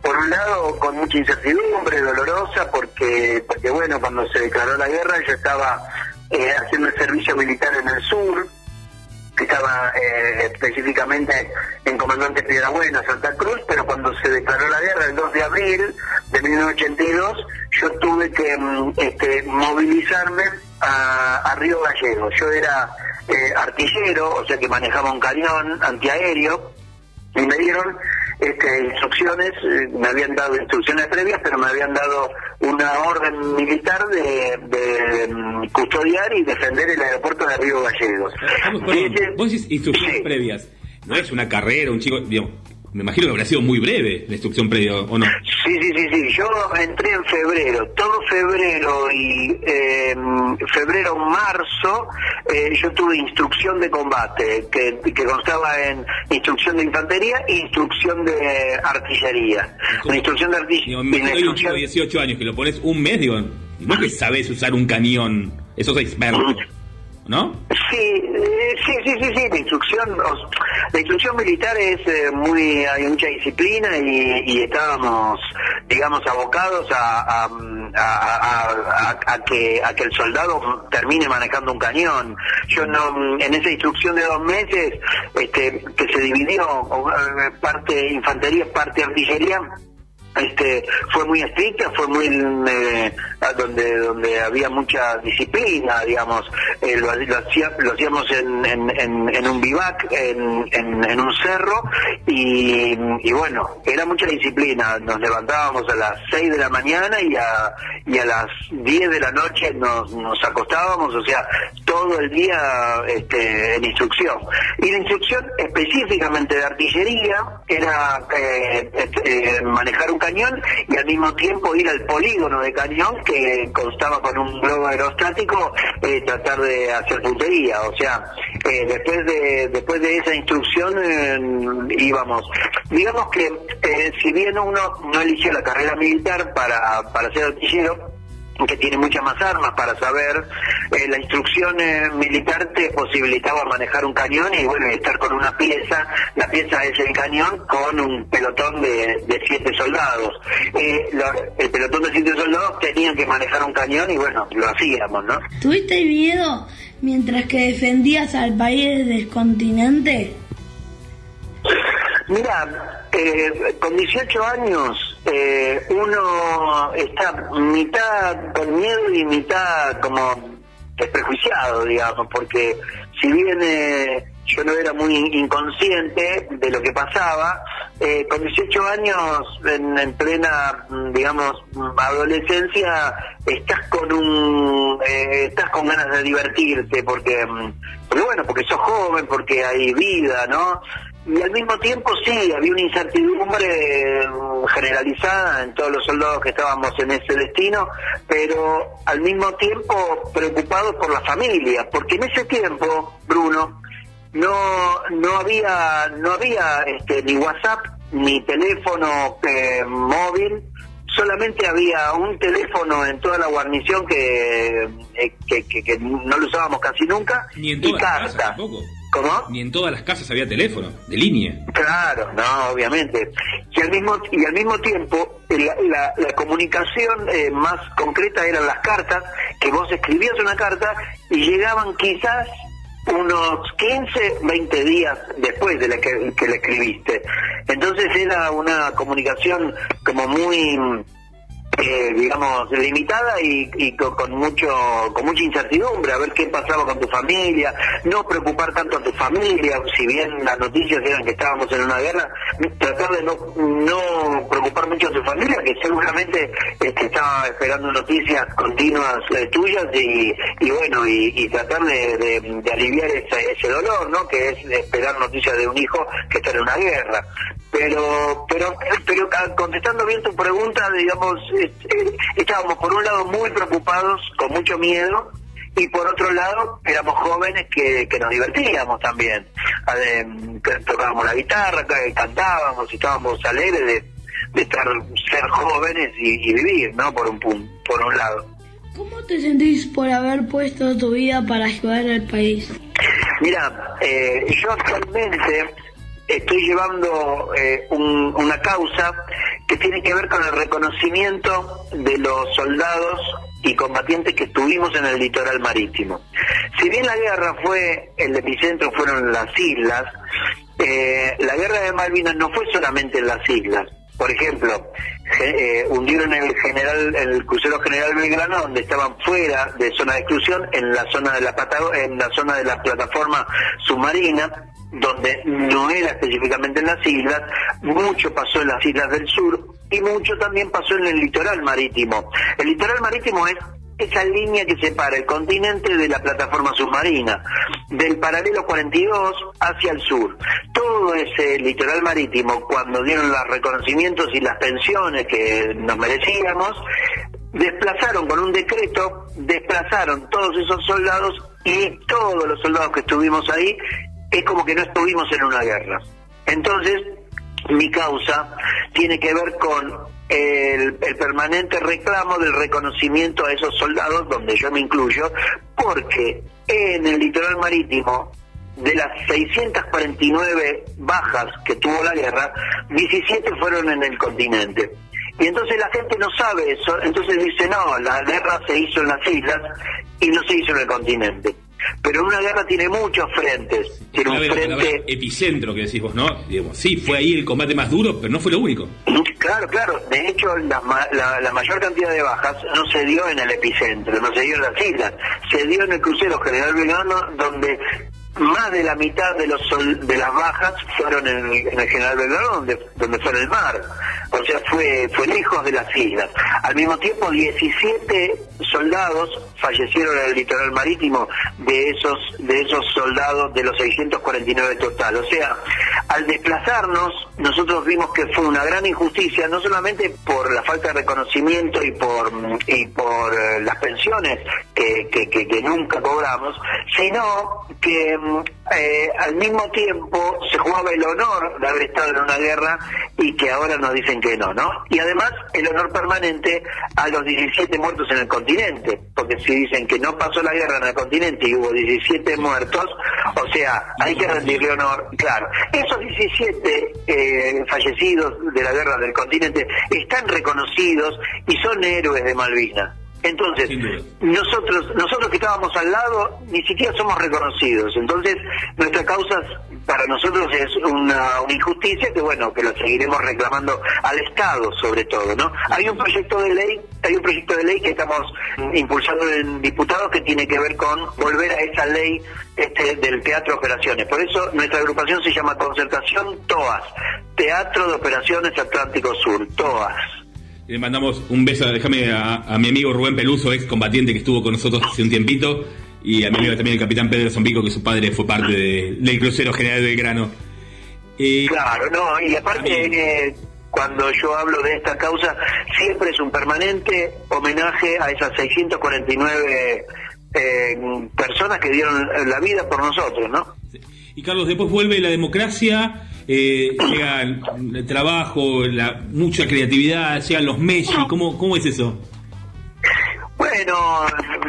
por un lado con mucha incertidumbre, dolorosa, porque, porque bueno, cuando se declaró la guerra yo estaba eh, haciendo el servicio militar en el sur, estaba eh, específicamente en Comandante Piedrabuena, Santa Cruz, pero cuando se declaró la guerra el 2 de abril de 1982, yo tuve que mm, este, movilizarme a, a Río Gallegos. Yo era eh, artillero, o sea que manejaba un cañón antiaéreo, y me dieron este, instrucciones, eh, me habían dado instrucciones previas, pero me habían dado una orden militar de, de, mm, custodiar y defender el aeropuerto de Río Gallegos. Vamos, perdón, vos decís instrucciones previas. No es una carrera, un chico. Digo, me imagino que habrá sido muy breve la instrucción previa, ¿o no? Sí, sí, sí, sí. Yo entré en febrero. Todo febrero y eh, febrero, marzo, eh, yo tuve instrucción de combate, que, que constaba en instrucción de infantería e instrucción de artillería. Una instrucción de artillería. Me imagino de 18 años que lo pones un mes, digo, no es que sabes usar un cañón, eso es experto, ¿no? Sí, eh, sí, sí, sí, sí, la instrucción, la instrucción militar es eh, muy, hay mucha disciplina y, estábamos, digamos, abocados a- a- a que, a que el soldado termine manejando un cañón. Yo no, en esa instrucción de dos meses, este, que se dividió eh, parte infantería, parte artillería, este fue muy estricta fue muy eh, donde donde había mucha disciplina digamos. Eh, lo, lo lo hacíamos en, un bivac en, en, en un cerro y, y bueno era mucha disciplina. Nos levantábamos a las 6 de la mañana y a, y a las 10 de la noche nos, nos acostábamos o sea todo el día este, en instrucción. Y la instrucción específicamente de artillería era eh, este, eh, manejar un cañón y al mismo tiempo ir al polígono de cañón que constaba con un globo aerostático eh, tratar de hacer puntería. O sea eh, después de después de esa instrucción eh, íbamos. Digamos que eh, si bien uno no eligió la carrera militar para, para ser artillero que tiene muchas más armas para saber, eh, la instrucción eh, militar te posibilitaba manejar un cañón y bueno, estar con una pieza, la pieza es el cañón con un pelotón de, de siete soldados. Eh, el pelotón de siete soldados tenían que manejar un cañón y bueno, lo hacíamos, ¿no? ¿Tuviste miedo mientras que defendías al país del continente? Mira, eh, con 18 años eh, uno está mitad con miedo y mitad como desprejuiciado, digamos, porque si bien eh, yo no era muy inconsciente de lo que pasaba, eh, con 18 años en, en plena, mm, digamos, mm, adolescencia, estás con un, eh, estás con ganas de divertirte, porque, mm, porque bueno, porque sos joven, porque hay vida, ¿no? Y al mismo tiempo sí, había una incertidumbre eh, generalizada en todos los soldados que estábamos en ese destino, pero al mismo tiempo preocupados por la familia, porque en ese tiempo, Bruno, no no había no había este, ni WhatsApp ni teléfono eh, móvil solamente había un teléfono en toda la guarnición que, eh, que, que- que no lo usábamos casi nunca Ni en y las carta tampoco. ¿Cómo? Ni en todas las casas había teléfono, de línea. Claro, no, obviamente. Y al mismo, y al mismo tiempo, la, la- la comunicación eh, más concreta eran las cartas, que vos escribías una carta y llegaban quizás unos 15, 20 días después de la que, que la escribiste. Entonces era una comunicación como muy eh, digamos limitada y, y con, mucho con mucha incertidumbre a ver qué pasaba con tu familia no preocupar tanto a tu familia si bien las noticias eran que estábamos en una guerra tratar de no no preocupar mucho a tu familia que seguramente este, estaba esperando noticias continuas eh, tuyas y, bueno y, tratar de, de- de aliviar ese, ese dolor no que es esperar noticias de un hijo que está en una guerra pero pero pero ah, contestando bien tu pregunta digamos eh, estábamos por un lado muy preocupados con mucho miedo y por otro lado éramos jóvenes que, que nos divertíamos también. Tocábamos la guitarra cantábamos y estábamos alegres de, de estar ser jóvenes y, y vivir no por un por un lado. ¿Cómo te sentís por haber puesto tu vida para ayudar al país? Mira, eh, yo actualmente estoy llevando eh, un- una causa que tiene que ver con el reconocimiento de los soldados y combatientes que estuvimos en el litoral marítimo. Si bien la guerra fue, el epicentro fueron las islas, eh, la guerra de Malvinas no fue solamente en las islas. Por ejemplo, eh, hundieron el general, el crucero General Belgrano, donde estaban fuera de zona de exclusión, en la zona de la Patago en la zona de la plataforma submarina, donde no era específicamente en las islas, mucho pasó en las islas del sur y mucho también pasó en el litoral marítimo. El litoral marítimo es esa línea que separa el continente de la plataforma submarina, del paralelo 42 hacia el sur. Todo ese litoral marítimo, cuando dieron los reconocimientos y las pensiones que nos merecíamos, desplazaron con un decreto, desplazaron todos esos soldados y todos los soldados que estuvimos ahí, es como que no estuvimos en una guerra. Entonces, mi causa tiene que ver con el, permanente reclamo del reconocimiento a esos soldados, donde yo me incluyo, porque en el litoral marítimo, de las 649 bajas que tuvo la guerra, 17 fueron en el continente. Y entonces la gente no sabe eso, entonces dice, no, la guerra se hizo en las islas y no se hizo en el continente. Pero una guerra tiene muchos frentes. Tiene un frente... epicentro que decís vos, ¿no? Digamos, sí, fue ahí el combate más duro, pero no fue lo único. Claro, claro. De hecho, la, la, la, mayor cantidad de bajas no se dio en el epicentro, no se dio en las islas. Se dio en el crucero General Belgrano, donde más de la mitad de los de las bajas fueron en el, en el General Belgrano, donde, donde fue en el mar. O sea, fue, fue lejos de las islas. Al mismo tiempo, 17 soldados fallecieron en el litoral marítimo de esos, de esos soldados de los 649 total. O sea, al desplazarnos, nosotros vimos que fue una gran injusticia, no solamente por la falta de reconocimiento y por, y por eh, las pensiones que, que, que, nunca cobramos, sino que eh, al mismo tiempo se jugaba el honor de haber estado en una guerra y que ahora nos dicen que no, ¿no? Y además el honor permanente a los 17 muertos en el continente, porque si dicen que no pasó la guerra en el continente y hubo 17 muertos, o sea, hay que rendirle honor, claro. Esos 17 eh, fallecidos de la guerra del continente están reconocidos y son héroes de Malvinas. Entonces, nosotros, nosotros que estábamos al lado, ni siquiera somos reconocidos. Entonces, nuestra causa para nosotros es una, una, injusticia que, bueno, que lo seguiremos reclamando al Estado, sobre todo, ¿no? Hay un proyecto de ley, hay un proyecto de ley que estamos impulsando en diputados que tiene que ver con volver a esa ley este, del teatro de operaciones. Por eso nuestra agrupación se llama Concertación TOAS, Teatro de Operaciones Atlántico Sur, TOAS. Le mandamos un beso, déjame a, mi amigo Rubén Peluso, ex combatiente que estuvo con nosotros hace un tiempito, y a mi amigo también el capitán Pedro Zombico, que su padre fue parte de, del crucero general del grano. claro, no, y aparte eh, cuando yo hablo de esta causa, siempre es un permanente homenaje a esas 649 eh, personas que dieron la vida por nosotros, ¿no? Y Carlos, después vuelve la democracia, eh, llega el trabajo, la, mucha creatividad, llegan los Messi, ¿cómo, ¿cómo es eso? Bueno,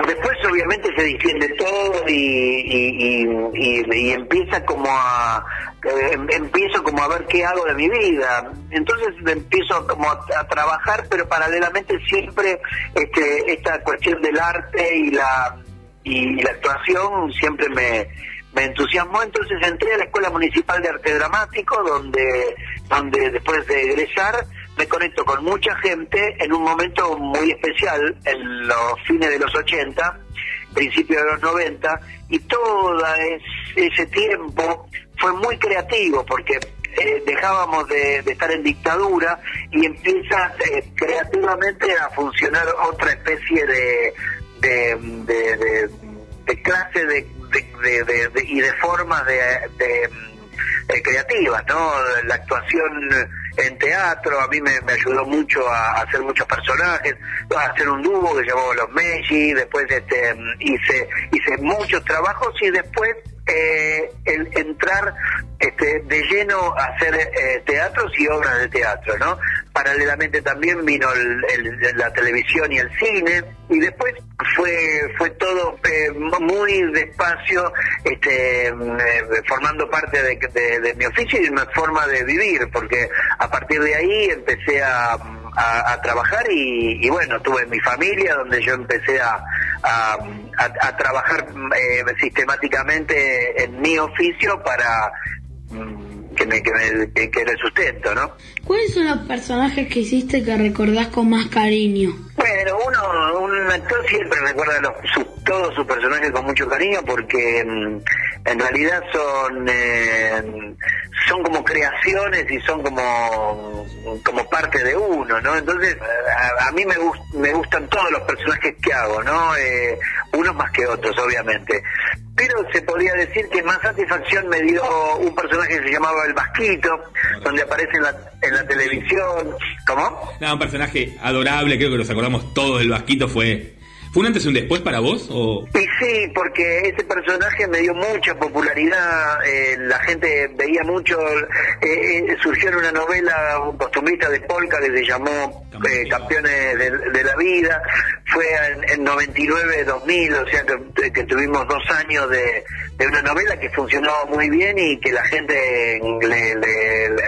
después obviamente se distiende todo y, y, empieza como a eh, empiezo como a ver qué hago de mi vida entonces empiezo como a, trabajar pero paralelamente siempre este, esta cuestión del arte y la y la actuación siempre me me entusiasmó, entonces entré a la Escuela Municipal de Arte Dramático, donde, donde después de egresar me conecto con mucha gente en un momento muy especial, en los fines de los 80, principios de los 90, y todo ese tiempo fue muy creativo, porque eh, dejábamos de, estar en dictadura y empieza eh, creativamente a funcionar otra especie de, de, de, de de de, y de formas de, de, creativas, ¿no? La actuación en teatro a mí me, ayudó mucho a, hacer muchos personajes, a hacer un dúo que llamó Los Messi, después este, hice, hice muchos trabajos y después eh, el entrar este, de lleno a hacer eh, teatros y obras de teatro, ¿no? Paralelamente también vino el- el- la televisión y el cine y después fue fue todo eh, muy despacio, este, mm, eh, formando parte de, de- de mi oficio y mi forma de vivir, porque a partir de ahí empecé a, a- trabajar y, y bueno, tuve mi familia donde yo empecé a- a trabajar eh, sistemáticamente en mi oficio para mm, que me, que me que, que era el sustento, ¿no? ¿Cuáles son los personajes que hiciste que recordás con más cariño? Bueno, uno, un actor siempre recuerda los, sus- todos sus personajes con mucho cariño porque mm, en realidad son eh, son como creaciones y son como como parte de uno, ¿no? Entonces a, a mí me, gus- me gustan todos los personajes que hago, ¿no? Eh, unos más que otros, obviamente. Pero se podría decir que más satisfacción me dio un personaje que se llamaba El Vasquito, donde aparece en la, en la televisión. ¿Cómo? Nada, un personaje adorable, creo que nos acordamos todos del Vasquito, fue... ¿Fue un antes y un después para vos? O... Y sí, porque ese personaje me dio mucha popularidad, eh, la gente veía mucho, eh, eh, surgió en una novela costumbrista de Polka que se llamó eh, Campeones de, de la Vida, fue en, en 99-2000, o sea que, que tuvimos dos años de, de una novela que funcionó muy bien y que la gente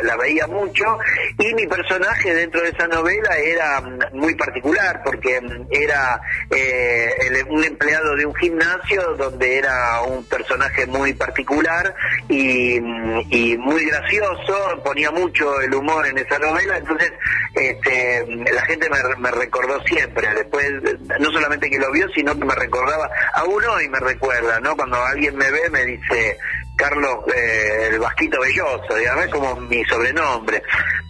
la veía mucho, y mi personaje dentro de esa novela era mm, muy particular, porque mm, era... eh, un empleado de un gimnasio donde era un personaje muy particular y, y muy gracioso, ponía mucho el humor en esa novela, entonces este, la gente me, recordó siempre, después no solamente que lo vio, sino que me recordaba, aún hoy me recuerda, ¿no? Cuando alguien me ve me dice, Carlos eh, el Vasquito Belloso, digamos, es como mi sobrenombre.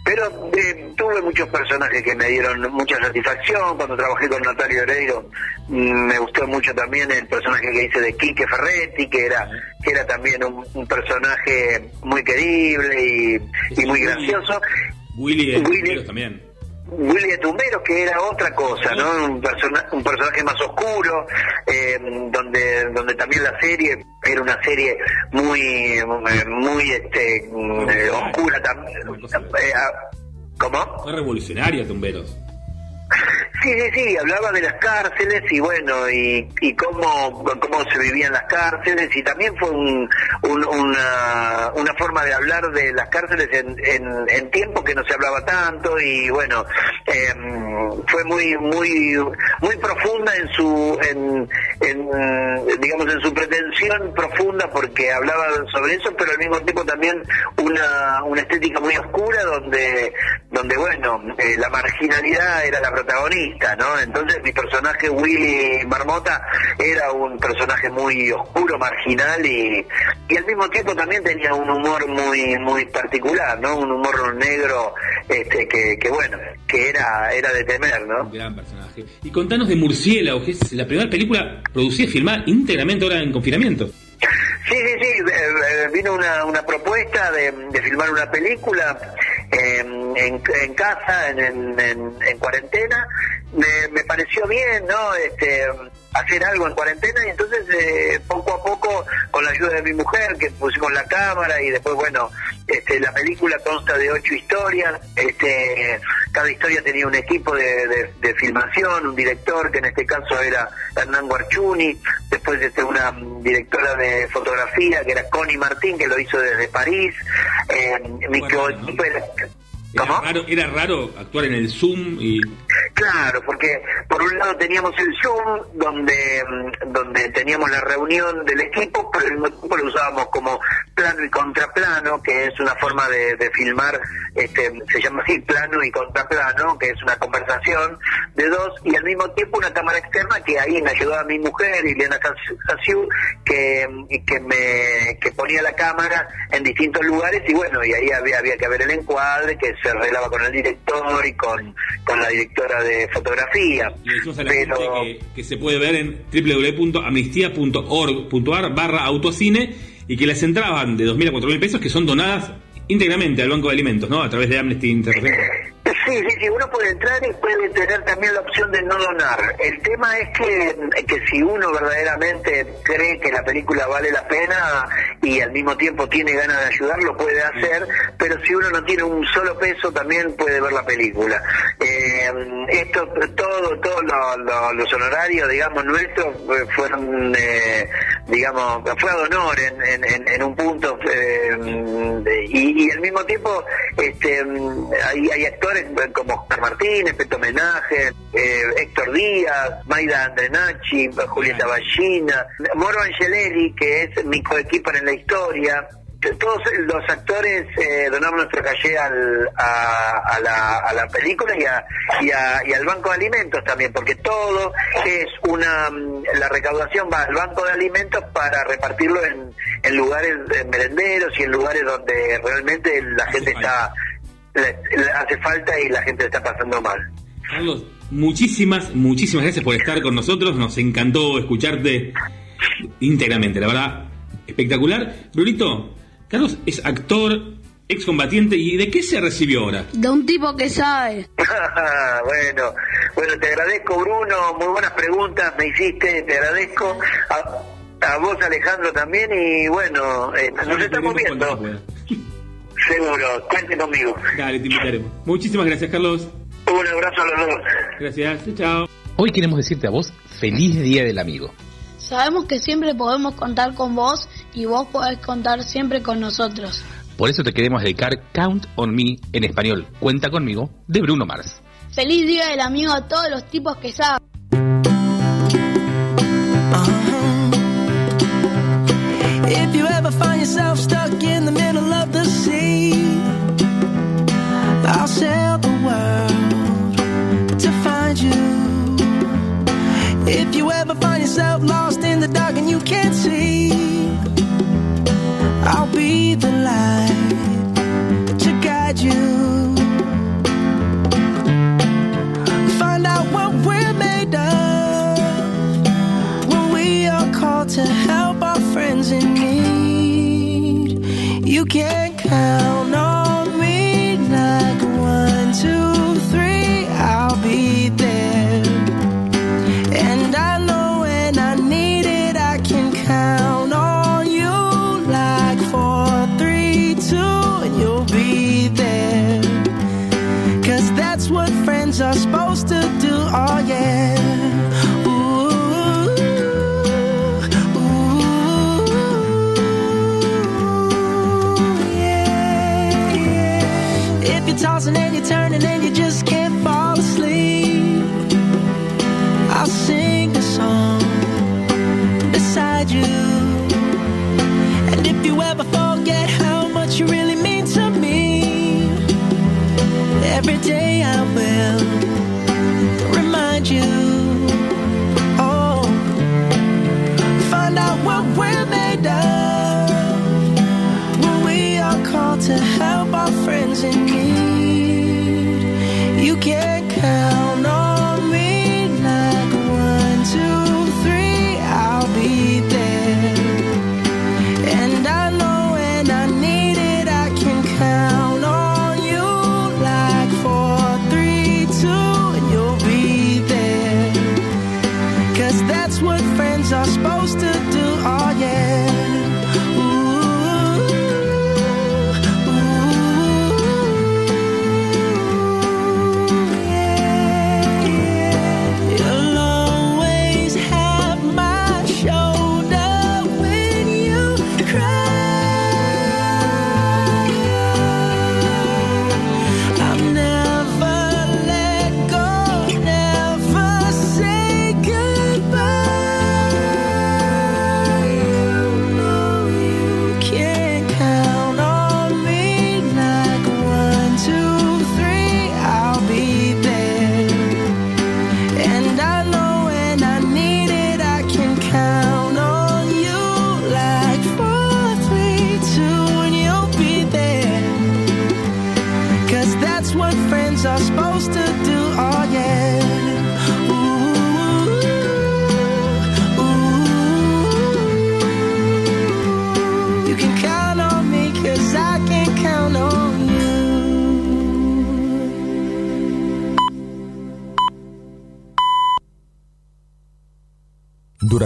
Pero eh, tuve muchos personajes que me dieron mucha satisfacción. Cuando trabajé con Natalia Oreiro, mm, me gustó mucho también el personaje que hice de Quique Ferretti, que era que era también un, un personaje muy querible y, y muy gracioso. Willy Willy. También. Willy de Tumberos, que era otra cosa, ¿no? Un, persona- un personaje más oscuro, eh, donde donde también la serie era una serie muy eh, muy este eh, oscura también. Eh, ah, ¿Cómo? Fue revolucionaria Tumberos. Sí, sí, sí, hablaba de las cárceles y bueno, y, y cómo, cómo se vivía en las cárceles y también fue un- un- una, una forma de hablar de las cárceles en, en, en tiempo que no se hablaba tanto y bueno, em, fue muy muy muy profunda en su en, en, digamos en su pretensión profunda porque hablaba sobre eso pero al mismo tiempo también una, una estética muy oscura donde donde bueno eh, la marginalidad era la protagonista no entonces mi personaje Willy Marmota era un personaje muy oscuro marginal y, y al mismo tiempo también tenía un humor muy muy particular no un humor negro este que, que bueno que era era de temer no Gran personaje. Y contanos de Murciélago, que es la primera película producida y filmada íntegramente ahora en confinamiento. Sí, sí, sí, eh, eh, vino una, una propuesta de, de filmar una película eh, en, en casa, en, en- en cuarentena. Me, me pareció bien, ¿no? Este, hacer algo en cuarentena y entonces eh, poco a poco, con la ayuda de mi mujer, que pusimos la cámara y después, bueno, este, la película consta de ocho historias. Este, cada historia tenía un equipo de, de- de filmación, un director, que en este caso era Hernán Guarchuni, después este, una directora de fotografía, que era Connie Martín, que lo hizo desde París. Eh, mi era- Era raro, era raro actuar en el Zoom y Claro, porque por un lado teníamos el Zoom, donde, mm, donde teníamos la reunión del equipo, pero al mismo tiempo lo usábamos como plano y contraplano, que es una forma de, de filmar, este, se llama así, plano y contraplano, que es una conversación de dos, y al mismo tiempo una cámara externa que ahí me ayudaba mi mujer, Ileana Casiu, que, que me que ponía la cámara en distintos lugares, y bueno, y ahí había, había que ver el encuadre, que se arreglaba con el director y con, con la directora de fotografía. le decimos a la Pero- gente que, que se puede ver en www.amnistía.org.ar barra autocine y que las entradas van de 2.000 a 4.000 pesos que son donadas íntegramente al Banco de Alimentos, ¿no? A través de Amnesty International. Sí, sí, sí, uno puede entrar y puede tener también la opción de no donar. El tema es que, que si uno verdaderamente cree que la película vale la pena y al mismo tiempo tiene ganas de ayudar, lo puede hacer, pero si uno no tiene un solo peso también puede ver la película. Eh, esto, todo, todos lo- lo- los honorarios, digamos, nuestros eh, fueron, eh, digamos, fue ad honor en, en- en- en un punto eh, y, y al mismo tiempo este, hay, hay actores como Oscar Martínez, Peto Homenaje, eh, Héctor Díaz, Maida Andrenachi, Julieta Ballina, Moro Angelelli, que es mi coequiper en la historia. Todos los actores eh, donamos nuestra calle al, a, a la, a la película y, a- y, a- y al banco de alimentos también, porque todo es una. mm, La recaudación va al banco de alimentos para repartirlo en, en lugares en merenderos y en lugares donde realmente la gente está. Hace falta y la gente está pasando mal. Carlos, muchísimas, muchísimas gracias por estar con nosotros. Nos encantó escucharte íntegramente, la verdad, espectacular. Brunito, Carlos es actor, excombatiente, ¿y de qué se recibió ahora? De un tipo que sabe. bueno, bueno, te agradezco Bruno, muy buenas preguntas me hiciste, te agradezco a, a vos Alejandro también y bueno, eh, nos estamos viendo. Seguro, cuente conmigo. Dale, te invitaremos. Muchísimas gracias, Carlos. Un abrazo a los dos. Gracias, chao, chao. Hoy queremos decirte a vos feliz Día del Amigo. Sabemos que siempre podemos contar con vos y vos podés contar siempre con nosotros. Por eso te queremos dedicar Count on Me en español, Cuenta conmigo, de Bruno Mars. Feliz día del amigo a todos los tipos que saben. If you I'll sail the world to find you. If you ever find yourself lost in the dark and you can't see, I'll be the light to guide you. Find out what we're made of when we are called to help our friends in need. You can count tossing and turning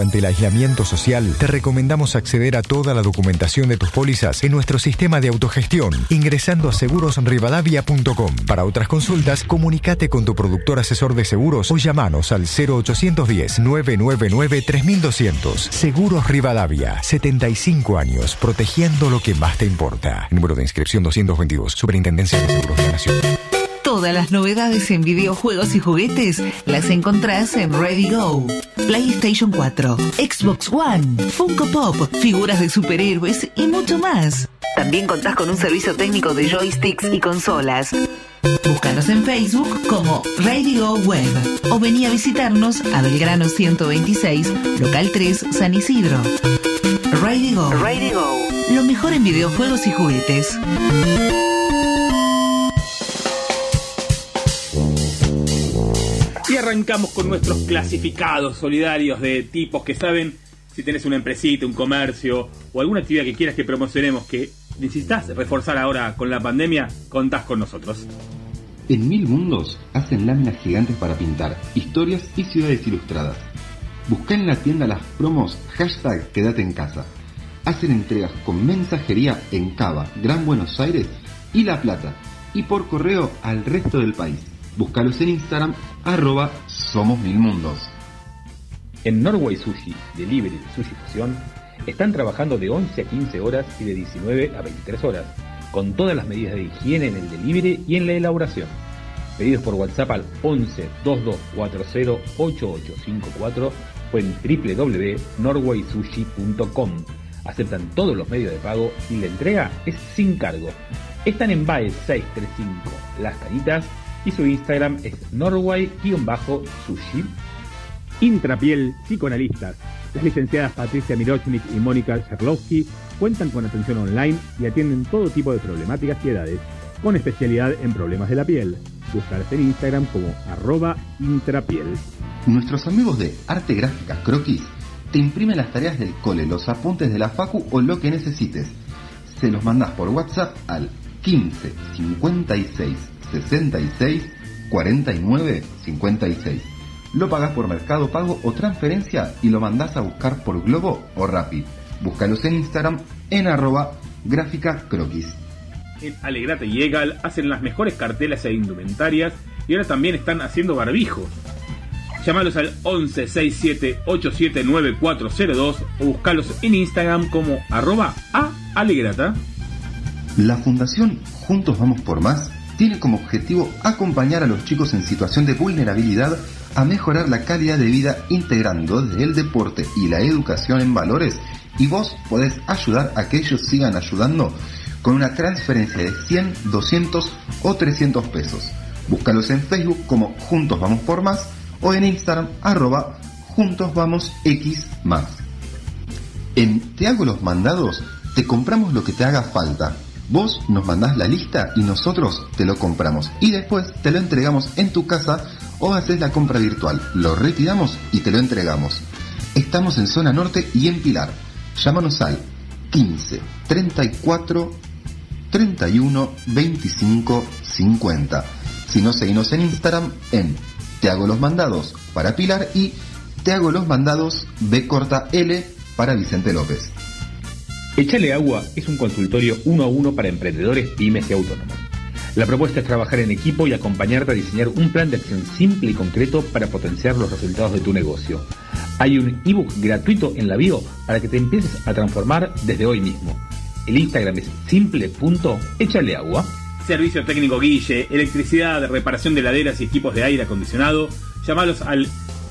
Durante el aislamiento social, te recomendamos acceder a toda la documentación de tus pólizas en nuestro sistema de autogestión, ingresando a segurosrivadavia.com. Para otras consultas, comunícate con tu productor asesor de seguros o llamanos al 0810-999-3200. Seguros Rivadavia, 75 años, protegiendo lo que más te importa. Número de inscripción 222, Superintendencia de Seguros de la Nación. Todas las novedades en videojuegos y juguetes las encontrás en Ready Go. PlayStation 4, Xbox One, Funko Pop, figuras de superhéroes y mucho más. También contás con un servicio técnico de joysticks y consolas. Búscanos en Facebook como Radio Web o vení a visitarnos a Belgrano 126, local 3, San Isidro. Radio. Radio. Lo mejor en videojuegos y juguetes. Arrancamos con nuestros clasificados solidarios de tipos que saben si tenés una empresita, un comercio o alguna actividad que quieras que promocionemos que necesitas reforzar ahora con la pandemia, contás con nosotros. En Mil Mundos hacen láminas gigantes para pintar, historias y ciudades ilustradas. Busca en la tienda las promos hashtag Quédate en casa. Hacen entregas con mensajería en Cava, Gran Buenos Aires y La Plata, y por correo al resto del país. Búscalos en Instagram, arroba Somos Mil Mundos. En Norway Sushi, Delivery de Sushi Fusión, están trabajando de 11 a 15 horas y de 19 a 23 horas, con todas las medidas de higiene en el delivery y en la elaboración. Pedidos por WhatsApp al 11 2240 8854 o en www.norwaysushi.com. Aceptan todos los medios de pago y la entrega es sin cargo. Están en BAE 635 Las Canitas y su Instagram es norway-sushi. Intrapiel Psicoanalistas. Las licenciadas Patricia Mirochnik y Mónica Charlowski cuentan con atención online y atienden todo tipo de problemáticas y edades, con especialidad en problemas de la piel. Buscarse en Instagram como arroba intrapiel. Nuestros amigos de Arte Gráfica Croquis te imprimen las tareas del cole, los apuntes de la facu o lo que necesites. Se los mandás por WhatsApp al 15 56 66 49 56. Lo pagás por Mercado Pago o transferencia y lo mandás a buscar por Globo o Rapid. Búscalos en Instagram en arroba gráfica croquis. En Alegrate y Egal hacen las mejores cartelas e indumentarias y ahora también están haciendo barbijos. Llámalos al 11 67 87 9402 o buscalos en Instagram como arroba a alegrata. La Fundación Juntos Vamos por Más tiene como objetivo acompañar a los chicos en situación de vulnerabilidad a mejorar la calidad de vida integrando desde el deporte y la educación en valores y vos podés ayudar a que ellos sigan ayudando con una transferencia de 100, 200 o 300 pesos. Búscalos en Facebook como Juntos Vamos por Más o en Instagram arroba Juntos Vamos X. En Te hago los mandados, te compramos lo que te haga falta. Vos nos mandás la lista y nosotros te lo compramos y después te lo entregamos en tu casa o haces la compra virtual. Lo retiramos y te lo entregamos. Estamos en zona norte y en Pilar. Llámanos al 15 34 31 25 50. Si no, seguimos en Instagram en Te hago los mandados para Pilar y Te hago los mandados B corta L para Vicente López. Echale Agua es un consultorio uno a uno para emprendedores, pymes y autónomos. La propuesta es trabajar en equipo y acompañarte a diseñar un plan de acción simple y concreto para potenciar los resultados de tu negocio. Hay un ebook gratuito en la bio para que te empieces a transformar desde hoy mismo. El Instagram es simple.echaleagua. Servicio técnico Guille, electricidad, reparación de laderas y equipos de aire acondicionado. Llámalos al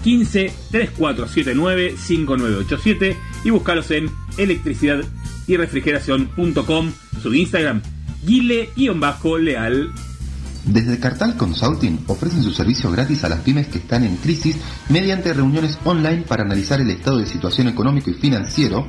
15 3479 5987 y búscalos en electricidad y refrigeración.com, su Instagram, guile-leal. Desde Cartal Consulting ofrecen su servicio gratis a las pymes que están en crisis mediante reuniones online para analizar el estado de situación económico y financiero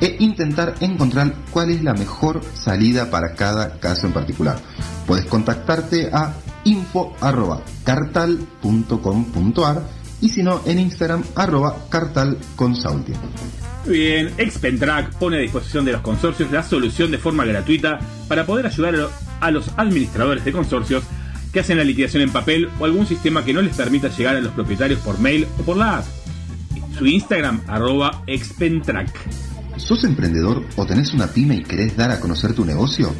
e intentar encontrar cuál es la mejor salida para cada caso en particular. Puedes contactarte a info.cartal.com.ar y si no en Instagram arroba cartalconsulting. Bien, Expentrack pone a disposición de los consorcios la solución de forma gratuita para poder ayudar a los administradores de consorcios que hacen la liquidación en papel o algún sistema que no les permita llegar a los propietarios por mail o por la app. Su Instagram, arroba expentrack. ¿Sos emprendedor o tenés una pyme y querés dar a conocer tu negocio?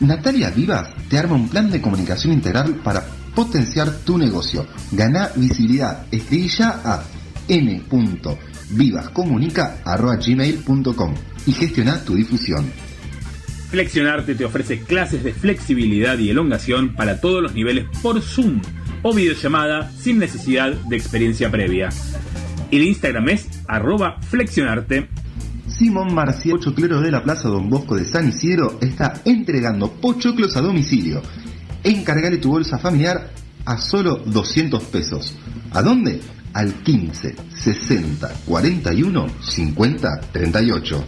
Natalia Vivas te arma un plan de comunicación integral para potenciar tu negocio. Gana visibilidad. Escribí ya a m.vivascomunica.gmail.com y gestiona tu difusión. Flexionarte te ofrece clases de flexibilidad y elongación para todos los niveles por Zoom o videollamada sin necesidad de experiencia previa. El Instagram es arroba flexionarte. Simón Marcial Pochoclero de la Plaza Don Bosco de San Isidro está entregando pochoclos a domicilio. Encargale tu bolsa familiar a solo 200 pesos. ¿A dónde? Al 15 60 41 50 38.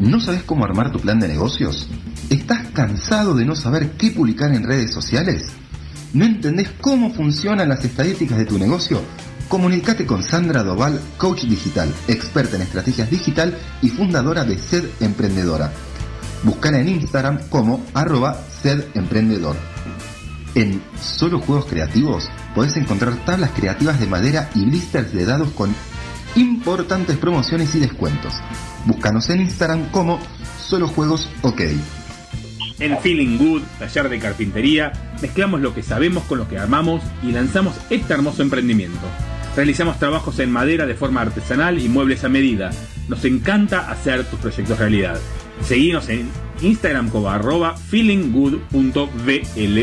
¿No sabes cómo armar tu plan de negocios? ¿Estás cansado de no saber qué publicar en redes sociales? ¿No entendés cómo funcionan las estadísticas de tu negocio? Comunicate con Sandra Doval, coach digital, experta en estrategias digital y fundadora de Sed Emprendedora. Búscala en Instagram como arroba Sed Emprendedor. En Solo Juegos Creativos podés encontrar tablas creativas de madera y blisters de dados con importantes promociones y descuentos. Búscanos en Instagram como Solo Juegos OK. En Feeling Good, taller de carpintería, mezclamos lo que sabemos con lo que armamos y lanzamos este hermoso emprendimiento. Realizamos trabajos en madera de forma artesanal y muebles a medida. Nos encanta hacer tus proyectos realidad. Seguimos en Instagram como arroba feelinggood.bl.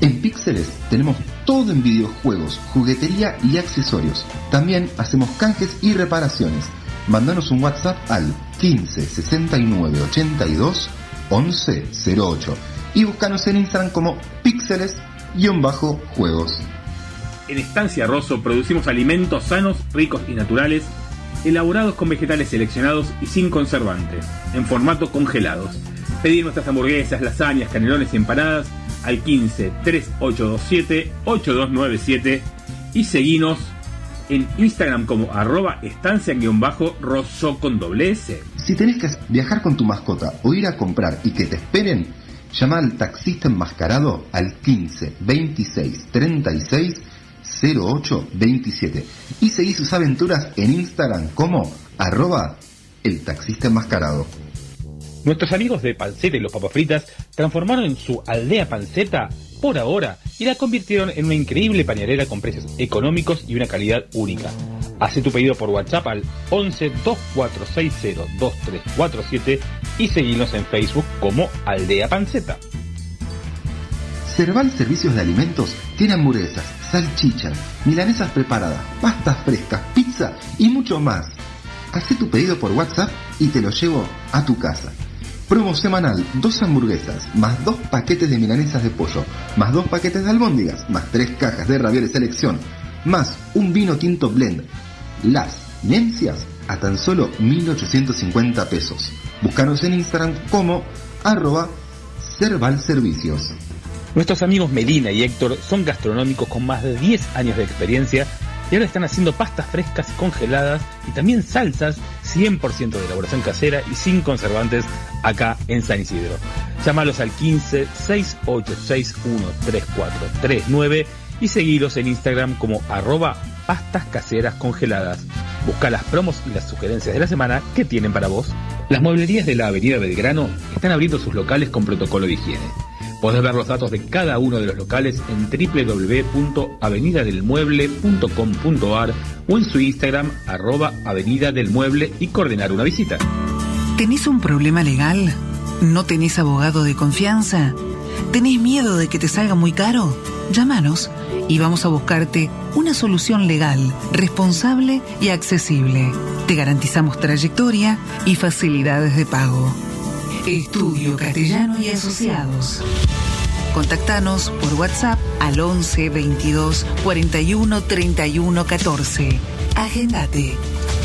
En Píxeles tenemos todo en videojuegos, juguetería y accesorios. También hacemos canjes y reparaciones. Mándanos un WhatsApp al 15 69 82 11 08 y búscanos en Instagram como píxeles-juegos. En Estancia Rosso producimos alimentos sanos, ricos y naturales, elaborados con vegetales seleccionados y sin conservantes, en formato congelados. Pedir nuestras hamburguesas, lasañas, canelones y empanadas al 15 3827 8297 y seguinos en Instagram como arroba estancia-rosso con doble S. Si tenés que viajar con tu mascota o ir a comprar y que te esperen, llama al taxista enmascarado al 15 26 36 08 27 y seguí sus aventuras en Instagram como arroba el taxista enmascarado. Nuestros amigos de Panceta y los Papas Fritas transformaron su aldea panceta por ahora y la convirtieron en una increíble pañalera con precios económicos y una calidad única. Hace tu pedido por WhatsApp al 11 2460 2347 y seguinos en Facebook como Aldea Panceta. Cerval Servicios de Alimentos tiene hamburguesas, salchichas, milanesas preparadas, pastas frescas, pizza y mucho más. Hacé tu pedido por WhatsApp y te lo llevo a tu casa. Promo semanal, dos hamburguesas, más dos paquetes de milanesas de pollo, más dos paquetes de albóndigas, más tres cajas de ravioles selección, más un vino tinto blend. Las Nencias a tan solo 1.850 pesos. Búscanos en Instagram como arroba Servicios. Nuestros amigos Medina y Héctor son gastronómicos con más de 10 años de experiencia y ahora están haciendo pastas frescas congeladas y también salsas 100% de elaboración casera y sin conservantes acá en San Isidro. Llámalos al 15 6861 3439 y seguilos en Instagram como arroba pastas caseras congeladas. Busca las promos y las sugerencias de la semana que tienen para vos. Las mueblerías de la Avenida Belgrano están abriendo sus locales con protocolo de higiene. Podés ver los datos de cada uno de los locales en www.avenidadelmueble.com.ar o en su Instagram arroba Avenida y coordinar una visita. ¿Tenés un problema legal? ¿No tenés abogado de confianza? ¿Tenés miedo de que te salga muy caro? Llámanos y vamos a buscarte una solución legal, responsable y accesible. Te garantizamos trayectoria y facilidades de pago. Estudio Castellano y Asociados. Contactanos por WhatsApp al 11 22 41 31 14. Agendate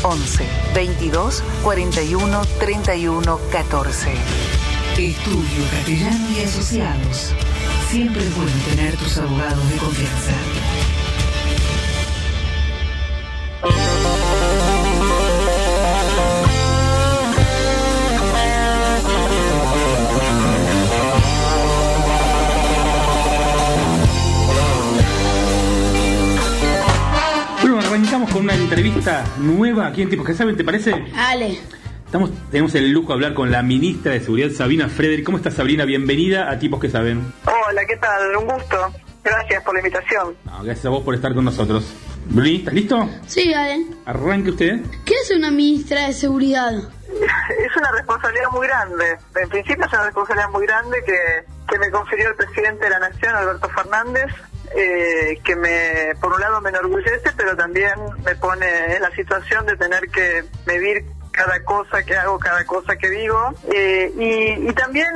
11 22 41 31 14. Estudio Castellano y Asociados. Siempre es bueno tener tus abogados de confianza. Una entrevista nueva aquí en Tipos que saben, ¿te parece? Ale. Estamos, tenemos el lujo de hablar con la ministra de Seguridad, Sabina Frederick. ¿Cómo estás, Sabrina? Bienvenida a Tipos que saben. Hola, ¿qué tal? Un gusto. Gracias por la invitación. No, gracias a vos por estar con nosotros. Bruni, ¿estás listo? Sí, Ale. Arranque usted. ¿Qué es una ministra de seguridad? Es una responsabilidad muy grande. En principio es una responsabilidad muy grande que, que me confirió el presidente de la Nación, Alberto Fernández, eh, que me, por un lado me enorgullece, pero también me pone en la situación de tener que medir cada cosa que hago, cada cosa que digo. Eh, y, y también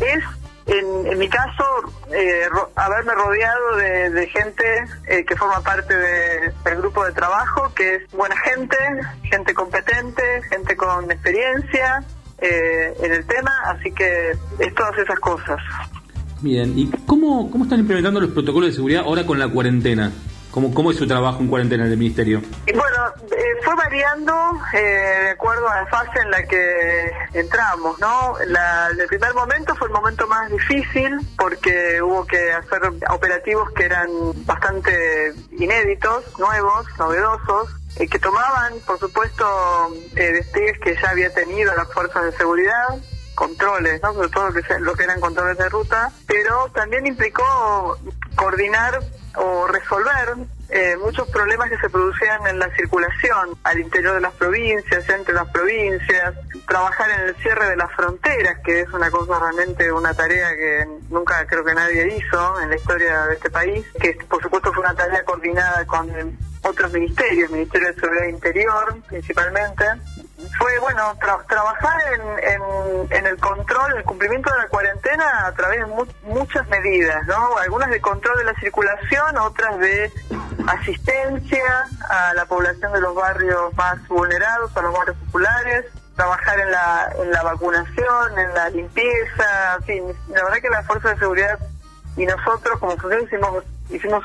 es en, en mi caso, eh, ro- haberme rodeado de, gente eh, que forma parte de- del grupo de trabajo, que es buena gente, gente competente, gente con experiencia eh, en el tema, así que es todas esas cosas. Bien, ¿y cómo, cómo están implementando los protocolos de seguridad ahora con la cuarentena? ¿Cómo, cómo es su trabajo en cuarentena en el ministerio? Bueno, eh, fue variando eh, de acuerdo a la fase en la que entramos, ¿no? La, el primer momento fue el momento más difícil porque hubo que hacer operativos que eran bastante inéditos, nuevos, novedosos, eh, que tomaban, por supuesto, eh, despliegues que ya había tenido las fuerzas de seguridad, controles, ¿no? sobre todo lo que, se- lo que eran controles de ruta, pero también implicó coordinar o resolver eh, muchos problemas que se producían en la circulación al interior de las provincias, entre las provincias, trabajar en el cierre de las fronteras, que es una cosa realmente una tarea que nunca creo que nadie hizo en la historia de este país, que por supuesto fue una tarea coordinada con otros ministerios, Ministerio de Seguridad Interior principalmente, fue bueno tra- trabajar en, el control, el cumplimiento de la cuarentena a través de mu- muchas medidas, ¿no? Algunas de control de la circulación, otras de asistencia a la población de los barrios más vulnerados, a los barrios populares, trabajar en la, en la vacunación, en la limpieza, en fin, la verdad que la fuerza de seguridad y nosotros como función hicimos, hicimos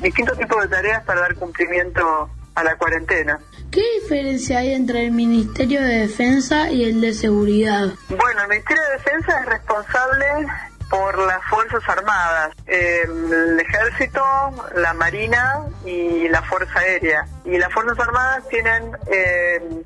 distintos tipos de tareas para dar cumplimiento a la cuarentena. ¿Qué diferencia hay entre el Ministerio de Defensa y el de Seguridad? Bueno, el Ministerio de Defensa es responsable por las Fuerzas Armadas, el Ejército, la Marina y la Fuerza Aérea. Y las Fuerzas Armadas tienen eh,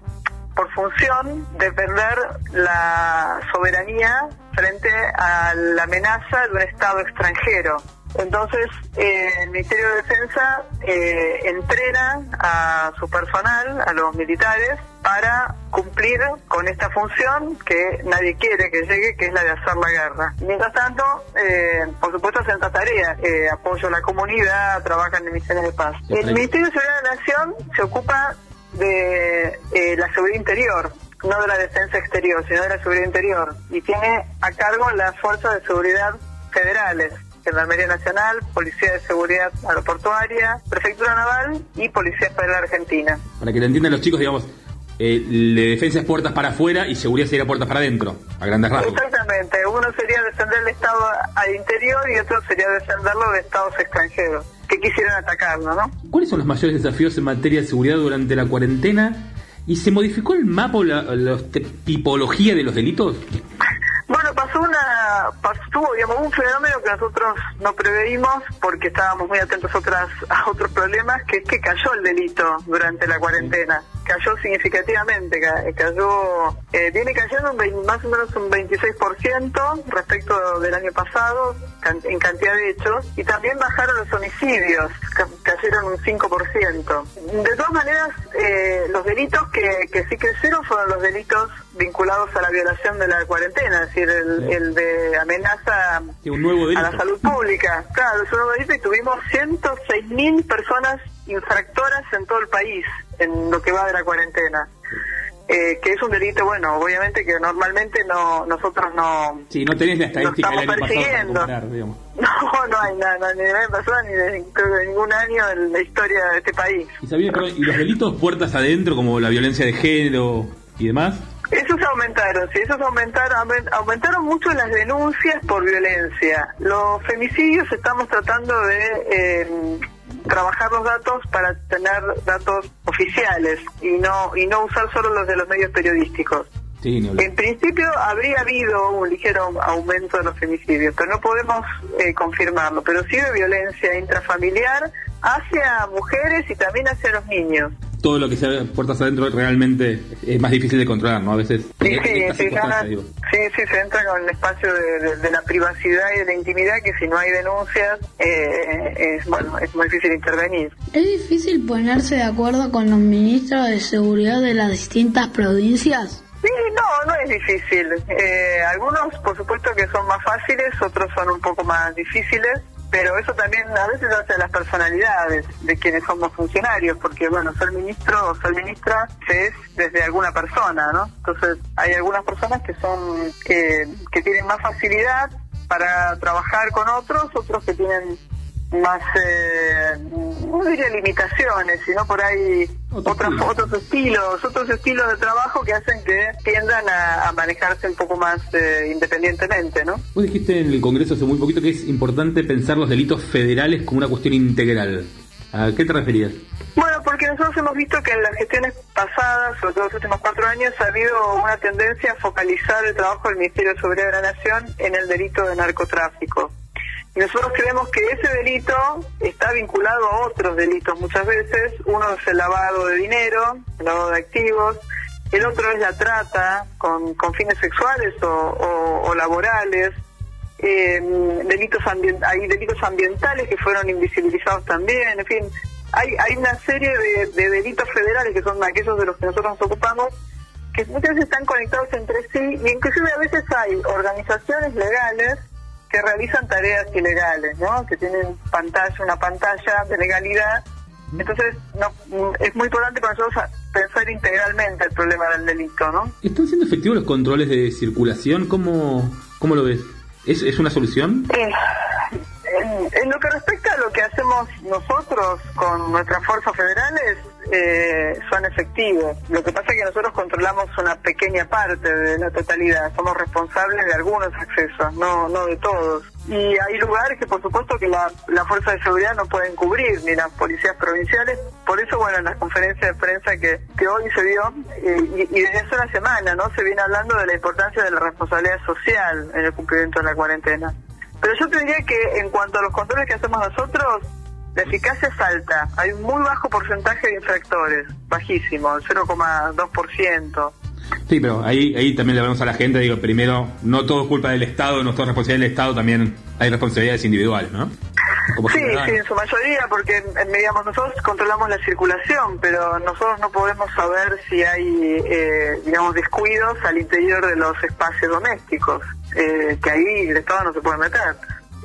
por función defender la soberanía frente a la amenaza de un Estado extranjero. Entonces, eh, el Ministerio de Defensa eh, entrena a su personal, a los militares, para cumplir con esta función que nadie quiere que llegue, que es la de hacer la guerra. Mientras tanto, eh, por supuesto, hacen otras tareas, eh, apoyo a la comunidad, trabajan en misiones de paz. El Ministerio de Seguridad de la Nación se ocupa de eh, la seguridad interior, no de la defensa exterior, sino de la seguridad interior, y tiene a cargo las fuerzas de seguridad federales. Gendarmería Nacional, Policía de Seguridad Aeroportuaria, Prefectura Naval y Policía Federal Argentina. Para que lo entiendan los chicos, digamos, eh, de defensa es puertas para afuera y seguridad sería puertas para adentro, a grandes rasgos. Exactamente, uno sería defender el Estado al interior y otro sería defenderlo de Estados extranjeros que quisieran atacarlo, ¿no? ¿Cuáles son los mayores desafíos en materia de seguridad durante la cuarentena? ¿Y se modificó el mapa o la, la tipología de los delitos? Bueno, pasó una, pasó, digamos, un fenómeno que nosotros no preveímos porque estábamos muy atentos a, otras, a otros problemas, que es que cayó el delito durante la cuarentena. Cayó significativamente, ca- cayó, eh, viene cayendo un más o menos un 26% respecto del año pasado can- en cantidad de hechos y también bajaron los homicidios, ca- cayeron un 5%. De todas maneras, eh, los delitos que, que sí crecieron fueron los delitos vinculados a la violación de la cuarentena, es decir, el, el de amenaza Sí, un nuevo a la salud pública. Claro, es un nuevo delito y tuvimos 106.000 personas infractoras en todo el país en lo que va de la cuarentena. Eh, que es un delito, bueno, obviamente que normalmente no nosotros no, Sí, no tenés la estadística del año pasado persiguiendo. comparar, no, no hay nada, ni de la persona ni de, creo que ningún año en la historia de este país. ¿Y, sabía, ¿Y los delitos puertas adentro, como la violencia de género y demás? Esos aumentaron, sí, esos aumentaron, aumen- aumentaron mucho las denuncias por violencia. Los femicidios estamos tratando de eh, trabajar los datos para tener datos oficiales y no y no usar solo los de los medios periodísticos. En principio habría habido un ligero aumento de los femicidios, pero no podemos eh, confirmarlo, pero sí de violencia intrafamiliar hacia mujeres y también hacia los niños. Todo lo que sea puertas adentro realmente es más difícil de controlar, ¿no? A veces. Sí, sí, ya- digo. sí, sí, se entra con el espacio de, de- de la privacidad y de la intimidad que si no hay denuncias eh, es, bueno, es muy difícil intervenir. ¿Es difícil ponerse de acuerdo con los ministros de seguridad de las distintas provincias? Sí, no, no es difícil. Eh, algunos, por supuesto, que son más fáciles, otros son un poco más difíciles, pero eso también a veces hace a las personalidades de quienes somos funcionarios, porque, bueno, ser ministro o ser ministra se es desde alguna persona, ¿no? Entonces, hay algunas personas que son, que, que tienen más facilidad para trabajar con otros, otros que tienen más, eh, no diría limitaciones, sino por ahí otros, otros estilos, otros estilos de trabajo que hacen que tiendan a, a manejarse un poco más eh, independientemente, ¿no? Vos dijiste en el Congreso hace muy poquito que es importante pensar los delitos federales como una cuestión integral. ¿A qué te referías? Bueno, porque nosotros hemos visto que en las gestiones pasadas, sobre todo los últimos cuatro años, ha habido una tendencia a focalizar el trabajo del Ministerio de Seguridad de la Nación en el delito de narcotráfico. Y nosotros creemos que ese delito está vinculado a otros delitos muchas veces. Uno es el lavado de dinero, el lavado de activos. El otro es la trata con, fines sexuales o, laborales. Eh, delitos hay delitos ambientales que fueron invisibilizados también. En fin, hay, hay una serie de, de delitos federales que son aquellos de los que nosotros nos ocupamos que muchas veces están conectados entre sí y inclusive a veces hay organizaciones legales que realizan tareas ilegales, ¿no? Que tienen pantalla, una pantalla de legalidad. Entonces, no, es muy importante para nosotros pensar integralmente el problema del delito, ¿no? ¿Están siendo efectivos los controles de circulación? ¿Cómo, cómo lo ves? ¿Es, es una solución? Eh, en, en lo que respecta a lo que hacemos nosotros con nuestras fuerzas federales, eh, son efectivos. Lo que pasa es que nosotros controlamos una pequeña parte de la totalidad. Somos responsables de algunos accesos, no, no de todos. Y hay lugares que por supuesto que la, la fuerza de seguridad no pueden cubrir, ni las policías provinciales. Por eso, bueno, en las conferencias de prensa que, que hoy se dio, eh, y, y desde hace una semana, ¿no? Se viene hablando de la importancia de la responsabilidad social en el cumplimiento de la cuarentena. Pero yo te diría que en cuanto a los controles que hacemos nosotros, la eficacia es alta. Hay un muy bajo porcentaje de infractores, bajísimo, el 0,2%. Sí, pero ahí, ahí también le hablamos a la gente, digo, primero, no todo es culpa del Estado, no todo es responsabilidad del Estado, también hay responsabilidades individuales, ¿no? Como Sí, sí, en su mayoría, porque digamos, nosotros controlamos la circulación, pero nosotros no podemos saber si hay, eh, digamos, descuidos al interior de los espacios domésticos, eh, que ahí el Estado no se puede meter.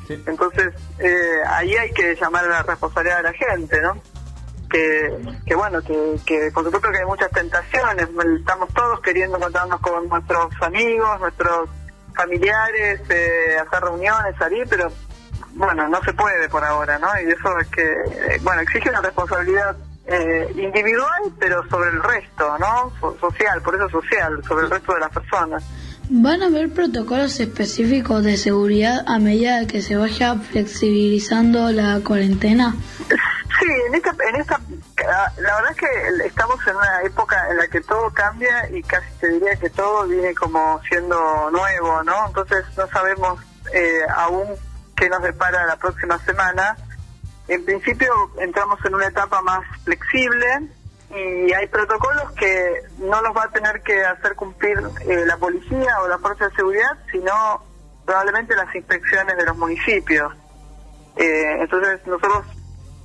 Entonces, eh, ahí hay que llamar a la responsabilidad de la gente, ¿no? Que, que bueno, que, que por supuesto que hay muchas tentaciones, estamos todos queriendo encontrarnos con nuestros amigos, nuestros familiares, eh, hacer reuniones, salir, pero bueno, no se puede por ahora, ¿no? Y eso es que, eh, bueno, exige una responsabilidad eh, individual, pero sobre el resto, ¿no? So- social, por eso social, sobre el resto de las personas. ¿Van a haber protocolos específicos de seguridad a medida que se vaya flexibilizando la cuarentena? Sí, en esta, en esta, la verdad es que estamos en una época en la que todo cambia y casi te diría que todo viene como siendo nuevo, ¿no? Entonces no sabemos eh, aún qué nos depara la próxima semana. En principio entramos en una etapa más flexible y hay protocolos que no los va a tener que hacer cumplir eh, la policía o la fuerza de seguridad, sino probablemente las inspecciones de los municipios. Eh, entonces nosotros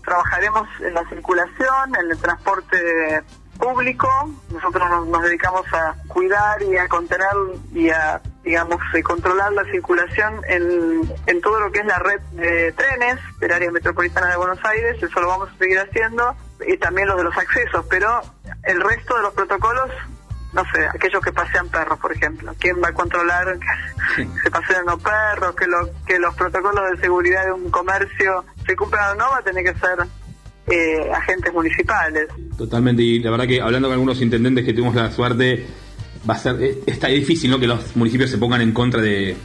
trabajaremos en la circulación, en el transporte público. Nosotros nos, dedicamos a cuidar y a contener y a, digamos, eh, controlar la circulación en, en todo lo que es la red de trenes del área metropolitana de Buenos Aires. Eso lo vamos a seguir haciendo. Y también los de los accesos. Pero el resto de los protocolos, no sé, aquellos que pasean perros, por ejemplo. ¿Quién va a controlar que se pasean los perros? Que, lo, que los protocolos de seguridad de un comercio se cumplan o no, va a tener que ser eh, agentes municipales. Totalmente, y la verdad que hablando con algunos intendentes que tuvimos la suerte, va a ser, eh, está difícil, ¿no? Que los municipios se pongan en contra de,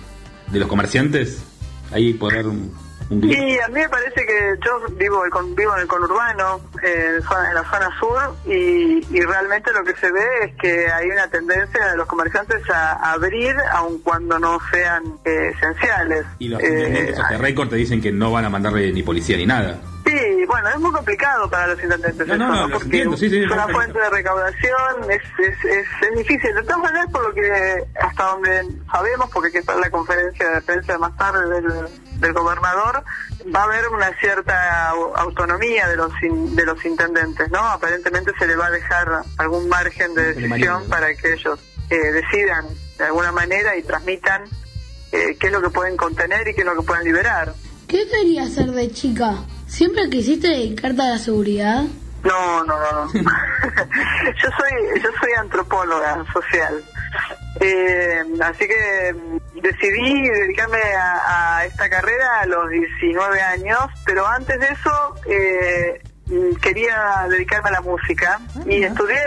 de los comerciantes, ahí poder Y a mí me parece que yo vivo, el vivo en el conurbano, eh, en la zona sur, y, y realmente lo que se ve es que hay una tendencia de los comerciantes a abrir, aun cuando no sean eh, esenciales. Y los Eh, intendentes de récord te dicen que no van a mandarle ni policía ni nada. Sí, bueno, es muy complicado para los intendentes No, no, ¿no? porque entiendo, sí, sí, es una fuente de recaudación, es, es, es, es difícil. De todas maneras, por lo que hasta donde sabemos, porque aquí está la conferencia de prensa más tarde del, del gobernador, va a haber una cierta au- autonomía de los in- de los intendentes, ¿no? Aparentemente se le va a dejar algún margen de decisión para que ellos eh, decidan de alguna manera y transmitan eh, qué es lo que pueden contener y qué es lo que pueden liberar. ¿Qué querías hacer de chica? ¿Siempre quisiste dedicarte a la seguridad? No, no, no. no. yo soy yo soy antropóloga social. Eh, así que decidí dedicarme a, a esta carrera a los 19 años, pero antes de eso eh, quería dedicarme a la música. Y estudié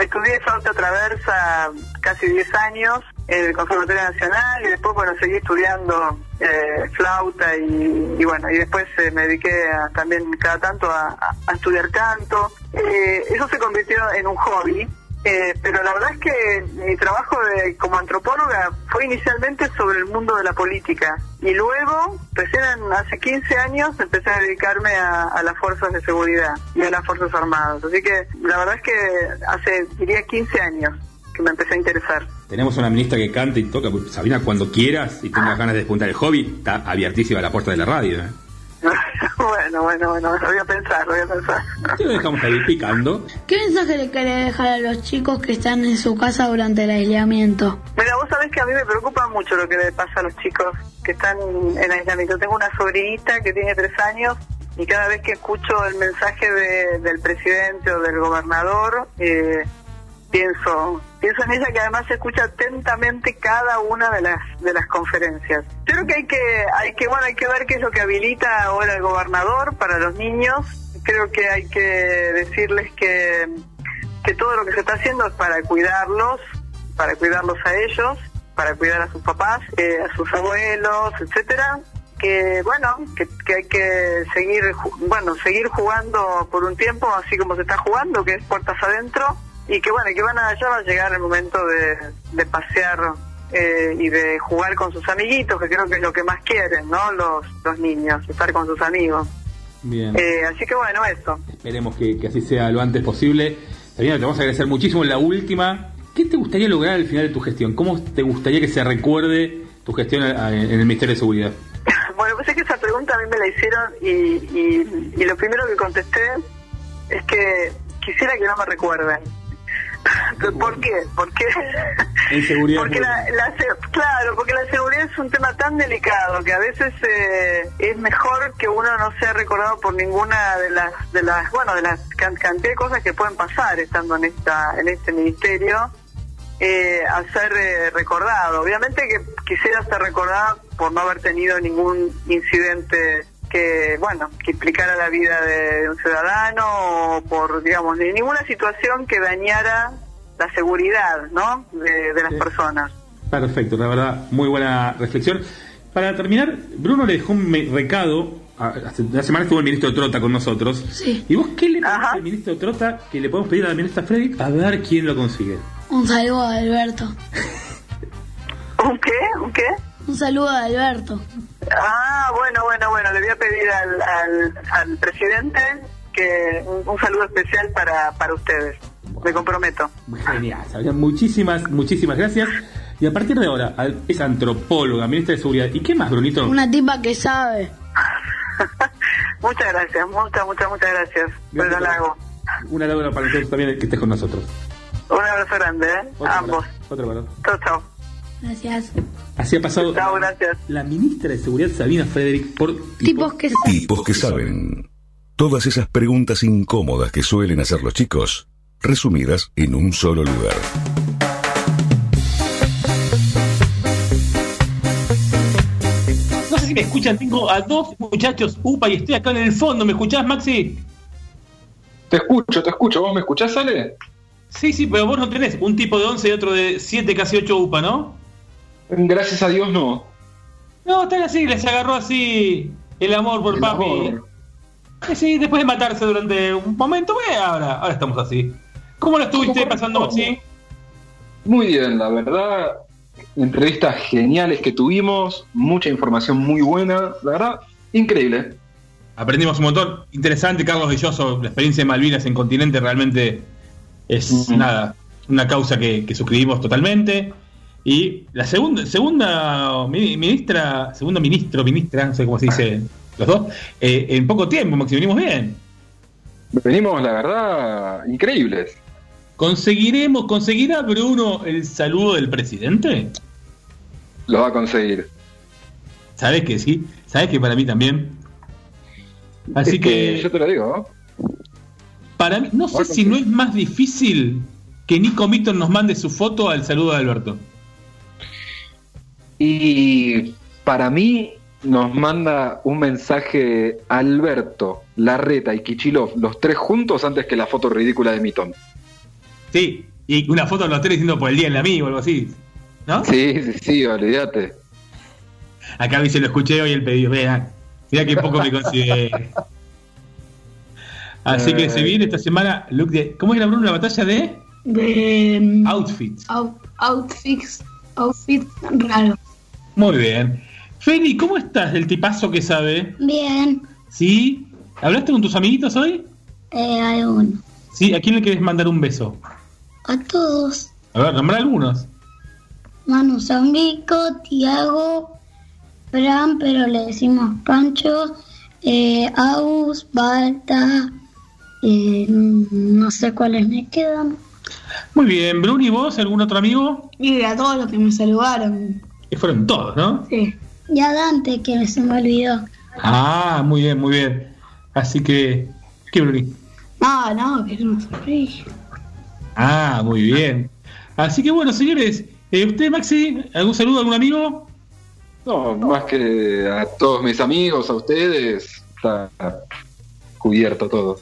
estudié flauta traversa casi 10 años en el Conservatorio Nacional y después bueno seguí estudiando eh, flauta y, y bueno y después eh, me dediqué a- también cada tanto a, a- a estudiar canto. Eh, eso se convirtió en un hobby eh, pero la verdad es que mi trabajo de- como antropóloga fue inicialmente sobre el mundo de la política y luego, recién hace 15 años, empecé a dedicarme a, a las fuerzas de seguridad y a las fuerzas armadas. Así que la verdad es que hace, diría, 15 años que me empecé a interesar. Tenemos una ministra que canta y toca. Sabina, cuando quieras y tengas ganas de despuntar el hobby, está abiertísima la puerta de la radio. ¿eh? bueno, bueno, bueno, lo voy a pensar, lo voy a pensar. Te lo dejamos ahí picando. ¿Qué mensaje le querés dejar a los chicos que están en su casa durante el aislamiento? Mira, vos sabés que a mí me preocupa mucho lo que le pasa a los chicos que están en aislamiento. Tengo una sobrinita que tiene tres años y cada vez que escucho el mensaje de- del presidente o del gobernador, eh, pienso pienso en ella que además escucha atentamente cada una de las de las conferencias. Creo que hay que hay que bueno hay que ver qué es lo que habilita ahora el gobernador para los niños. Creo que hay que decirles que que todo lo que se está haciendo es para cuidarlos, para cuidarlos a ellos, para cuidar a sus papás, eh, a sus abuelos, etcétera. Que bueno, que, que hay que seguir, bueno, seguir jugando por un tiempo, así como se está jugando, que es puertas adentro, y que bueno, que van a, ya va a llegar el momento de, de pasear eh, y de jugar con sus amiguitos, que creo que es lo que más quieren, ¿no? Los, los niños, estar con sus amigos. Bien. Eh, así que bueno, eso. Esperemos que, que así sea lo antes posible. Sabina, te vamos a agradecer muchísimo. La última, ¿qué te gustaría lograr al final de tu gestión? ¿Cómo te gustaría que se recuerde tu gestión a- a- en el Ministerio de Seguridad? Bueno, pues es que esa pregunta a mí me la hicieron y, y, y lo primero que contesté es que quisiera que no me recuerden. ¿Por qué? ¿Por qué? En seguridad. Porque la, la claro, porque la seguridad es un tema tan delicado que a veces eh, es mejor que uno no sea recordado por ninguna de las de las bueno de las can- cantidad de cosas que pueden pasar estando en esta en este ministerio eh, a ser eh, recordado. Obviamente que quisiera ser recordado por no haber tenido ningún incidente que, bueno, que implicara la vida de un ciudadano o por, digamos, ni ninguna situación que dañara la seguridad, ¿no?, de, de las Sí. personas. Perfecto, la verdad, muy buena reflexión. Para terminar, Bruno le dejó un recado. Hace una semana estuvo el ministro Trota con nosotros. Sí. ¿Y vos qué le pedís al ministro Trota que le podemos pedir a la ministra Frederick? A ver quién lo consigue. Un saludo a Alberto. ¿Un qué? ¿Un qué? Un saludo a Alberto. Ah, bueno, bueno, bueno, le voy a pedir al, al, al presidente que un, un saludo especial para, para ustedes. Me comprometo. Genial, muchísimas, muchísimas gracias. Y a partir de ahora, al- es antropóloga, ministra de Seguridad. ¿Y qué más, Brunito? Una tipa que sabe. Muchas gracias, muchas, muchas, muchas gracias por el halago. Una lágrima para nosotros también que estés con nosotros. Un abrazo grande, ¿eh? Otro Ambos. abrazo, Otro abrazo. Chao, chao. Gracias. Así ha pasado Chao, gracias. la ministra de Seguridad, Sabina Frederick, por Tipos que Tipos que saben. Todas esas preguntas incómodas que suelen hacer los chicos, resumidas en un solo lugar. No sé si me escuchan, tengo a dos muchachos UPA y estoy acá en el fondo. ¿Me escuchás, Maxi? Te escucho, te escucho. ¿Vos me escuchás, Ale? Sí, sí, pero vos no tenés un tipo de 11 y otro de 7, casi 8 UPA, ¿no? Gracias a Dios no. No, están así, les agarró así el amor por El papi. amor. Sí, después de matarse durante un momento, eh, ahora, ahora estamos así. ¿Cómo lo estuviste pasando así? Muy bien, la verdad. Entrevistas geniales que tuvimos, mucha información muy buena, la verdad, increíble. Aprendimos un montón. Interesante, Carlos Belloso, la experiencia de Malvinas en continente realmente es nada, una causa que, que suscribimos totalmente. Y la segunda, segunda mi- ministra, segundo ministro, ministra, no sé cómo se dice los dos, eh, en poco tiempo, Maxi, venimos bien. Venimos, la verdad, increíbles. ¿Conseguiremos, conseguirá Bruno el saludo del presidente? Lo va a conseguir. ¿Sabes que sí? ¿Sabes que para mí también? Así Es que, Yo te lo digo, ¿no? para mí, no sé si no es más difícil que Nico Mitton nos mande su foto al saludo de Alberto. Y para mí nos manda un mensaje Alberto, Larreta y Kichilov, los tres juntos antes que la foto ridícula de Mitón. Sí, y una foto de los tres diciendo por el día del amigo o algo así. ¿No? Sí, sí, sí, olvídate. Acá dice, lo escuché hoy el pedido. Vean, mira que poco me considero. Así que se viene esta semana look de. ¿Cómo era Bruno la batalla de? De mm, Outfits. out- outfits, outfits raros. Muy bien. Feli, ¿cómo estás? El tipazo que sabe. Bien, ¿Sí? ¿Hablaste con tus amiguitos hoy? eh, hay uno. Sí, ¿a quién le querés mandar un beso? A todos. A ver, nombrar algunos. Manu Zambico, Tiago, Fran, pero le decimos Pancho, eh, Agus, Balta, eh, no sé cuáles me quedan. Muy bien, Bruni, ¿vos? ¿Algún otro amigo? Y a todos los que me saludaron. Que fueron todos, ¿no? Sí. Y a Dante, que se me olvidó. Ah, muy bien, muy bien. Así que. ¿Qué, Bruni? No, no, que es una sorpresa. Ah, muy bien. Así que bueno, señores, eh, ¿usted, Maxi, algún saludo a algún amigo? No, más que a todos mis amigos, a ustedes, está cubierto todo.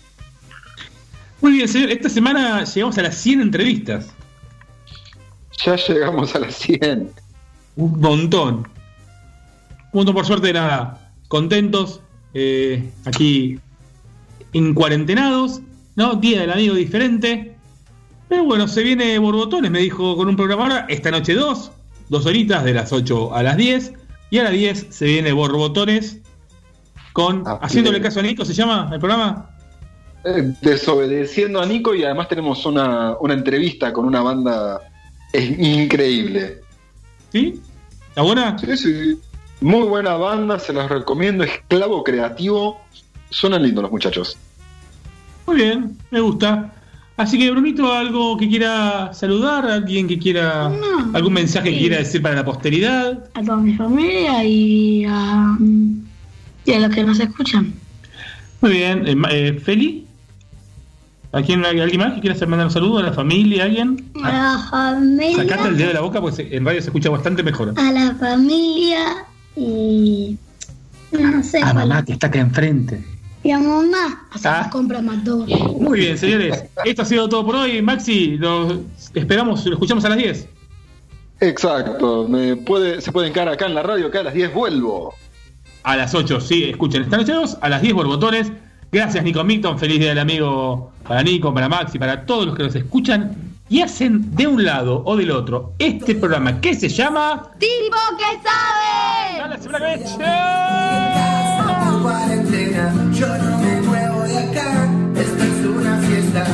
Muy bien, señor. Esta semana llegamos a las 100 entrevistas. Ya llegamos a las 100. Un montón. Un montón, por suerte, nada. Contentos. eh, aquí en cuarentenados. ¿No? Día del amigo diferente. Pero bueno, se viene Borbotones, me dijo con un programa ahora. Esta noche dos. Dos horitas de las 8 a las 10. Y a las 10 se viene Borbotones con Haciéndole caso a Nico, ¿se llama el programa? Eh, desobedeciendo a Nico y además tenemos una, una entrevista con una banda es increíble. ¿Sí? ¿Está buena? Sí, sí. Muy buena banda, se los recomiendo. Esclavo creativo. Suenan lindos los muchachos. Muy bien, me gusta. Así que, Brunito, ¿algo que quiera saludar? ¿Alguien que quiera. No, ¿Algún mensaje que quiera decir para la posteridad? A toda mi familia y a, y a los que nos escuchan. Muy bien. Eh, eh, ¿Feli? ¿A quién, ¿Alguien más que quiera hacer mandar un saludo? ¿A la familia? ¿Alguien? A la familia. Sacate el dedo de la boca porque en radio se escucha bastante mejor. A la familia y. No sé. A mamá que está acá enfrente. Y a mamá. Hacer las compras más dos. Muy bien, señores. Esto ha sido todo por hoy. Maxi, lo esperamos, lo escuchamos a las 10. Exacto. Me puede, se pueden quedar acá en la radio, que a las 10 vuelvo. A las 8, sí, escuchen. Esta noche 2, a las 10 borbotones. Gracias, Nico Milton. Feliz día del amigo para Nico, para Maxi, para todos los que nos escuchan y hacen de un lado o del otro este programa que se llama. ¡Tipo que sabe! ¡Dale, se la cuarentena, yo no me muevo de acá. Es una fiesta,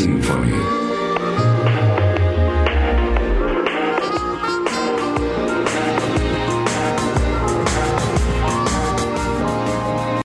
más. Terminalo con